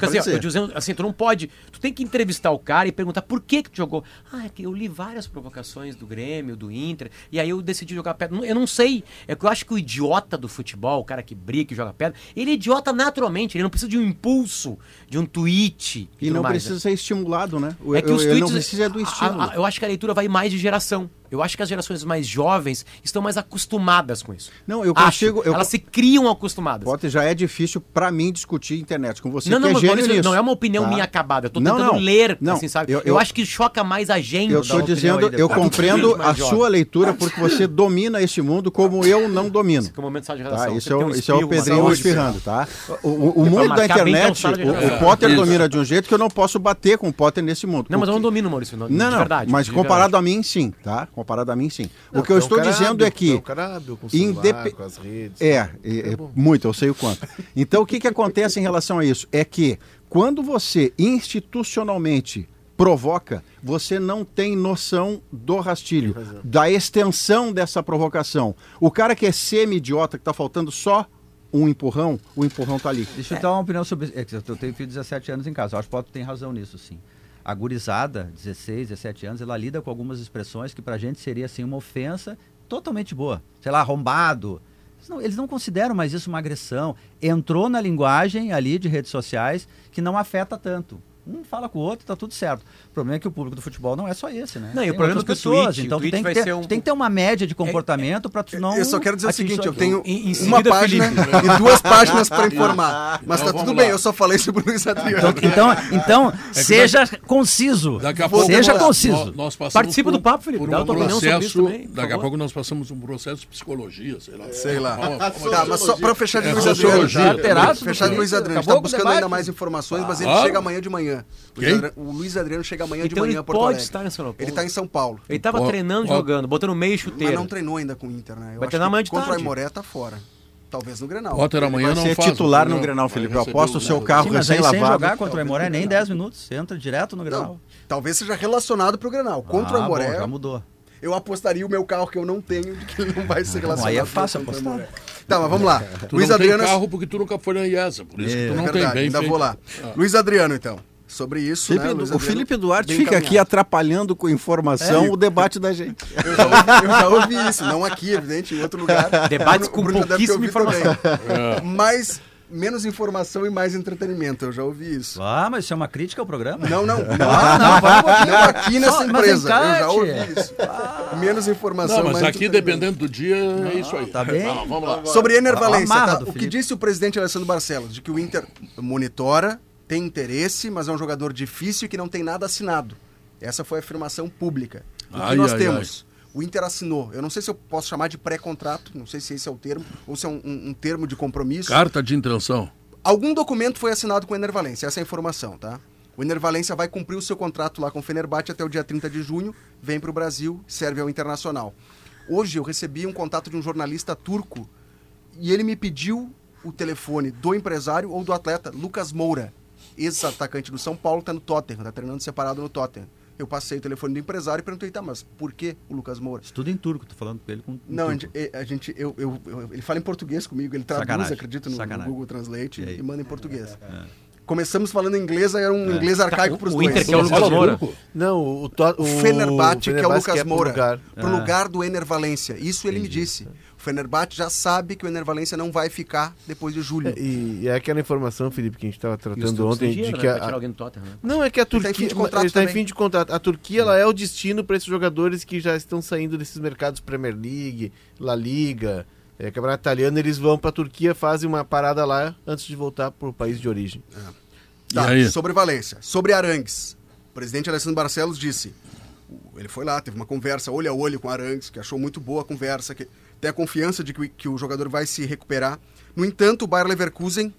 dizer, dizer. dizendo assim, tu não pode. Tu tem que entrevistar o cara e perguntar por que que tu jogou. Ah, é que eu li várias provocações do Grêmio, do Inter, e aí eu decidi jogar pedra. Não- Eu não sei. É que eu acho que o idiota do futebol, o cara que briga, que joga pedra, ele é idiota naturalmente. Ele não precisa de um impulso, de um tweet. E não mais, precisa né? ser estimulado, né? O- É que eu- os tweets. não precisa do a- estímulo. a- eu acho que a leitura vai mais de geração ação. Eu acho que as gerações mais jovens estão mais acostumadas com isso. Não, eu consigo- eu Elas se criam acostumadas. Potter, já é difícil pra mim discutir internet com você, não, não, é Maurício, não é uma opinião tá? minha acabada. Eu tô Não, tentando não. ler, Não, assim, sabe? eu- Eu, eu- acho que choca mais a gente. Eu estou dizendo, eu compreendo a jovem. sua leitura porque você domina esse mundo como eu não domino. Que é o momento de Tá, isso é, um isso é o Pedrinho espirrando, tá? O, o- o mundo da internet, de o, o Potter Isso. domina de um jeito que eu não posso bater com o Potter nesse mundo. Não, mas eu não domino, Maurício. Não, Não, não, verdade. mas comparado a mim, sim, tá? Comparado a mim, sim. Não, o que eu é estou cara dizendo hábil, é que cara hábil com celular, com as redes. É, é, é muito, eu sei o quanto. Então, o que, que acontece em relação a isso? É que quando você institucionalmente provoca, você não tem noção do rastilho, da extensão dessa provocação. O cara que é semi-idiota, que está faltando só um empurrão, o empurrão tá ali. Deixa eu dar uma opinião sobre. É, eu tenho filho de 17 anos em casa. Eu acho que o Potter tem razão nisso, sim. A gurizada, 16, 17 anos, ela lida com algumas expressões que pra gente seria assim uma ofensa totalmente boa. Sei lá, arrombado. Eles não, eles não consideram mais isso uma agressão. Entrou na linguagem ali de redes sociais que não afeta tanto. Um fala com o outro, tá tudo certo. O problema é que o público do futebol não é só esse, né? Não, e o Tem problema outras é que o pessoas, tweet- então o tu tem que, ter, um- tem que ter uma média de comportamento pra tu não Eu só quero dizer o seguinte, eu tenho Em- em uma página Felipe. e duas páginas para <laughs> informar. Mas Então tá tudo lá. bem, eu só falei sobre o Luiz Adriano. Então, então, então seja conciso. Daqui a pouco seja conciso. nós- Participa por do papo, Felipe. por Dá um sobre isso processo- também, Daqui a pouco nós passamos um processo de psicologia, sei lá. Sei lá. Tá, mas só para fechar de É Luiz Adriano. Fechar de Luiz Adriano. Tá o buscando ainda mais informações, mas ele Ah. chega amanhã de manhã. Adri- O Luiz Adriano chega amanhã de Então manhã ele a Porto pode Alegre. estar em São Paulo. Ele tá em São Paulo. Ele tava Ó, treinando, jogando, botando meio Mas chuteiro. não treinou ainda com o Inter, né? Eu Vai treinar amanhã de Contra tarde. o Aimoré tá fora. Talvez no Grenal. Potter amanhã Vai não ser faz o titular no Grenal, Felipe. Eu aposto o seu carro Sim, mas aí sem recém-lavado. jogar contra o Emoré nem 10 minutos. Entra direto no Grenal. Não, talvez seja relacionado pro Grenal. Contra Ah, o Aimoré, bom, já mudou. eu apostaria o meu carro que eu não tenho de que ele não vai ser relacionado. aí é fácil contra o apostar. Aimoré. Tá, mas vamos lá. Tu Luiz não Adriano tem carro porque tu nunca foi na IESA, por isso que tu É não verdade, tem bem ainda feito. vou lá. Ah. Luiz Adriano, então. Sobre isso, Felipe- né, Luiz o Adriano, Felipe Duarte fica aqui encaminhado. atrapalhando com informação o debate da gente. <laughs> Eu já, ouvi, eu já ouvi isso, não aqui, ebrigante, em outro lugar. <laughs> Debates O com pouquíssima informação. também. <laughs> Mas menos informação e mais entretenimento, eu já ouvi isso. Ah, mas isso é uma crítica ao programa? Não, não, não, Ah, não, não aqui nessa Só- empresa, eu já ouvi isso. Menos informação, Não, mas mais aqui, dependendo do dia, é isso aí. tá bem. Tá, vamos lá. Sobre Ener A- a Valência, amarra tá? do o que disse o presidente Alessandro Barcelos, de que o Inter monitora, tem interesse, mas é um jogador difícil e que não tem nada assinado. Essa foi a afirmação pública. O que Ai, nós ai, temos? O Inter assinou. Eu não sei se eu posso chamar de pré-contrato, não sei se esse é o termo, ou se é um, um- um termo de compromisso. Carta de intenção. Algum documento foi assinado com o Ener Valência, essa é a informação, tá? O Ener Valência vai cumprir o seu contrato lá com o Fenerbahçe até o dia 30 de junho, vem para o Brasil, serve ao Internacional. Hoje eu recebi um contato de um jornalista turco e ele me pediu o telefone do empresário ou do atleta, Lucas Moura, ex-atacante do São Paulo, está no Tottenham, está treinando separado no Tottenham. Eu passei o telefone do empresário e perguntei, tá, mas por que o Lucas Moura? Estuda em turco, tô falando com ele com Não, a turco. gente, eh, a gente eu, eu- eu- ele fala em português comigo, ele traduz, Sacanagem, acredito, no, sacanagem. Google Translate E e, manda em português. Começamos falando inglês, era um inglês arcaico o- para os o dois. Inter que é o Lucas Moura. Não, o, o, O Fenerbahçe, que é o Lucas Moura, lugar. pro Ah. lugar do Ener Valência. Isso ele me disse. O Fenerbahçe já sabe que o Ener Valência não vai ficar depois de julho. É, E, e é aquela informação, Felipe, que a gente estava tratando ontem, de dinheiro, que né, a, Tottenham, né? Não, é que a Ele tá em Turquia. fim de contrato tá em fim de contrato. A Turquia ela é o destino para esses jogadores que já estão saindo desses mercados Premier League, La Liga, é, Campeonato Italiano. Eles vão para a Turquia, fazem uma parada lá antes de voltar para o país de origem. Tá, E aí? sobre Valência. Sobre Arangues. O presidente Alessandro Barcelos disse. Ele foi lá, teve uma conversa olho a olho com Arangues, que achou muito boa a conversa, que tem a confiança de que, o- que o jogador vai se recuperar. No entanto, o Bayer Leverkusen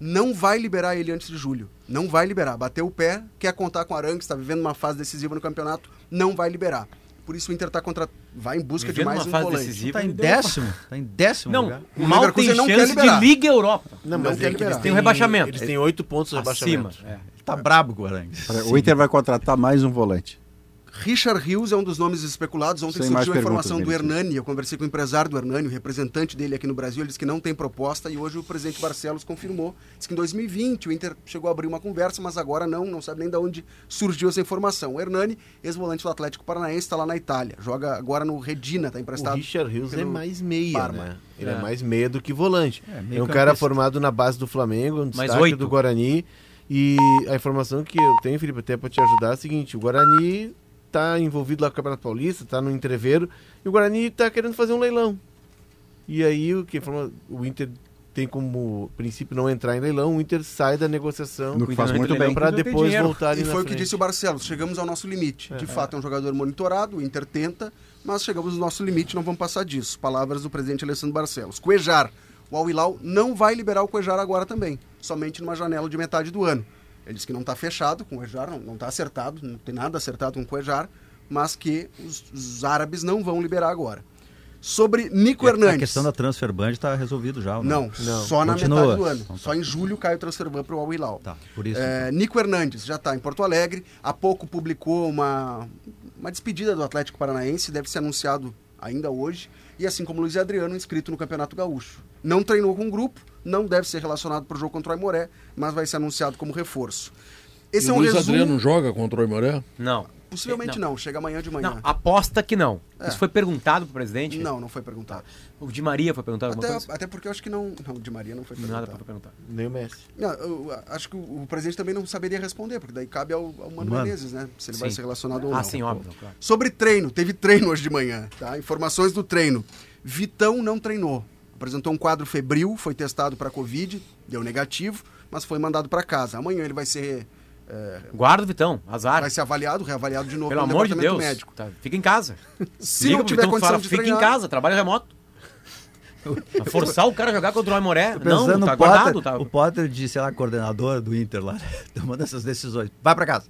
não vai liberar ele antes de julho. Não vai liberar. Bateu o pé, quer contar com o Arangues, está vivendo uma fase decisiva no campeonato, não vai liberar. Por isso o Inter tá contra... vai em busca de Vivendo mais uma um fase volante. decisiva. Tá em décimo, tá em décimo Não, lugar. O mal tem não chance de. Liga Europa. Não, Não mas quer é liberar. eles Tem um rebaixamento. Eles têm oito pontos de rebaixamento. É. Tá brabo o Arangues. O Inter vai contratar mais um volante. Richard Rios é um dos nomes especulados. Ontem Sem surgiu a informação do Hernani. Eu conversei com o empresário do Hernani, o representante dele aqui no Brasil. Ele disse que não tem proposta e hoje o presidente Barcelos confirmou. Disse que em 2020 o Inter chegou a abrir uma conversa, mas agora não, não sabe nem de onde surgiu essa informação. O Hernani, ex-volante do Atlético Paranaense, está lá na Itália. Joga agora no Redina, está O emprestado. Richard Rios é mais meia, Parma. né? Ele é. É. mais meia do que volante. É, É, um cara formado na base do Flamengo, um destaque do Guarani. E a informação que eu tenho, Felipe, até para te ajudar é a seguinte: o Guarani tá envolvido lá com o Campeonato Paulista, tá no entreveiro, e o Guarani tá querendo fazer um leilão. E aí o que informa- o Inter tem como princípio não entrar em leilão, o Inter sai da negociação No que faz Inter muito leilão bem. para depois voltar E foi o que disse o Barcelos. Chegamos ao nosso limite. De fato, é um jogador monitorado, o Inter tenta, mas chegamos ao nosso limite, não vamos passar disso. Palavras do presidente Alessandro Barcelos. Cuejar. O Al Hilal não vai liberar o Cuejar agora também, somente numa janela de metade do ano. Ele disse que não está fechado com o Cuejar, não está acertado, não tem nada acertado com o Cuejar, mas que os, os árabes não vão liberar agora. Sobre Nico E a- Hernandes. A questão da transfer ban está resolvido já. ou Não, Não. só na Continua. metade do ano. Então tá. Só em julho cai o transfer ban para o Al Hilal. Tá, por isso. É, então. Nico Hernandes já está em Porto Alegre. Há pouco publicou uma, uma despedida do Atlético Paranaense, deve ser anunciado ainda hoje. E assim como Luiz Adriano, inscrito no Campeonato Gaúcho. Não treinou com o grupo, não deve ser relacionado para o jogo contra o Aimoré, mas vai ser anunciado como reforço. Esse E é o um Luiz resumo. Adriano joga contra o Imoré? Não. Possivelmente Não. não. chega amanhã de manhã. Não, aposta que não. É. Isso foi perguntado pro presidente? Não, não foi perguntado. O Di Maria foi perguntado Até, coisa? até porque eu acho que não. Não, de Maria não foi Nada perguntado. pra perguntar. Nem o Messi. Não, eu acho que o, o presidente também não saberia responder, porque daí cabe ao, ao Mano Mano. Menezes, né? Se ele vai Sim. ser relacionado ou Ah, não. sim, óbvio. Claro. Sobre treino, teve treino hoje de manhã, tá? Informações do treino. Vitão não treinou. Apresentou um quadro febril, foi testado para Covid, deu negativo, mas foi mandado para casa. Amanhã ele vai ser, é, Guarda o Vitão, azar. vai ser avaliado, reavaliado de novo Pelo no amor de departamento Deus. médico. Tá, fica em casa. <laughs> Se Liga não tiver Vitão, condição fala, de fica treinar, em casa, trabalho remoto. Forçar o cara a jogar contra o Aimoré? Não, tá no Potter, guardado. Tá... o Potter de, sei lá, coordenador do Inter lá, <laughs> tomando essas decisões. Vai pra casa.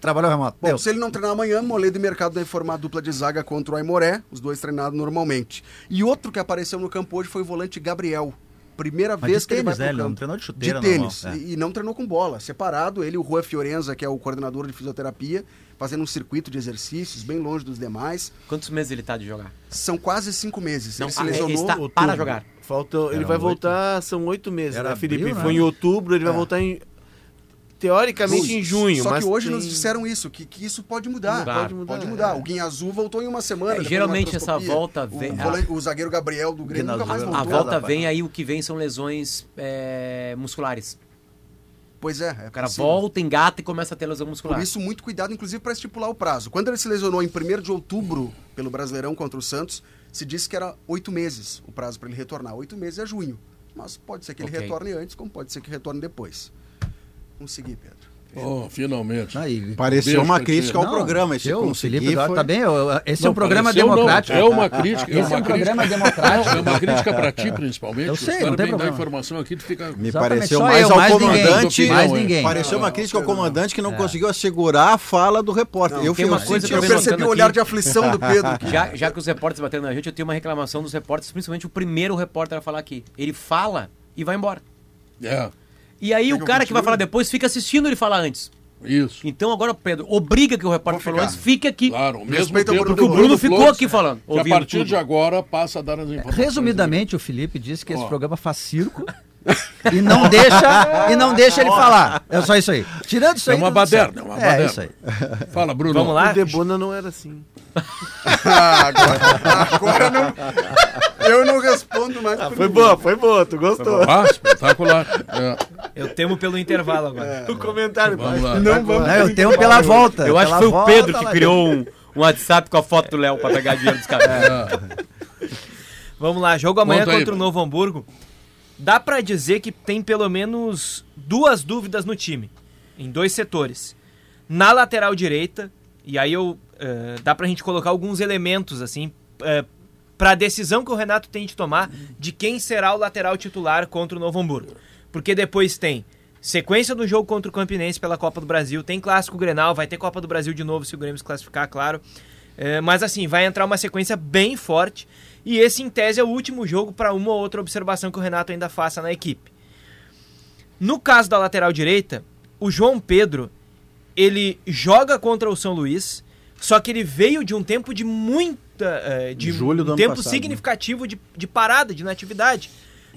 Trabalhou remoto. Bom, Deu. se ele não treinar amanhã, Moledo e Mercado vai formar a dupla de zaga contra o Aimoré, os dois treinados normalmente. E outro que apareceu no campo hoje foi o volante Gabriel. Primeira Mas vez de que ele vai tênis, né? Ele não campo. treinou de chuteira De tênis. normal, é. E, não treinou com bola. Separado, ele e o Rua Fiorenza, que é o coordenador de fisioterapia, fazendo um circuito de exercícios, bem longe dos demais. Quantos meses ele tá de jogar? São quase cinco meses. Não, ele se ah, é, lesionou. está outubro. para jogar. Falta, ele vai oito. voltar, são oito meses, Era né, Felipe? abril, né? Foi em outubro, ele vai É. voltar em. Teoricamente em junho, Só mas. que hoje tem- nos disseram isso, que, que isso pode mudar. Mudar. Pode mudar. Pode mudar. O Guinha Azul voltou em uma semana. É, geralmente uma essa volta O, vem- volante- o zagueiro Gabriel do Grêmio Guinha nunca mais voltou. A volta vem aí, o que vem são lesões é, musculares. Pois é. é O cara possível. volta, engata e começa a ter lesão muscular. Por isso, muito cuidado, inclusive, para estipular o prazo. Quando ele se lesionou em 1 de outubro pelo Brasileirão contra o Santos, se disse que era oito meses o prazo para ele retornar. Oito meses é junho. Mas pode ser que ele Ok. retorne antes, como pode ser que retorne depois. Vamos seguir, Pedro. Oh, finalmente. Aí, Pareceu Beijo uma crítica ao Não, programa. Esse eu, Felipe foi- tá bem. eu- Esse é Não, um programa pareceu, não. democrático. É uma crítica. Esse é um programa democrático. É uma crítica pra ti, principalmente. Eu sei, não tem problema. informação aqui, tu fica. Me pareceu mais eu, ao mais ninguém. comandante. Mais é. ninguém. Pareceu uma crítica ao comandante que não conseguiu assegurar a fala do repórter. Não, eu eu coisa senti- Eu percebi o olhar de aflição do Pedro. Já, já que os repórteres bateram na gente, eu tenho uma reclamação dos repórteres, principalmente o primeiro repórter a falar aqui. Ele fala e vai embora. É, E aí Quer o que cara que vai falar depois fica assistindo ele falar antes. isso. Então agora, Pedro, obriga que o repórter falou antes, fique aqui. Claro, o mesmo Respeita o Pedro Bruno que O Bruno Bruno ficou Flores, aqui falando. Que a partir tudo. de agora passa a dar as informações. Resumidamente, o Felipe disse que esse programa faz circo <laughs> e não deixa e não deixa ele falar. É só isso aí. Tirando isso É aí. uma baderna, é uma É baderna. isso aí. Fala, Bruno. Vamos lá? O Debona não era assim. Ah, agora, agora não. Eu não respondo mais. por Foi boa, foi boa, tu gostou. Ah, espetacular. É, Eu temo pelo intervalo agora. O comentário, vamos lá. Não vamos. Não, eu tenho pela volta. Eu acho que foi o Pedro lá que criou um, um WhatsApp com a foto do Léo pra pegar dinheiro dos caras. É, Vamos lá, jogo amanhã Conta aí, contra o Bruno. Novo Hamburgo. Dá pra dizer que tem pelo menos duas dúvidas no time, em dois setores. Na lateral direita, e aí eu eh, dá pra gente colocar alguns elementos assim eh, pra decisão que o Renato tem de tomar de quem será o lateral titular contra o Novo Hamburgo. Porque depois tem sequência do jogo contra o Campinense pela Copa do Brasil, tem clássico Grenal, vai ter Copa do Brasil de novo se o Grêmio se classificar, claro. É, mas assim, vai entrar uma sequência bem forte. E esse, em tese, é o último jogo para uma ou outra observação que o Renato ainda faça na equipe. No caso da lateral direita, o João Pedro, ele joga contra o São Luís, só que ele veio de um tempo de muita. eh, de Julho do um tempo passado, significativo de, de parada, de inatividade.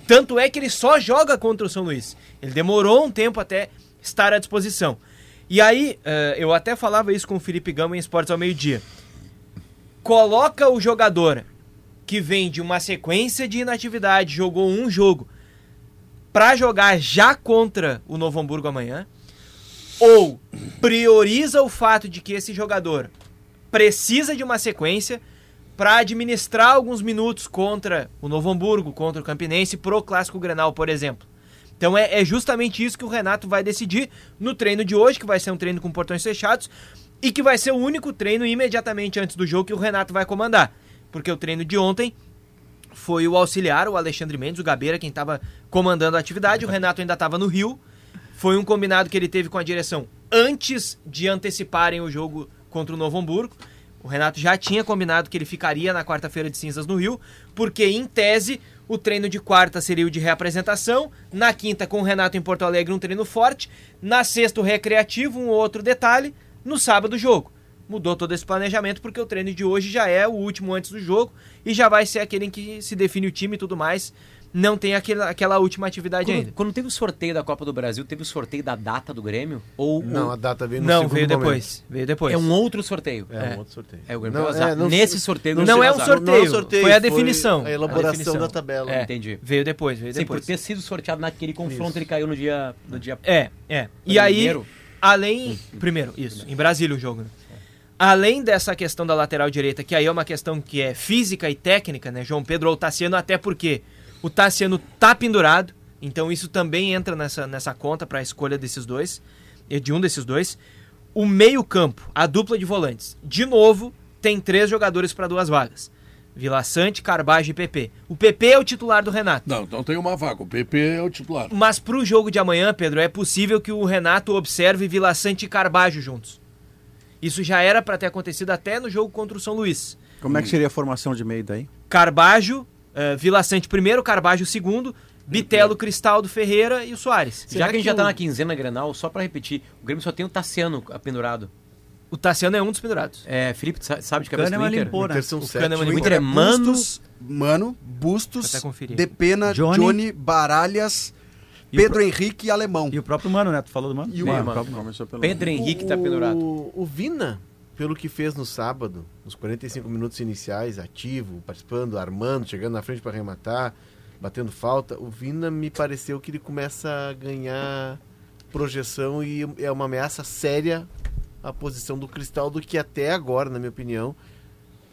Tanto é que ele só joga contra o São Luís. Ele demorou um tempo até estar à disposição. E aí, eh, eu até falava isso com o Felipe Gama em Esportes ao meio-dia. Coloca o jogador que vem de uma sequência de inatividade, jogou um jogo, pra jogar já contra o Novo Hamburgo amanhã, ou prioriza o fato de que esse jogador precisa de uma sequência para administrar alguns minutos contra o Novo Hamburgo, contra o Campinense, pro Clássico Grenal, por exemplo. Então é, é justamente isso que o Renato vai decidir no treino de hoje, que vai ser um treino com portões fechados, e que vai ser o único treino imediatamente antes do jogo que o Renato vai comandar. Porque o treino de ontem foi o auxiliar, o Alexandre Mendes, o Gabeira, quem estava comandando a atividade. O Renato ainda estava no Rio. Foi um combinado que ele teve com a direção antes de anteciparem o jogo contra o Novo Hamburgo. O Renato já tinha combinado que ele ficaria na quarta-feira de cinzas no Rio, porque em tese o treino de quarta seria o de reapresentação, na quinta com o Renato em Porto Alegre um treino forte, na sexta o recreativo, um outro detalhe, no sábado o jogo. Mudou todo esse planejamento porque o treino de hoje já é o último antes do jogo e já vai ser aquele em que se define o time e tudo mais. Não tem aquela, aquela última atividade Quando, ainda. quando teve o sorteio da Copa do Brasil, teve o sorteio da data do Grêmio? Ou Não, ou- a data veio no Não, segundo veio momento. depois. Veio depois. é um outro sorteio? É, É. um outro sorteio. É, o Grêmio Não, é, não Nesse se- sorteio não deu é um sorteio. Não é um sorteio, foi a definição. A elaboração A definição. da tabela. É. Entendi. Veio depois, veio Sim, por depois. ter sido sorteado naquele confronto, ele caiu no dia... No dia... É, é. E aí, Primeiro? além. Primeiro, isso. Em Brasília o jogo, né? Além dessa questão da lateral direita, que aí é uma questão que é física e técnica, né? João Pedro ou Tassiano, até porque o Tassiano tá pendurado, então isso também entra nessa, nessa conta para a escolha desses dois, e de um desses dois. O meio-campo, a dupla de volantes. De novo, tem três jogadores para duas vagas: Vila Sante, Carbage e PP. O PP é o titular do Renato. Não, então tem uma vaga. O PP é o titular. Mas pro jogo de amanhã, Pedro, é possível que o Renato observe Vila Sante e Carbajo juntos. Isso já era para ter acontecido até no jogo contra o São Luís. Como é que seria a formação de meio daí? Carbajo, eh, Vila Sante primeiro, Carbajo segundo, Bitelo, Cristaldo, Ferreira e o Soares. Já que a gente já o, tá na quinzena Grenal, só pra repetir, o Grêmio só tem o Tassiano pendurado. o Tassiano é um dos pendurados. É, Felipe, sa- sabe de cabeça do Kahneman Inter? limpou, né? Inter são O sete. Kahneman O limpou. Inter é Mano- Bustos, Mano, Bustos, Vou até conferir. Depena, Johnny. Johnny, Baralhas, o Pedro pro- Henrique e Alemão. E o próprio Mano, né? Tu falou do Mano? E o Bem, Mano. mano. Começou pelo Pedro Henrique tá O- pendurado. O Vina, pelo que fez no sábado, nos 45 minutos iniciais, ativo, participando, armando, chegando na frente para arrematar, batendo falta, o Vina me pareceu que ele começa a ganhar projeção e é uma ameaça séria à posição do Cristaldo, que até agora, na minha opinião,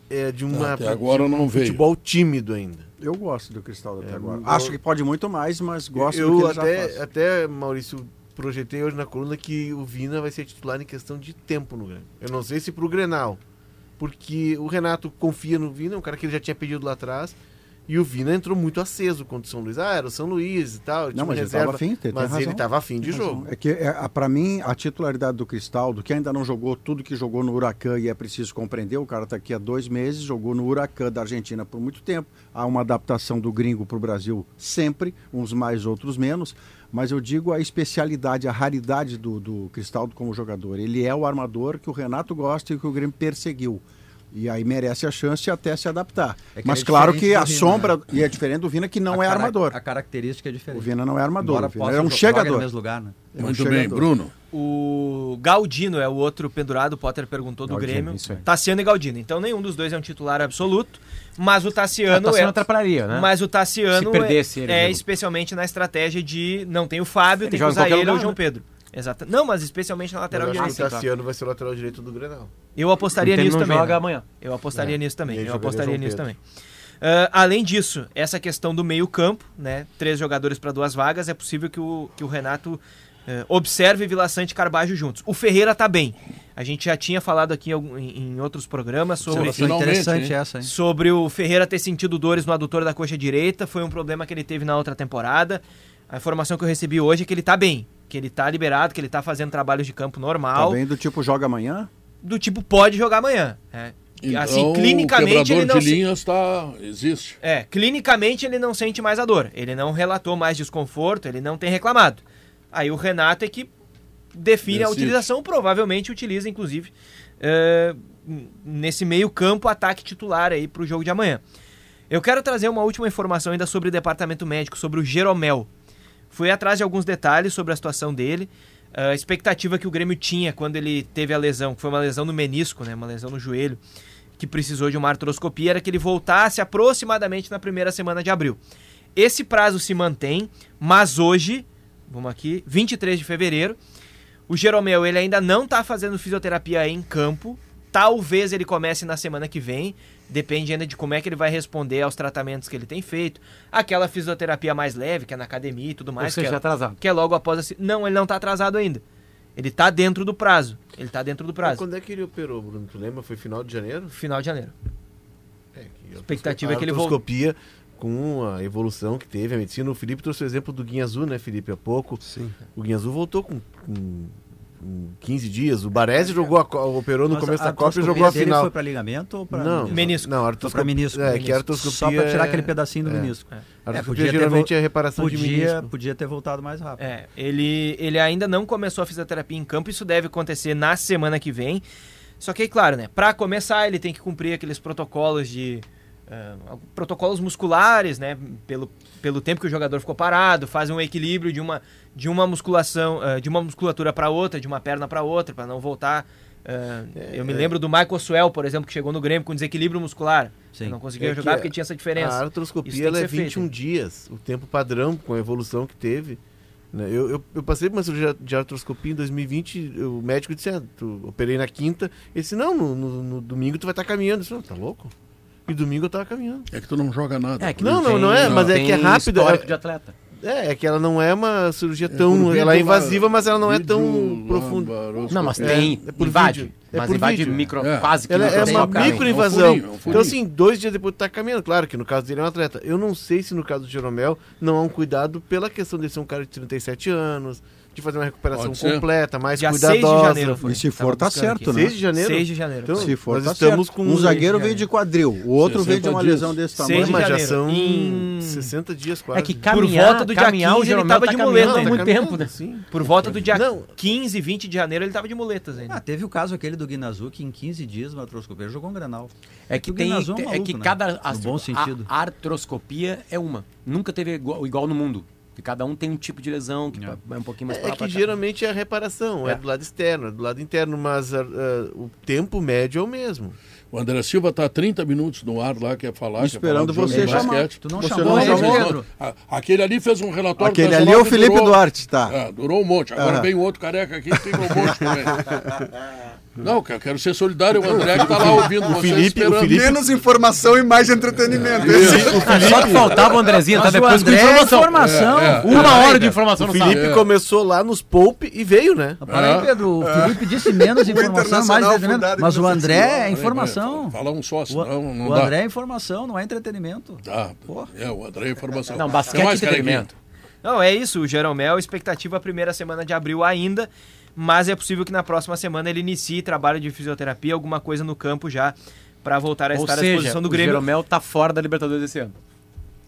é de uma Até agora não veio. futebol tímido ainda. Eu gosto do Cristal até É, agora. eu- Acho que pode muito mais, mas gosto eu do que ele já até, faz. até, Maurício, projetei hoje na coluna que o Vina vai ser titular em questão de tempo no Grêmio. Eu não sei se pro Grenal, porque o Renato confia no Vina, um cara que ele já tinha pedido lá atrás, e o Vina entrou muito aceso contra o São Luís. Ah, era o São Luís e tal, Não, mas ele reserva, tava afim, tem- tem mas ele estava afim de jogo. É que, é, a- pra mim, a titularidade do Cristaldo, que ainda não jogou tudo que jogou no Huracan e é preciso compreender, o cara está aqui há dois meses, jogou no Huracan da Argentina por muito tempo. Há uma adaptação do gringo para o Brasil sempre, uns mais, outros menos. Mas eu digo a especialidade, a raridade do, do Cristaldo como jogador. Ele é o armador que o Renato gosta e que o Grêmio perseguiu. E aí merece a chance até se adaptar. É que Mas é claro que a do Vina, sombra, né? e é diferente do Vina, que não A é armador. A característica é diferente. O Vina não é armador, é um chegador. no lugar, né? É um Muito bem, chegador. Bruno. O Galdino é o outro pendurado, o Potter perguntou do Galdino, Grêmio. isso aí. Tassiano e Galdino. Então nenhum dos dois é um titular absoluto, mas o Tassiano, Ah, Tassiano é. atrapalharia, né? Mas o Tassiano Se perdesse é, ele, é jogo. especialmente na estratégia de não tem o Fábio, Ele tem que usar ele ou o João né? Pedro. Exato. Não, mas especialmente na lateral direita. o Tassiano vai ser o lateral direito do Grenal. Eu apostaria Então ele nisso não também. joga né? amanhã. Eu apostaria É. nisso também. Eu apostaria nisso também. Ah, além disso, essa questão do meio-campo, né? Três jogadores para duas vagas, é possível que o, que o Renato eh, observe Vila Sante e Carbajo juntos. O Ferreira tá bem. A gente já tinha falado aqui em, outros programas sobre, interessante hein? essa, hein? sobre o Ferreira ter sentido dores no adutor da coxa direita. Foi um problema que ele teve na outra temporada. A informação que eu recebi hoje é que ele tá bem. Que ele tá liberado, que ele tá fazendo trabalhos de campo Tá normal. bem do tipo joga amanhã? do tipo, pode jogar amanhã. É. Então, assim, o clinicamente ele quebrador não de se- linhas tá... existe. É, clinicamente ele não sente mais a dor. Ele não relatou mais desconforto, ele não tem reclamado. Aí o Renato é que define a utilização, provavelmente utiliza, inclusive, é, nesse meio campo, ataque titular aí pro jogo de amanhã. Eu quero trazer uma última informação ainda sobre o departamento médico, sobre o Jeromel. Fui atrás de alguns detalhes sobre a situação dele. A expectativa que o Grêmio tinha quando ele teve a lesão, que foi uma lesão no menisco, né, uma lesão no joelho, que precisou de uma artroscopia, era que ele voltasse aproximadamente na primeira semana de abril. Esse prazo se mantém, mas hoje, vamos aqui, 23 de fevereiro, o Jeromel ele ainda não está fazendo fisioterapia em campo. Talvez ele comece na semana que vem. Depende ainda de como é que ele vai responder aos tratamentos que ele tem feito. Aquela fisioterapia mais leve, que é na academia e tudo mais. Ou seja, que, é, atrasado. que é logo após a... Não, ele não está atrasado ainda. Ele está dentro do prazo. Ele está dentro do prazo. Quando é que ele operou, Bruno? Tu lembra? Foi final de janeiro? Final de janeiro. É, que a Expectativa é que ele volte. Com a evolução que teve a medicina. O Felipe trouxe o exemplo do Guinha Azul, né, Felipe? Há pouco. Sim. O Guinha Azul voltou com, com, com 15 dias. O Baresi jogou a, operou no começo da Copa e jogou a final. foi para ligamento ou para Não, Menisco. Não, artroscopia. para menisco. É, que artroscopia. Só para tirar é- aquele pedacinho do é. menisco. É, artroscopia podia ter geralmente é reparação de Podia, menisco. podia ter voltado mais rápido. É, ele, ele ainda não começou a fisioterapia em campo, isso deve acontecer na semana que vem. Só que, claro, né, para começar, ele tem que cumprir aqueles protocolos de ah, protocolos musculares, né? Pelo, pelo tempo que o jogador ficou parado, fazem um equilíbrio de uma, de uma musculação, ah, de uma musculatura para outra, de uma perna para outra, para não voltar. ah, eu me lembro do Michael Swell, por exemplo, que chegou no Grêmio com desequilíbrio muscular. Não conseguia É jogar que porque tinha essa diferença. A artroscopia ela é ser feito. 21 dias, o tempo padrão com a evolução que teve. né? Eu, eu, eu passei por uma cirurgia de artroscopia em 2020, o médico disse, ah, tu operei na quinta, ele disse, não, no, no- no domingo tu vai estar caminhando. Eu disse, não, tá louco? E domingo eu tava caminhando. É que tu não joga nada. É, que Não, não, tem- não é, mas é que é rápido, histórico é- de atleta. É, é que ela não é uma cirurgia por tão. ela é lá, invasiva, mas ela não é tão profunda. Não, mas É, tem. é por invade. vídeo. É mas por invade vídeo. micro, É. quase que Ela é uma microinvasão. É um é um. Então, assim, dois dias depois tu tá caminhando. Claro que no caso dele é um atleta. Eu não sei se no caso do Jeromel não há um cuidado pela questão de ser um cara de 37 anos, de fazer uma recuperação completa, mais Dia 6 de cuidadosa. janeiro foi. E se for, tá certo, aqui. né? 6 de janeiro? 6 de janeiro. Então, Se for, nós tá estamos certo. com um zagueiro veio de quadril, o outro veio de 60 uma dias. lesão desse Seis tamanho. de Mas já janeiro. são Em- 60 dias quase. É que Por caminhar, volta do dia caminhar, 15 o ele tava tá de caminhando muleta, há tá muito tempo, né? sim. Por volta do dia Não. 15, 20 de janeiro ele tava de muletas ainda. Ah, teve o caso aquele do Guinazu que em 15 dias uma artroscopia jogou um granal. É que tem, é é que né? cada No bom sentido. A, a artroscopia é uma. Nunca teve igual, igual no mundo. Cada um tem um tipo de lesão que é um pouquinho mais É pra lá, que geralmente é a reparação, é. É. do lado externo, é do lado interno, mas ah, ah, o tempo médio é o mesmo. O André Silva tá 30 minutos no ar lá, quer falar. Esperando quer falar você chamar. basquete. Tu não Você chamou não ele, chamou? Pedro? A- Aquele ali fez um relatório. Aquele ali é o Felipe durou- Duarte, tá. É, durou um monte. Agora Aham. vem o outro careca aqui que tem um monte também. <laughs> Não, eu quero ser solidário. O André que tá lá ouvindo vocês Felipe- o. Felipe- Menos informação e mais entretenimento. Ah, Só que faltava o Andrezinho, tá o depois com é informação. informação. É, é. Uma hora de informação O no Felipe começou lá nos Poupe e veio, né? Para aí, Pedro. O Felipe disse menos informação, mais entretenimento. Mas o André é Peraí, informação. Fala um só, O, senão não o dá. André é informação, não é entretenimento. Tá. É, o André é informação. Não, basquete carequinha? entretenimento. Não, é isso. O Jeromel, expectativa a primeira semana de abril ainda, mas é possível que na próxima semana ele inicie trabalho de fisioterapia, alguma coisa no campo já, para voltar a Ou estar à seja, disposição do o Grêmio. Jeromel tá fora da Libertadores esse ano.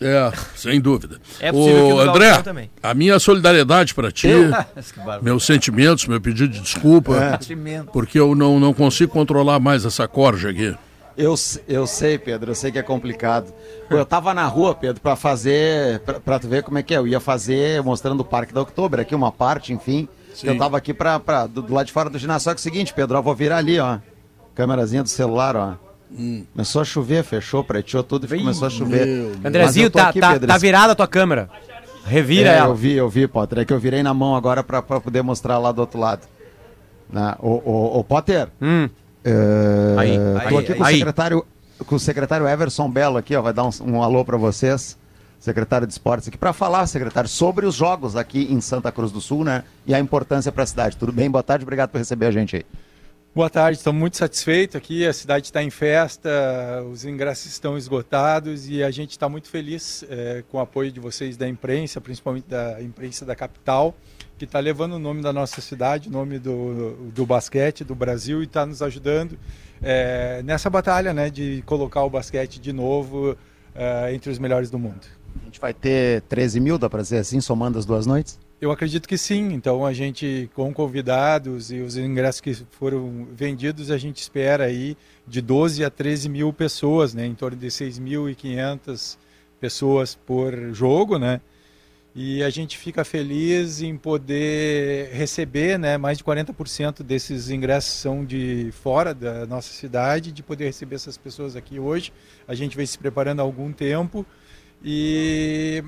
É, sem dúvida. É possível que Ô, no André, também. a minha solidariedade para ti, <laughs> Que meus sentimentos, meu pedido de desculpa, Entretenimento. porque eu não, não consigo controlar mais essa corja aqui. Eu, eu sei, Pedro, eu sei que é complicado. Eu tava na rua, Pedro, pra fazer, pra, pra tu ver como é que é. Eu ia fazer, mostrando o Parque da Outubro, aqui uma parte, enfim. Sim. Eu tava aqui pra, pra, do, do lado de fora do ginásio. Só que é o seguinte, Pedro, eu vou virar ali, ó. Câmerazinha do celular, ó. Começou a chover, fechou, preteou tudo e começou a chover. Andrezinho, tá, aqui, tá, Pedro, tá virada a tua câmera. Revira É, ela. eu vi, eu vi, Potter. É que eu virei na mão agora pra, pra poder mostrar lá do outro lado. Na, o, o, o Potter, Hum. é, Aí, tô aí, aqui com o aí. secretário, com o secretário Everson Belo aqui, ó, vai dar um, um alô para vocês, secretário de esportes aqui, para falar, secretário, sobre os jogos aqui em Santa Cruz do Sul, né? E a importância para a cidade. Tudo bem? Boa tarde, obrigado por receber a gente aí. Boa tarde, estamos muito satisfeitos aqui. A cidade está em festa, os ingressos estão esgotados e a gente está muito feliz eh, com o apoio de vocês da imprensa, principalmente da imprensa da capital, que está levando o nome da nossa cidade, o nome do, do basquete do Brasil e está nos ajudando eh, nessa batalha né, de colocar o basquete de novo eh, entre os melhores do mundo. A gente vai ter 13 mil, dá para dizer assim, somando as duas noites? Eu acredito que sim. Então a gente, com convidados e os ingressos que foram vendidos, a gente espera aí de 12 a 13 mil pessoas, né? Em torno de 6.500 pessoas por jogo, né? E a gente fica feliz em poder receber, né? Mais de 40% desses ingressos são de fora da nossa cidade, de poder receber essas pessoas aqui hoje. A gente vem se preparando há algum tempo e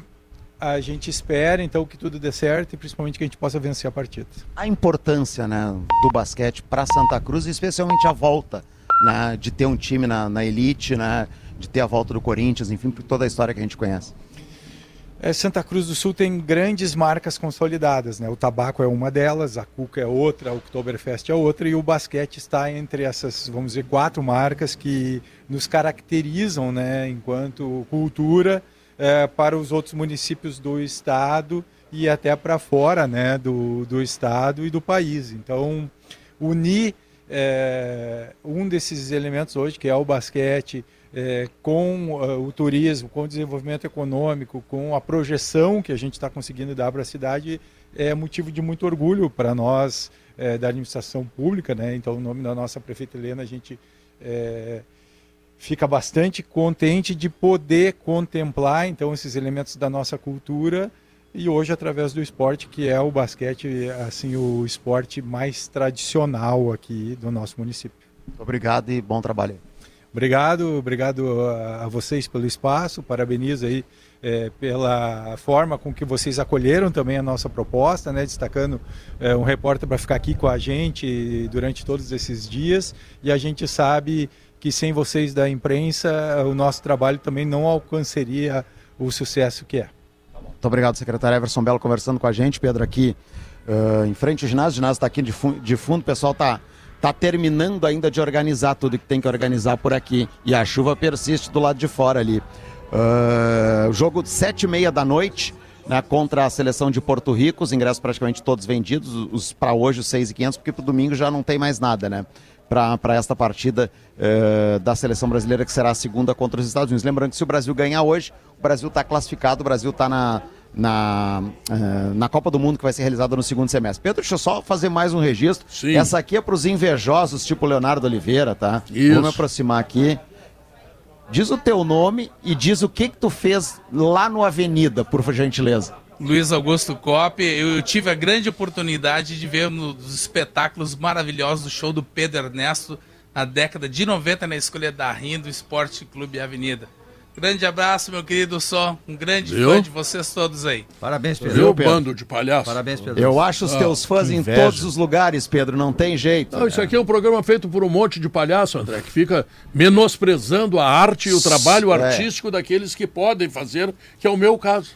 a gente espera então que tudo dê certo e principalmente que a gente possa vencer a partida. A importância né, do basquete para Santa Cruz, especialmente a volta né, de ter um time na, na elite, né, de ter a volta do Corinthians, enfim, por toda a história que a gente conhece. É, Santa Cruz do Sul tem grandes marcas consolidadas, né? O tabaco é uma delas, a Cuca é outra, a Oktoberfest é outra e o basquete está entre essas, vamos dizer, quatro marcas que nos caracterizam, né, enquanto cultura é, para os outros municípios do estado e até para fora, né, do, do estado e do país. Então, unir é, um desses elementos hoje, que é o basquete, é, com uh, o turismo, com o desenvolvimento econômico, com a projeção que a gente está conseguindo dar para a cidade, é motivo de muito orgulho para nós é, da administração pública. Né? Então, o nome da nossa prefeita Helena, a gente é, fica bastante contente de poder contemplar então esses elementos da nossa cultura e hoje através do esporte que é o basquete assim o esporte mais tradicional aqui do nosso município. Obrigado e bom trabalho. Obrigado, obrigado a, a vocês pelo espaço, parabenizo aí é, pela forma com que vocês acolheram também a nossa proposta, né, destacando é, um repórter para ficar aqui com a gente durante todos esses dias e a gente sabe que sem vocês da imprensa o nosso trabalho também não alcançaria o sucesso que é. Muito obrigado, secretário Everson Belo, conversando com a gente. Pedro aqui uh, em frente ao ginásio. O ginásio está aqui de, fu de fundo. O pessoal está tá terminando ainda de organizar tudo que tem que organizar por aqui. E a chuva persiste do lado de fora ali. Uh, jogo sete e meia da noite. Né, contra a seleção de Porto Rico, os ingressos praticamente todos vendidos, os para hoje os 6.500, porque para domingo já não tem mais nada, né? Para esta partida uh, da seleção brasileira, que será a segunda contra os Estados Unidos. Lembrando que se o Brasil ganhar hoje, o Brasil está classificado, o Brasil está na, na, uh, na Copa do Mundo que vai ser realizada no segundo semestre. Pedro, deixa eu só fazer mais um registro. Sim. Essa aqui é para os invejosos, tipo Leonardo Oliveira, tá? Isso. Vou me aproximar aqui. Diz o teu nome e diz o que que tu fez lá no Avenida, por gentileza. Luiz Augusto Cop, eu tive a grande oportunidade de ver um dos espetáculos maravilhosos do show do Pedro Ernesto na década de 90 na escolha da RIM do Esporte Clube Avenida. Grande abraço, meu querido Só, um grande Viu? fã de vocês todos aí. Parabéns, Pedro. Viu, Pedro? bando de palhaço? Parabéns, Pedro. Eu acho os Ah, teus fãs que em todos os lugares, Pedro, não tem jeito. Não, isso aqui é um programa feito por um monte de palhaço, André, que fica menosprezando a arte e o trabalho É. artístico daqueles que podem fazer, que é o meu caso.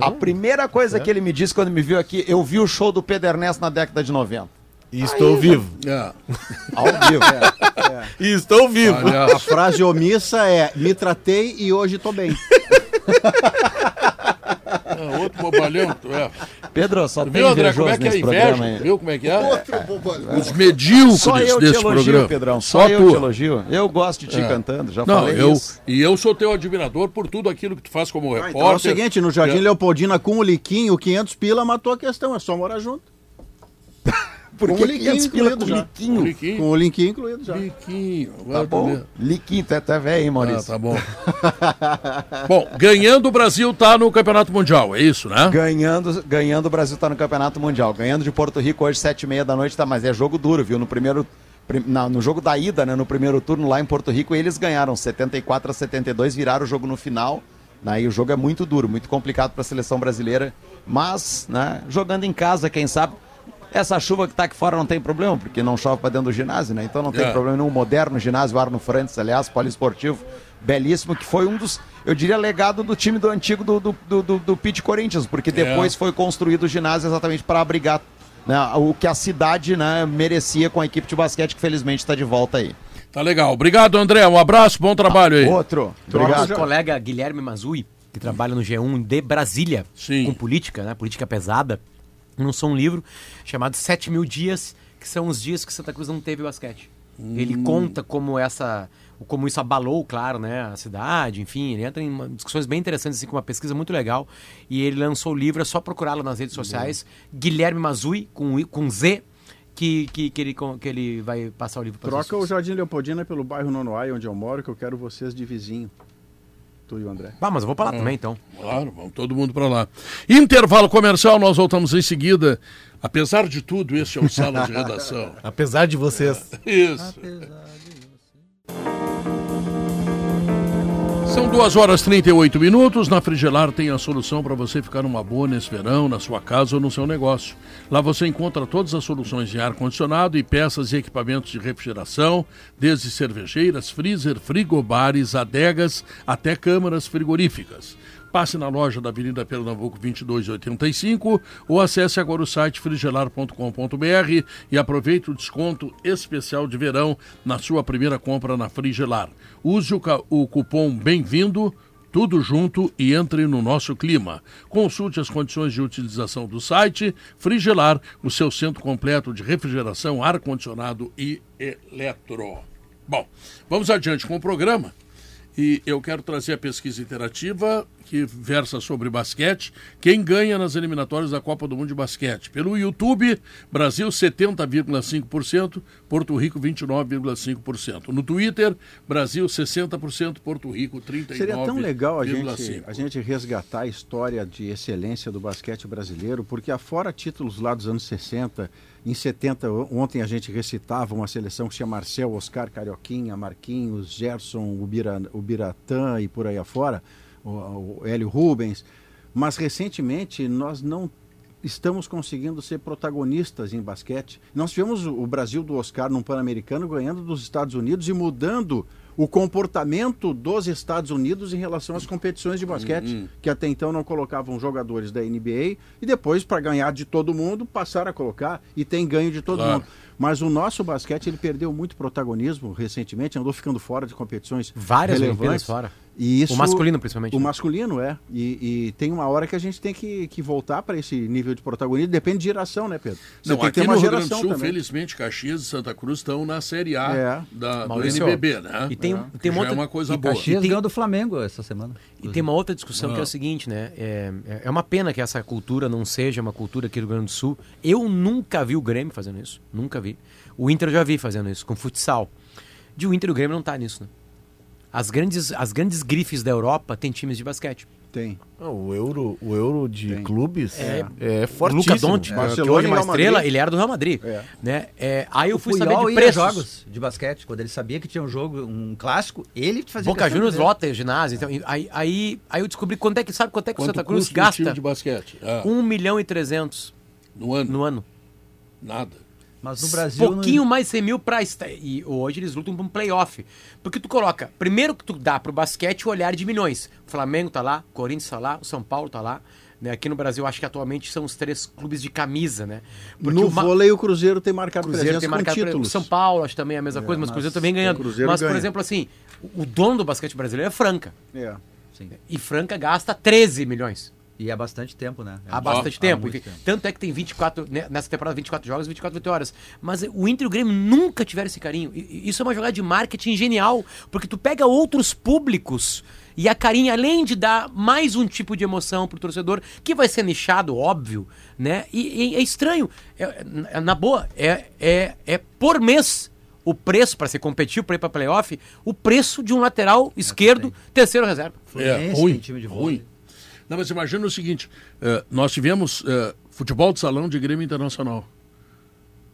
A primeira coisa que ele me disse quando me viu aqui, eu vi o show do Pedro Ernesto na década de 90. E estou vivo. É. Ao vivo. E estou vivo. A Palhaço. frase omissa é: me tratei e hoje tô bem. Ah, outro bobalhão. tu é. Pedro, só tem Viu, André, como é que é inveja? aí. Viu como é que é? Os medíocres Só eu te desse elogio, programa. Pedrão. Só, eu tu. te elogio. Eu gosto de ti É. cantando, já Não, falei eu, isso. e eu sou teu admirador por tudo aquilo que tu faz como Ah, repórter. então é o seguinte: no Jardim É. Leopoldina com o Liquinho, 500 pila matou a questão, é só morar junto. <laughs> Por Com o Liquinho 500 pila com incluído já. liquinho? Liquinho. Com o Liquinho incluído já. Liquinho. Tá bom? Liquinho, tu é velho, hein, Ah, Maurício? tá bom. <laughs> bom, ganhando o Brasil tá no Campeonato Mundial, é isso, né? Ganhando, ganhando, o Brasil tá no Campeonato Mundial. Ganhando de Porto Rico hoje, sete e meia da noite, tá, mas é jogo duro, viu? No primeiro. prim- na- no jogo da ida, né, no primeiro turno lá em Porto Rico, eles ganharam 74 a 72, viraram o jogo no final. Né, e o jogo é muito duro, muito complicado para a seleção brasileira. Mas, né, jogando em casa, quem sabe. Essa chuva que tá aqui fora não tem problema, porque não chove para dentro do ginásio, né? Então não tem É. problema nenhum. Moderno ginásio Arno Frantes, aliás, poliesportivo, belíssimo, que foi um dos, eu diria, legado do time do antigo do, do, do, do, do Pit Corinthians, porque depois foi construído o ginásio exatamente para abrigar né, o que a cidade né, merecia com a equipe de basquete, que felizmente está de volta aí. Tá legal. Obrigado, André. Um abraço, bom trabalho aí. Outro. Nosso Obrigado. colega Guilherme Mazui, que trabalha no G1 de Brasília, Sim. com política, né? Política pesada, lançou um livro chamado Sete Mil Dias, que são os dias que Santa Cruz não teve basquete. Ele conta como essa. Como isso abalou, claro, né, a cidade, enfim, ele entra em discussões bem interessantes, assim, com uma pesquisa muito legal. E ele lançou o livro, é só procurá-lo nas redes sociais. Guilherme Mazui, com, com Z, que, que, que, ele, que ele vai passar o livro para Troca o Jardim Leopoldina pelo bairro Nonoai, onde eu moro, que eu quero vocês de vizinho. Tu e o André. Ah, mas eu vou para lá também, então. Claro, vamos todo mundo para lá. Intervalo comercial, nós voltamos em seguida. Apesar de tudo, este é o Sala de <laughs> Redação. Apesar de vocês. Isso. São 2 horas e 38 minutos. Na Frigelar tem a solução para você ficar numa boa nesse verão, na sua casa ou no seu negócio. Lá você encontra todas as soluções de ar-condicionado e peças e equipamentos de refrigeração, desde cervejeiras, freezer, frigobares, adegas, até câmaras frigoríficas. Passe na loja da Avenida Pernambuco 2285 ou acesse agora o site frigelar.com.br e aproveite o desconto especial de verão na sua primeira compra na Frigelar. Use o, o cupom Bem-vindo, tudo junto e entre no nosso clima. Consulte as condições de utilização do site Frigelar, o seu centro completo de refrigeração, ar-condicionado e eletro. Bom, vamos adiante com o programa. E eu quero trazer a pesquisa interativa que versa sobre basquete. Quem ganha nas eliminatórias da Copa do Mundo de Basquete? Pelo YouTube, Brasil 70,5%, Porto Rico 29,5%. No Twitter, Brasil 60%, Porto Rico 39,5%. Seria tão legal a gente, a gente resgatar a história de excelência do basquete brasileiro, porque afora títulos lá dos anos 60, em 70, ontem a gente recitava uma seleção que chama Marcel, Oscar, Carioquinha, Marquinhos, Gerson, Ubira, Ubiratã e por aí afora, o, o Hélio Rubens. Mas recentemente nós não estamos conseguindo ser protagonistas em basquete. Nós tivemos o Brasil do Oscar num Pan-Americano ganhando dos Estados Unidos e mudando o comportamento dos Estados Unidos em relação às competições de basquete, Uhum. que até então não colocavam jogadores da NBA e depois para ganhar de todo mundo passaram a colocar e tem ganho de todo Claro. mundo. Mas o nosso basquete ele perdeu muito protagonismo recentemente, andou ficando fora de competições Várias relevantes. Fora. E isso, O masculino, principalmente, O né? masculino, é. E, e tem uma hora que a gente tem que, que voltar para esse nível de protagonismo. Depende de geração, né, Pedro? Você Não, tem que aqui ter uma no Rio Grande do geração Sul, também. felizmente, Caxias e Santa Cruz estão na Série A É. da, do NBB, né? e tem- Que tem uma já outra- é uma coisa E boa. Caxias tem- ganhou do Flamengo essa semana. E tem uma outra discussão que é Ah. o seguinte, né? É, é uma pena que essa cultura não seja uma cultura aqui do Rio Grande do Sul. Eu nunca vi o Grêmio fazendo isso. Nunca vi. O Inter eu já vi fazendo isso, com futsal. De o Inter e o Grêmio não tá nisso, né? As grandes, as grandes grifes da Europa têm times de basquete. Tem. Ah, o euro, o euro de Tem. clubes É. é, O fortíssimo. Luca Doncic, É. que Barcelona hoje é uma estrela, ele era do Real Madrid. É. Né? É, aí eu O fui saber Puyol de ia a preços. jogos de basquete. Quando ele sabia que tinha um jogo, um clássico, ele fazia Boca de Juniors lota ginásio. Então, aí, aí, aí eu descobri quanto é que sabe quanto é que o Quanto Santa Cruz custa um time gasta de basquete? Ah, 1 milhão e 300 no ano? no ano. Nada. Mas no Brasil... pouquinho não... mais 100 mil pra. esta- E hoje eles lutam pra um playoff. Porque tu coloca, primeiro que tu dá pro basquete o olhar de milhões. O Flamengo tá lá, o Corinthians tá lá, o São Paulo tá lá. Né? Aqui no Brasil, acho que atualmente são os três clubes de camisa, né? no o Ma- vôlei, o Cruzeiro tem marcado Cruzeiro tem com marcado. títulos. O São Paulo, acho também é a mesma coisa, mas o Cruzeiro também ganhando. o Cruzeiro Mas, por ganha. exemplo, assim, o o dono do basquete brasileiro é Franca. É. E Franca gasta 13 milhões. E há bastante tempo, né? Há bastante tempo. enfim. tempo. Tanto é que tem 24, né, nessa temporada, 24 jogos, 24 vitórias. Mas o Inter e o Grêmio nunca tiveram esse carinho. E- Isso é uma jogada de marketing genial, porque tu pega outros públicos e a carinha, além de dar mais um tipo de emoção pro torcedor, que vai ser nichado, óbvio, né? E, e é estranho. É- é- na boa, é, é, é por mês o preço para ser competitivo, para ir para playoff, o preço de um lateral esquerdo, terceiro reserva. É, Fluminense ruim, time de vôlei. ruim. Não, mas imagina o seguinte, eh, nós tivemos eh, futebol de salão de Grêmio Internacional.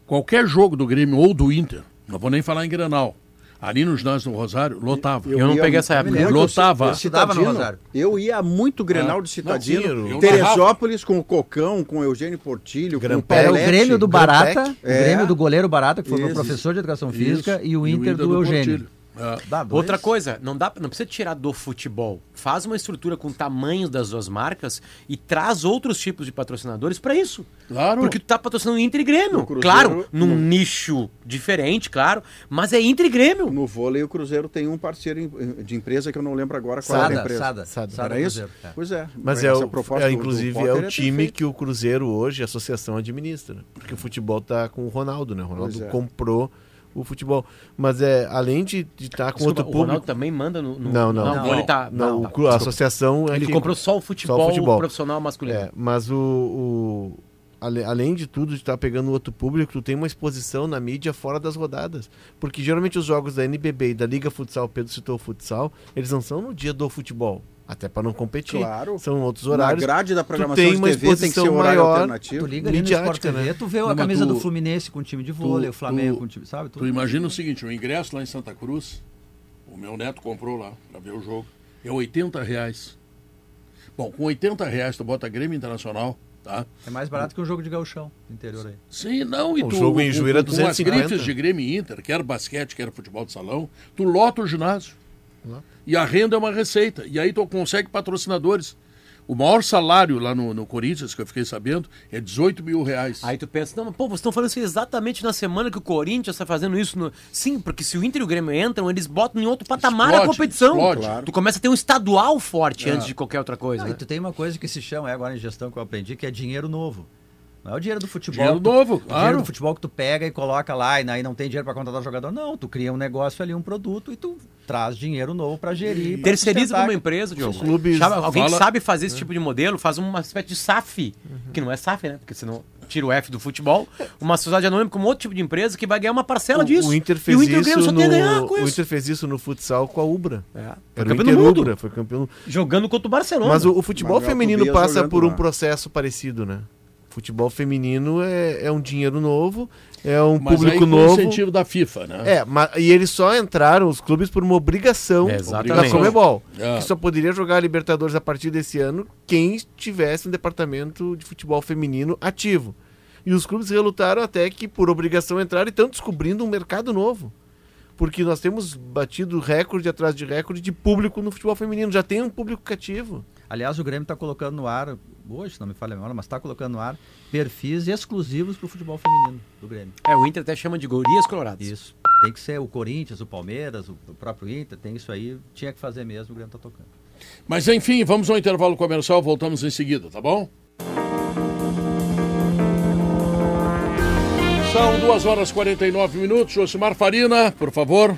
Qualquer jogo do Grêmio ou do Inter, não vou nem falar em Granal, ali no ginásio do Rosário, lotava. Eu não ia peguei essa época. Lotava. Eu Citadino. Rosário. Eu ia muito Grenal de Não, Citadino. sim, eu- Teresópolis com o Cocão, com o Eugênio Portilho, com o Grampé. Era o Paulette. Grêmio do Barata, o É. Grêmio do goleiro Barata, que foi meu professor de educação Isso. física, e o Inter do, Eugênio. Portilho. É. Dá dois. Outra coisa, não dá, não precisa tirar do futebol. Faz uma estrutura com tamanhos das duas marcas e traz outros tipos de patrocinadores para isso. Claro. Porque tu tá patrocinando Inter e Grêmio. Cruzeiro, claro, num no- nicho diferente, claro, mas é Inter e Grêmio. No vôlei, o Cruzeiro tem um parceiro de empresa que eu não lembro agora qual era a Sada, empresa. Sada, Sada. Sada Era isso? Cruzeiro, é. Pois é. Mas é, o, proposta é, do- do inclusive é o é time que o Cruzeiro hoje, a associação administra. Porque o futebol tá com o Ronaldo, né? O Ronaldo Pois é. O futebol. Mas é, além de estar com Desculpa, outro o público. Ronaldo também manda no. no Não, não. Não, Não, ele tá. Não, Não, o tá, a associação é Ele que- comprou só o futebol, futebol. profissional masculino. É, mas o, o- além de tudo, de estar pegando outro público, tu tem uma exposição na mídia fora das rodadas. Porque geralmente os jogos da NBB e da Liga Futsal, Pedro citou o futsal, eles não são no dia do futebol. Até para não competir. Claro. São outros Na horários. grade da Tu programação tem de uma TV tem que ser um horário maior. Tu alternativo. liga ali no Sport TV, né? tu vê Não, a camisa tu- do Fluminense com o time de vôlei, o Flamengo com o time, sabe? Tu imagina o seguinte, o ingresso lá em Santa Cruz, o meu neto comprou lá para ver o jogo, é 80 reais. Bom, com 80 reais tu bota Grêmio Internacional, tá? É mais barato que um jogo de gauchão no interior aí. Sim, não, e O tu, jogo em Juíra é com, com as 250. grifes de Grêmio Inter, quer basquete, quer futebol de salão, tu lota o ginásio. E a renda é uma receita. E aí tu consegue patrocinadores. O maior salário lá no, no Corinthians, que eu fiquei sabendo, é 18 mil reais. Aí tu pensa, não, mas, pô, vocês estão falando isso exatamente na semana que o Corinthians está fazendo isso. No... Sim, porque se o Inter e o Grêmio entram, eles botam em outro patamar a Explode, competição. explode. Claro. Tu começa a ter um estadual forte É. antes de qualquer outra coisa. Não, né? e tu tem uma coisa que se chama, é agora em gestão que eu aprendi, que é dinheiro novo. Não é o dinheiro do futebol. Dinheiro que tu- novo, o claro. dinheiro do futebol que tu pega e coloca lá e aí não tem dinheiro para contratar jogador. Não, tu cria um negócio ali, um produto e tu traz dinheiro novo para gerir. pra Terceiriza para uma empresa, Diogo. Clubes- Sabe, alguém que Fala- sabe fazer esse tipo de modelo, faz uma espécie de SAF, que não é SAF, né? Porque senão tira o F do futebol, uma sociedade anônima com outro tipo de empresa que vai ganhar uma parcela disso. O Inter e fez o Inter e o Grêmio isso só tem a ganhar no, com o isso. Inter fez isso no futsal com a Ubra. É. Foi Era o campeão Inter do mundo. Ubra, foi campeão. Jogando contra o Barcelona. Mas o, o futebol Manuel feminino passa por um lá. processo parecido, né? Futebol feminino é, é um dinheiro novo, é um Mas aí público com novo. incentivo da FIFA, né? É, mas, e eles só entraram, os clubes, por uma obrigação Exatamente. da Comebol. É. Que só poderia jogar a Libertadores a partir desse ano quem tivesse um departamento de futebol feminino ativo. E os clubes relutaram até que, por obrigação, entraram e estão descobrindo um mercado novo. Porque nós temos batido recorde atrás de recorde de público no futebol feminino. Já tem um público cativo. Aliás, o Grêmio está colocando no ar, hoje, não me falha a memória, mas está colocando no ar perfis exclusivos para o futebol feminino do Grêmio. É, o Inter até chama de gurias coloradas. Isso. Tem que ser o Corinthians, o Palmeiras, o o próprio Inter, tem isso aí. Tinha que fazer mesmo, o Grêmio está tocando. Mas enfim, vamos ao intervalo comercial, voltamos em seguida, tá bom? São 2 horas e 49 minutos. Josimar Farina, por favor.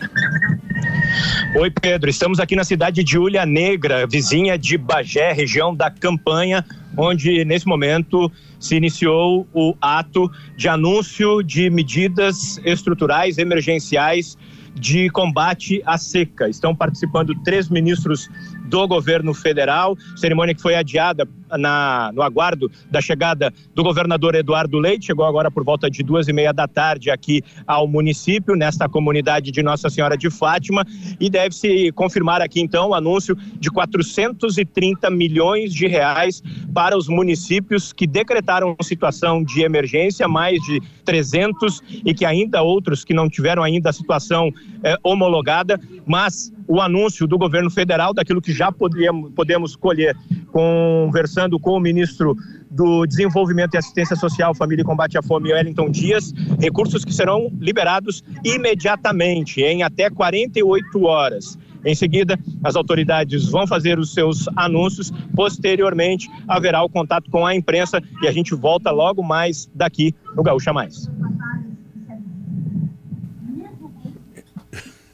Oi, Pedro. Estamos aqui na cidade de Ulha Negra, vizinha de Bagé, região da campanha, onde nesse momento se iniciou o ato de anúncio de medidas estruturais emergenciais de combate à seca. Estão participando três ministros do governo federal, cerimônia que foi adiada na, no aguardo da chegada do governador Eduardo Leite, chegou agora por volta de duas e meia da tarde aqui ao município, nesta comunidade de Nossa Senhora de Fátima, e deve-se confirmar aqui então o anúncio de 430 milhões de reais para os municípios que decretaram situação de emergência, mais de 300, e que ainda outros que não tiveram ainda a situação eh, homologada, mas o anúncio do governo federal, daquilo que já podemos, podemos colher conversando com o ministro do Desenvolvimento e Assistência Social, Família e Combate à Fome, Wellington Dias, recursos que serão liberados imediatamente, em até 48 horas. Em seguida, as autoridades vão fazer os seus anúncios. Posteriormente, haverá o contato com a imprensa e a gente volta logo mais daqui no Gaúcha Mais.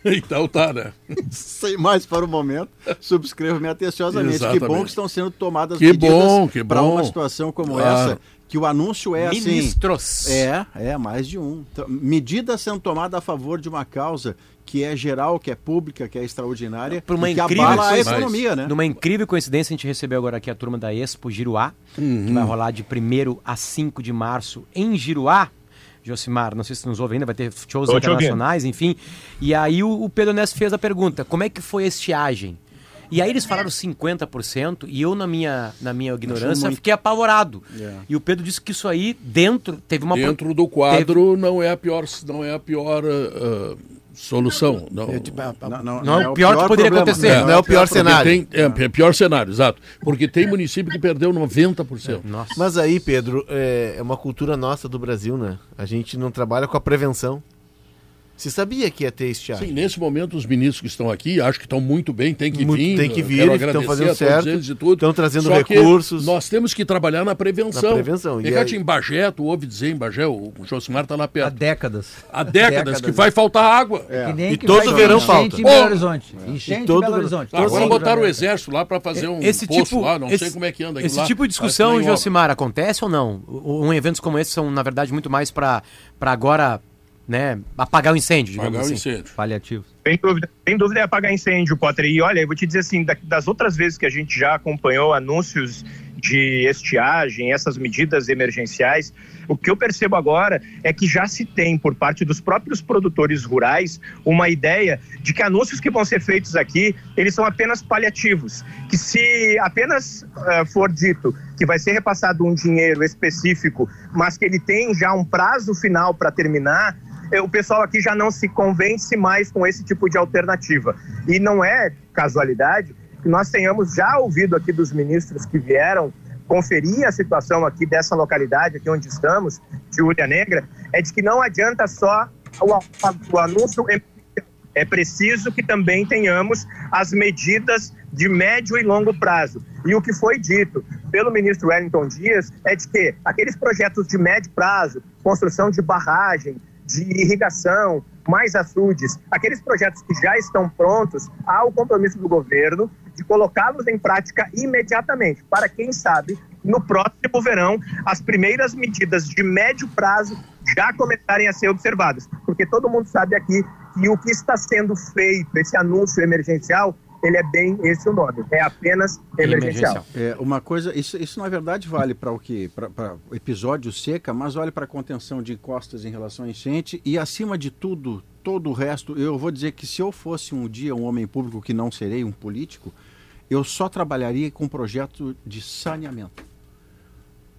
<laughs> Então tá, né? Sem mais para o momento, subscrevo-me atenciosamente. Que bom Exatamente. que estão sendo tomadas Que bom, que para bom. uma situação como Claro. essa, que o anúncio é assim. Ministros. É, é, mais de um. Então, medidas sendo tomadas a favor de uma causa que é geral, que é pública, que é extraordinária, Por uma que incrível abala a economia, né? Numa incrível coincidência, a gente recebeu agora aqui a turma da Expo Giruá, que vai rolar de 1 a 5 de março em Giruá. Josimar, não sei se nos ouve ainda, vai ter shows Tô te internacionais, enfim. E aí o, o Pedro Nesto fez a pergunta: como é que foi a estiagem? E aí eles falaram 50%, e eu, na minha, na minha ignorância, muito. fiquei apavorado. É. E o Pedro disse que isso aí, dentro, teve uma. Dentro do quadro não é a pior, não é a pior ah, solução. Não, Não, Não é o pior que poderia acontecer. Não é o pior Porque cenário. Tem, é, é pior cenário, exato. Porque tem município que perdeu 90%. Nossa. Mas aí, Pedro, é, é uma cultura nossa do Brasil, né? A gente não trabalha com a prevenção. Você sabia que ia ter estiagem? Sim, nesse momento os ministros que estão aqui, acho que estão muito bem, tem que Muito- vir. tem que vir, estão agradecer fazendo a todos certo, eles e tudo. estão trazendo Só que recursos. Nós temos que trabalhar na prevenção. Na prevenção, e aí- em Bagé, tu ouve dizer em Bagé, o Josimar está lá Há perto. décadas. Há décadas que vai faltar água. Que nem E que todo verão enchente falta. Em Pô! Belo Horizonte. Enchente todo em Belo Horizonte. Agora Todo botaram o exército lá para fazer um esse poço tipo, lá, não esse, sei como é que anda Esse lá. tipo de discussão, em. Josimar, acontece ou não? Um eventos como esse são, na verdade, muito mais para agora, né, apagar o incêndio, digamos Apagar o assim. incêndio. Paliativos. Sem dúvida, sem dúvida é apagar incêndio, Potter. E olha, eu vou te dizer assim, da- das outras vezes que a gente já acompanhou anúncios de estiagem, essas medidas emergenciais, o que eu percebo agora é que já se tem, por parte dos próprios produtores rurais, uma ideia de que anúncios que vão ser feitos aqui, eles são apenas paliativos. Que se apenas eh, for dito que vai ser repassado um dinheiro específico, mas que ele tem já um prazo final para terminar, o pessoal aqui já não se convence mais com esse tipo de alternativa. E não é casualidade que nós tenhamos já ouvido aqui dos ministros que vieram conferir a situação aqui dessa localidade, aqui onde estamos, de Ulha Negra, é de que não adianta só o, anúncio é preciso que também tenhamos as medidas de médio e longo prazo. E o que foi dito pelo ministro Wellington Dias é de que aqueles projetos de médio prazo, construção de barragem, de irrigação, mais açudes, aqueles projetos que já estão prontos, há o compromisso do governo de colocá-los em prática imediatamente, para quem sabe, no próximo verão, as primeiras medidas de médio prazo já começarem a ser observadas. Porque todo mundo sabe aqui que o que está sendo feito, esse anúncio emergencial, ele é bem esse o nome, é apenas emergencial. É, uma coisa, isso, isso na verdade vale para o que? Para episódio seca, mas vale para contenção de encostas em relação à enchente e acima de tudo, todo o resto, eu vou dizer que se eu fosse um dia um homem público que não serei um político, eu só trabalharia com projeto de saneamento.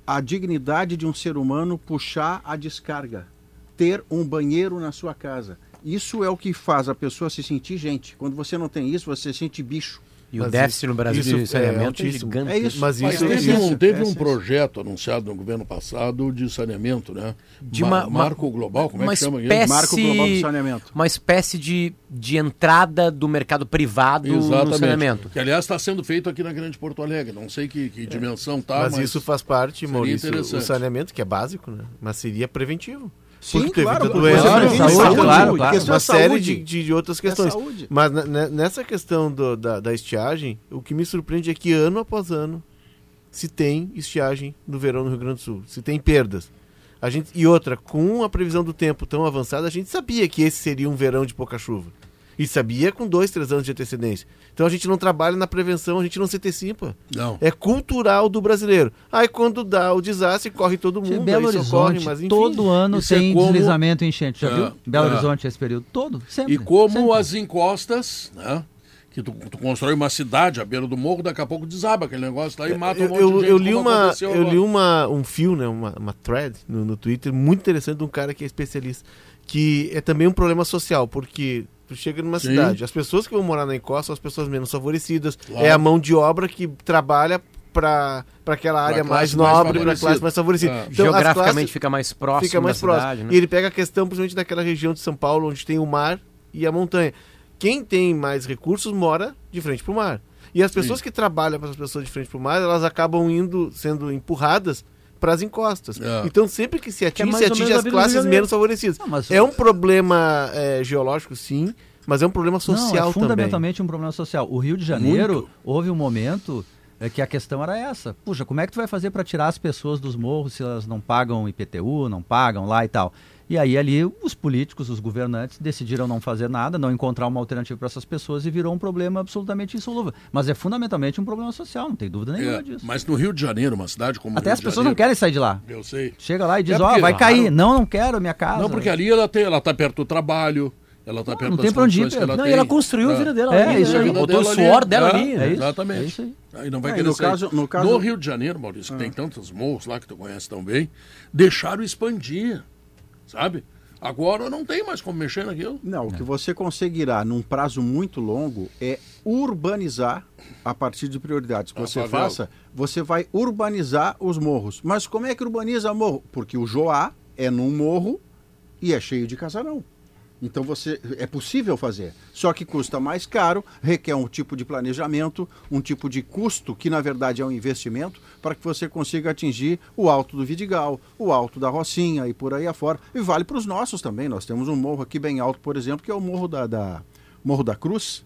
A dignidade de um ser humano puxar a descarga, ter um banheiro na sua casa. Isso é o que faz a pessoa se sentir gente. Quando você não tem isso, você se sente bicho. E o déficit no Brasil isso de saneamento é, altíssimo. gigante. É isso. Mas Mas isso, teve, isso- um, teve é um isso. projeto anunciado no governo passado de saneamento, né? De Ma- uma- Marco Global, como é que chama espécie- isso? Marco Global do Saneamento. Uma espécie de, de entrada do mercado privado no saneamento. Que, aliás, está sendo feito aqui na Grande Porto Alegre. Não sei que, que dimensão tá, mas, isso faz parte, Maurício, o saneamento, que é básico, né? Mas seria preventivo. Sim, Porque teve claro, doença, claro, previne saúde, saúde, claro, uma claro. É série de, de, outras É questões. saúde. Mas nessa questão do- da, da estiagem, o que me surpreende é que ano após ano se tem estiagem no verão no Rio Grande do Sul, se tem perdas. A gente, e outra, com a previsão do tempo tão avançada, a gente sabia que esse seria um verão de pouca chuva. E sabia com dois, três anos de antecedência. Então a gente não trabalha na prevenção, a gente não se antecipa. Não. É cultural do brasileiro. Aí quando dá o desastre, corre todo mundo. Belo aí socorre, Horizonte, mas enfim. todo ano Isso é tem como- deslizamento e enchente, já É, viu? Belo é. Horizonte esse período todo, sempre. E como sempre. as encostas, né? Que tu, tu constrói uma cidade à beira do morro, daqui a pouco desaba aquele negócio lá e mata um monte eu, de gente. eu li uma eu li uma um fio né uma, uma thread no, no Twitter muito interessante de um cara que é especialista que é também um problema social porque tu chega numa Sim. cidade as pessoas que vão morar na encosta são as pessoas menos favorecidas Claro. é a mão de obra que trabalha para para aquela área mais nobre para a classe mais favorecida É. Então, Geograficamente fica mais próximo fica mais da próximo. cidade, né? E ele pega a questão, principalmente daquela região de São Paulo, onde tem o mar e a montanha. Quem tem mais recursos mora de frente para o mar. E as pessoas que trabalham para as pessoas de frente para o mar, elas acabam indo, sendo empurradas para as encostas. É. Então, sempre que se é atinge, mais se atinge as classes menos favorecidas. Não, mas- É um problema é, geológico, sim, mas é um problema social Não, é também. fundamentalmente um problema social. O Rio de Janeiro, houve um momento é, que a questão era essa. Puxa, como é que tu vai fazer para tirar as pessoas dos morros se elas não pagam IPTU, não pagam lá e tal? E aí ali os políticos, os governantes decidiram não fazer nada, não encontrar uma alternativa para essas pessoas e virou um problema absolutamente insolúvel. Mas é fundamentalmente um problema social, não tem dúvida nenhuma É, disso. mas no Rio de Janeiro, uma cidade como Até Rio as de pessoas não Janeiro, querem sair de lá. Eu sei. Chega lá e diz, É ó, porque- vai cair. Claro. Não, não quero minha casa. Não, porque ali ela, tem, ela tá perto do trabalho, ela tá perto não das tem pra onde ir, ela Não, tem. e ela construiu a vida dela É, ali, isso né? aí. Botou o suor ali. dela É, ali. É isso, Exatamente. é isso aí. Aí não vai É, querer no sair. caso- no caso- No Rio de Janeiro, Maurício, que tem tantos morros lá que tu conhece tão bem, deixaram expandir, sabe? Agora não tem mais como mexer naquilo. Não, o que você conseguirá num prazo muito longo é urbanizar a partir de prioridades que A você favela. faça. Você vai urbanizar os morros. Mas como é que urbaniza morro? Porque o Joá é num morro e é cheio de casarão. Então você é possível fazer, só que custa mais caro, requer um tipo de planejamento, um tipo de custo que na verdade é um investimento para que você consiga atingir o alto do Vidigal, o alto da Rocinha e por aí afora. E vale para os nossos também. Nós temos um morro aqui bem alto, por exemplo, que é o Morro da, da- Morro da Cruz.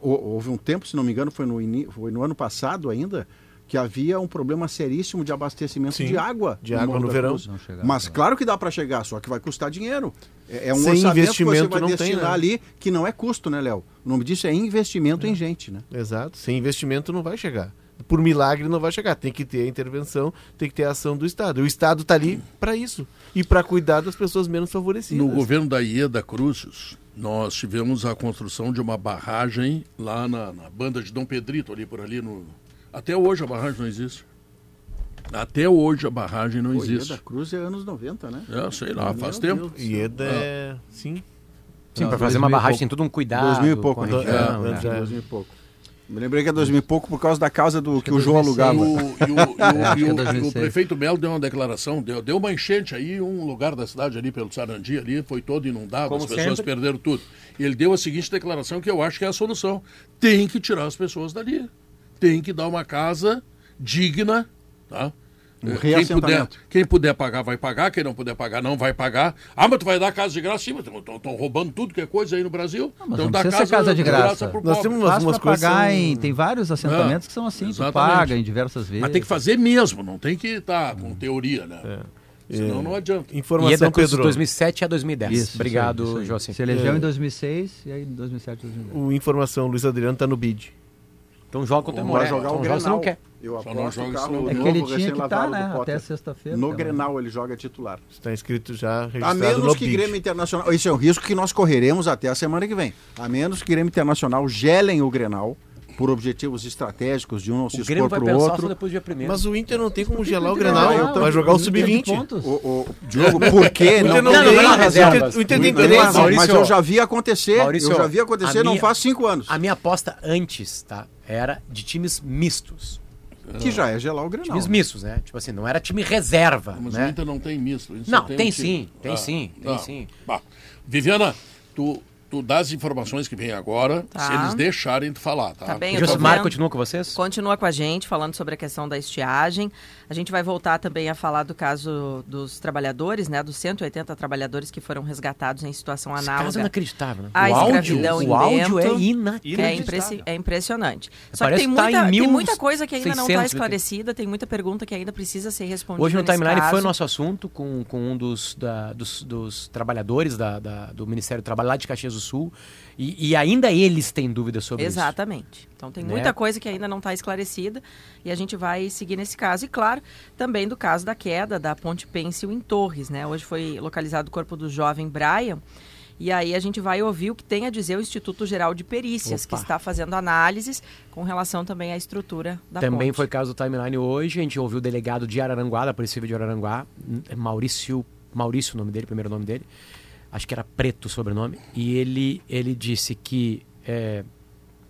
Hou- Houve um tempo, se não me engano, foi no, foi no ano passado ainda, que havia um problema seríssimo de abastecimento Sim, de água. de água Morro no verão. Mas é. claro que dá para chegar, só que vai custar dinheiro. É, é um Sem orçamento que você investimento vai não tem, destinar né? ali, que não é custo, né, Léo? O nome disso é investimento em gente, né? Exato. Sem investimento não vai chegar. Por milagre não vai chegar. Tem que ter a intervenção, tem que ter a ação do Estado. O Estado está ali para isso e para cuidar das pessoas menos favorecidas. No governo da Ieda Cruzes, nós tivemos a construção de uma barragem lá na, na banda de Dom Pedrito, ali por ali. No... Até hoje a barragem não existe. Até hoje a barragem não Pô, existe. da Cruz é anos 90, né? É, sei lá, Meu faz Deus tempo. céu. Ieda é. Sim. Sim, para fazer 2000 uma barragem tem todo um cuidado. 2000 e pouco, né? É, né? é. 2000 e pouco. Me lembrei que é 2000 e pouco por causa da casa do que, é o João 2006. alugava. E o, e o- e o- <laughs> É, e que é o- 2006. o prefeito Melo deu uma declaração, deu, deu uma enchente aí, um lugar da cidade ali pelo Sarandi ali, foi todo inundado, Como as pessoas sempre. perderam tudo. E ele deu a seguinte declaração que eu acho que é a solução. Tem que tirar as pessoas dali. Tem que dar uma casa digna, tá? Um Eh, quem puder, quem puder pagar, vai pagar. Quem não puder pagar, não vai pagar. Ah, mas tu vai dar casa de graça? Sim, mas estão roubando tudo que é coisa aí no Brasil. Mas então não dá ser casa de graça. pro Nós pobre. temos umas, coisas. pagar são- em... Tem vários assentamentos É, que são assim, tu exatamente. paga em diversas vezes. Mas tem que fazer mesmo, não tem que estar com teoria, né? Senão É. não adianta. E é Informação, da coisa de Pedro. 2007 a 2010. Isso, Obrigado. Joacim. Se elegeu É. em 2006 e aí em 2007, 2010. O informação, Luiz Adriano tá no bid. Então joga contra o Vai Moré. jogar Então o joga se não Grenal. quer. Eu Só não aposto joga o quer. É que ele tinha que estar, né? Até sexta-feira. No então. Grenal ele joga titular. Está inscrito já, A registrado menos no que. Grêmio Internacional. Esse é um risco que nós correremos até a semana que vem. A menos que Grêmio Internacional gelem o Grenal por objetivos estratégicos de um não se O Grêmio expor vai para o outro. depois do dia primeiro. Mas o Inter não tem como gelar o Grenal. eu tô- vai jogar o Inter tem Sub-20. pontos. O, o, Diogo, por quê? <laughs> O Inter Não, não, tem. não, reservas. o Inter tem três. mas, eu já vi acontecer. Maurício, eu já vi acontecer a não minha- faz cinco anos. A minha aposta antes, tá? Era de times mistos. Que já é gelar o Grenal. Times né? mistos, né? Tipo assim, não era time reserva, Mas o né? Inter não tem misto. o Não, só tem um sim, tem sim, tem sim. Bah. Viviana, tu, tu dá as informações que vem agora, Tá. se eles deixarem tu falar, tá? Tá bem. Josimar continua com vocês? Continua com a gente falando sobre a questão da estiagem. A gente vai voltar também a falar do caso dos trabalhadores, né? Dos 180 trabalhadores que foram resgatados em situação Esse caso é análoga inacreditável, né? à o áudio, escravidão em o áudio é Bento. inacreditável. É, impressi- é impressionante. Só que Parece tem que tá muita, em tem 1600 muita coisa que ainda não está esclarecida, tem muita pergunta que ainda precisa ser respondida. Hoje no timeline foi caso. o nosso assunto com, com um dos, da- dos, dos trabalhadores da, da- do Ministério do Trabalho lá de Caxias do Sul. E, e ainda eles têm dúvidas sobre isso. Exatamente. Então tem Né? muita coisa que ainda não está esclarecida e a gente vai seguir nesse caso. E claro, também do caso da queda da Ponte Pêncil em Torres, né? Hoje foi localizado o corpo do jovem Brian. E aí a gente vai ouvir o que tem a dizer o Instituto Geral de Perícias, que Opa. está fazendo análises com relação também à estrutura da Também ponte. foi caso do timeline hoje. A gente ouviu o delegado de Araranguá, da Polícia Civil de Araranguá, Maurício, Maurício o nome dele, primeiro nome dele. Acho que era Preto o sobrenome. E ele, ele disse que, é,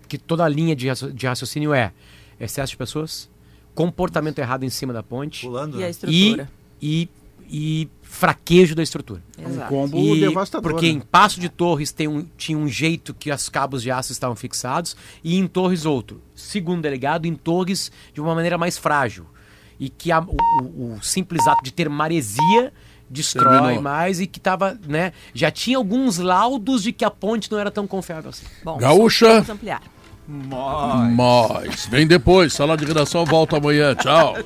que toda a linha de, de raciocínio é excesso de pessoas, comportamento errado em cima da ponte Pulando, E a né? estrutura. e, e fraquejo da estrutura. Exato. Combo E devastador. porque né? em Passo de Torres tem um, tinha um jeito que as cabos de aço estavam fixados e em Torres outro. Segundo o delegado, em Torres de uma maneira mais frágil. E que a- o, o- o simples ato de ter maresia destrói Terminou. mais e que tava, né? Já tinha alguns laudos de que a ponte não era tão confiável assim. Bom, Gaúcha. vamos ampliar. Mas vem depois, sala de redação volta amanhã. Tchau. <laughs>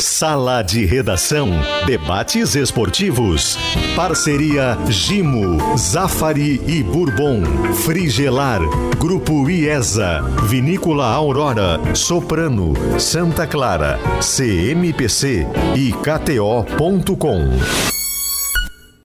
Sala de Redação. Debates esportivos. Parceria Gimo, Zafari e Bourbon. Frigelar. Grupo IESA. Vinícola Aurora. Soprano. Santa Clara. CMPC. E KTO.com.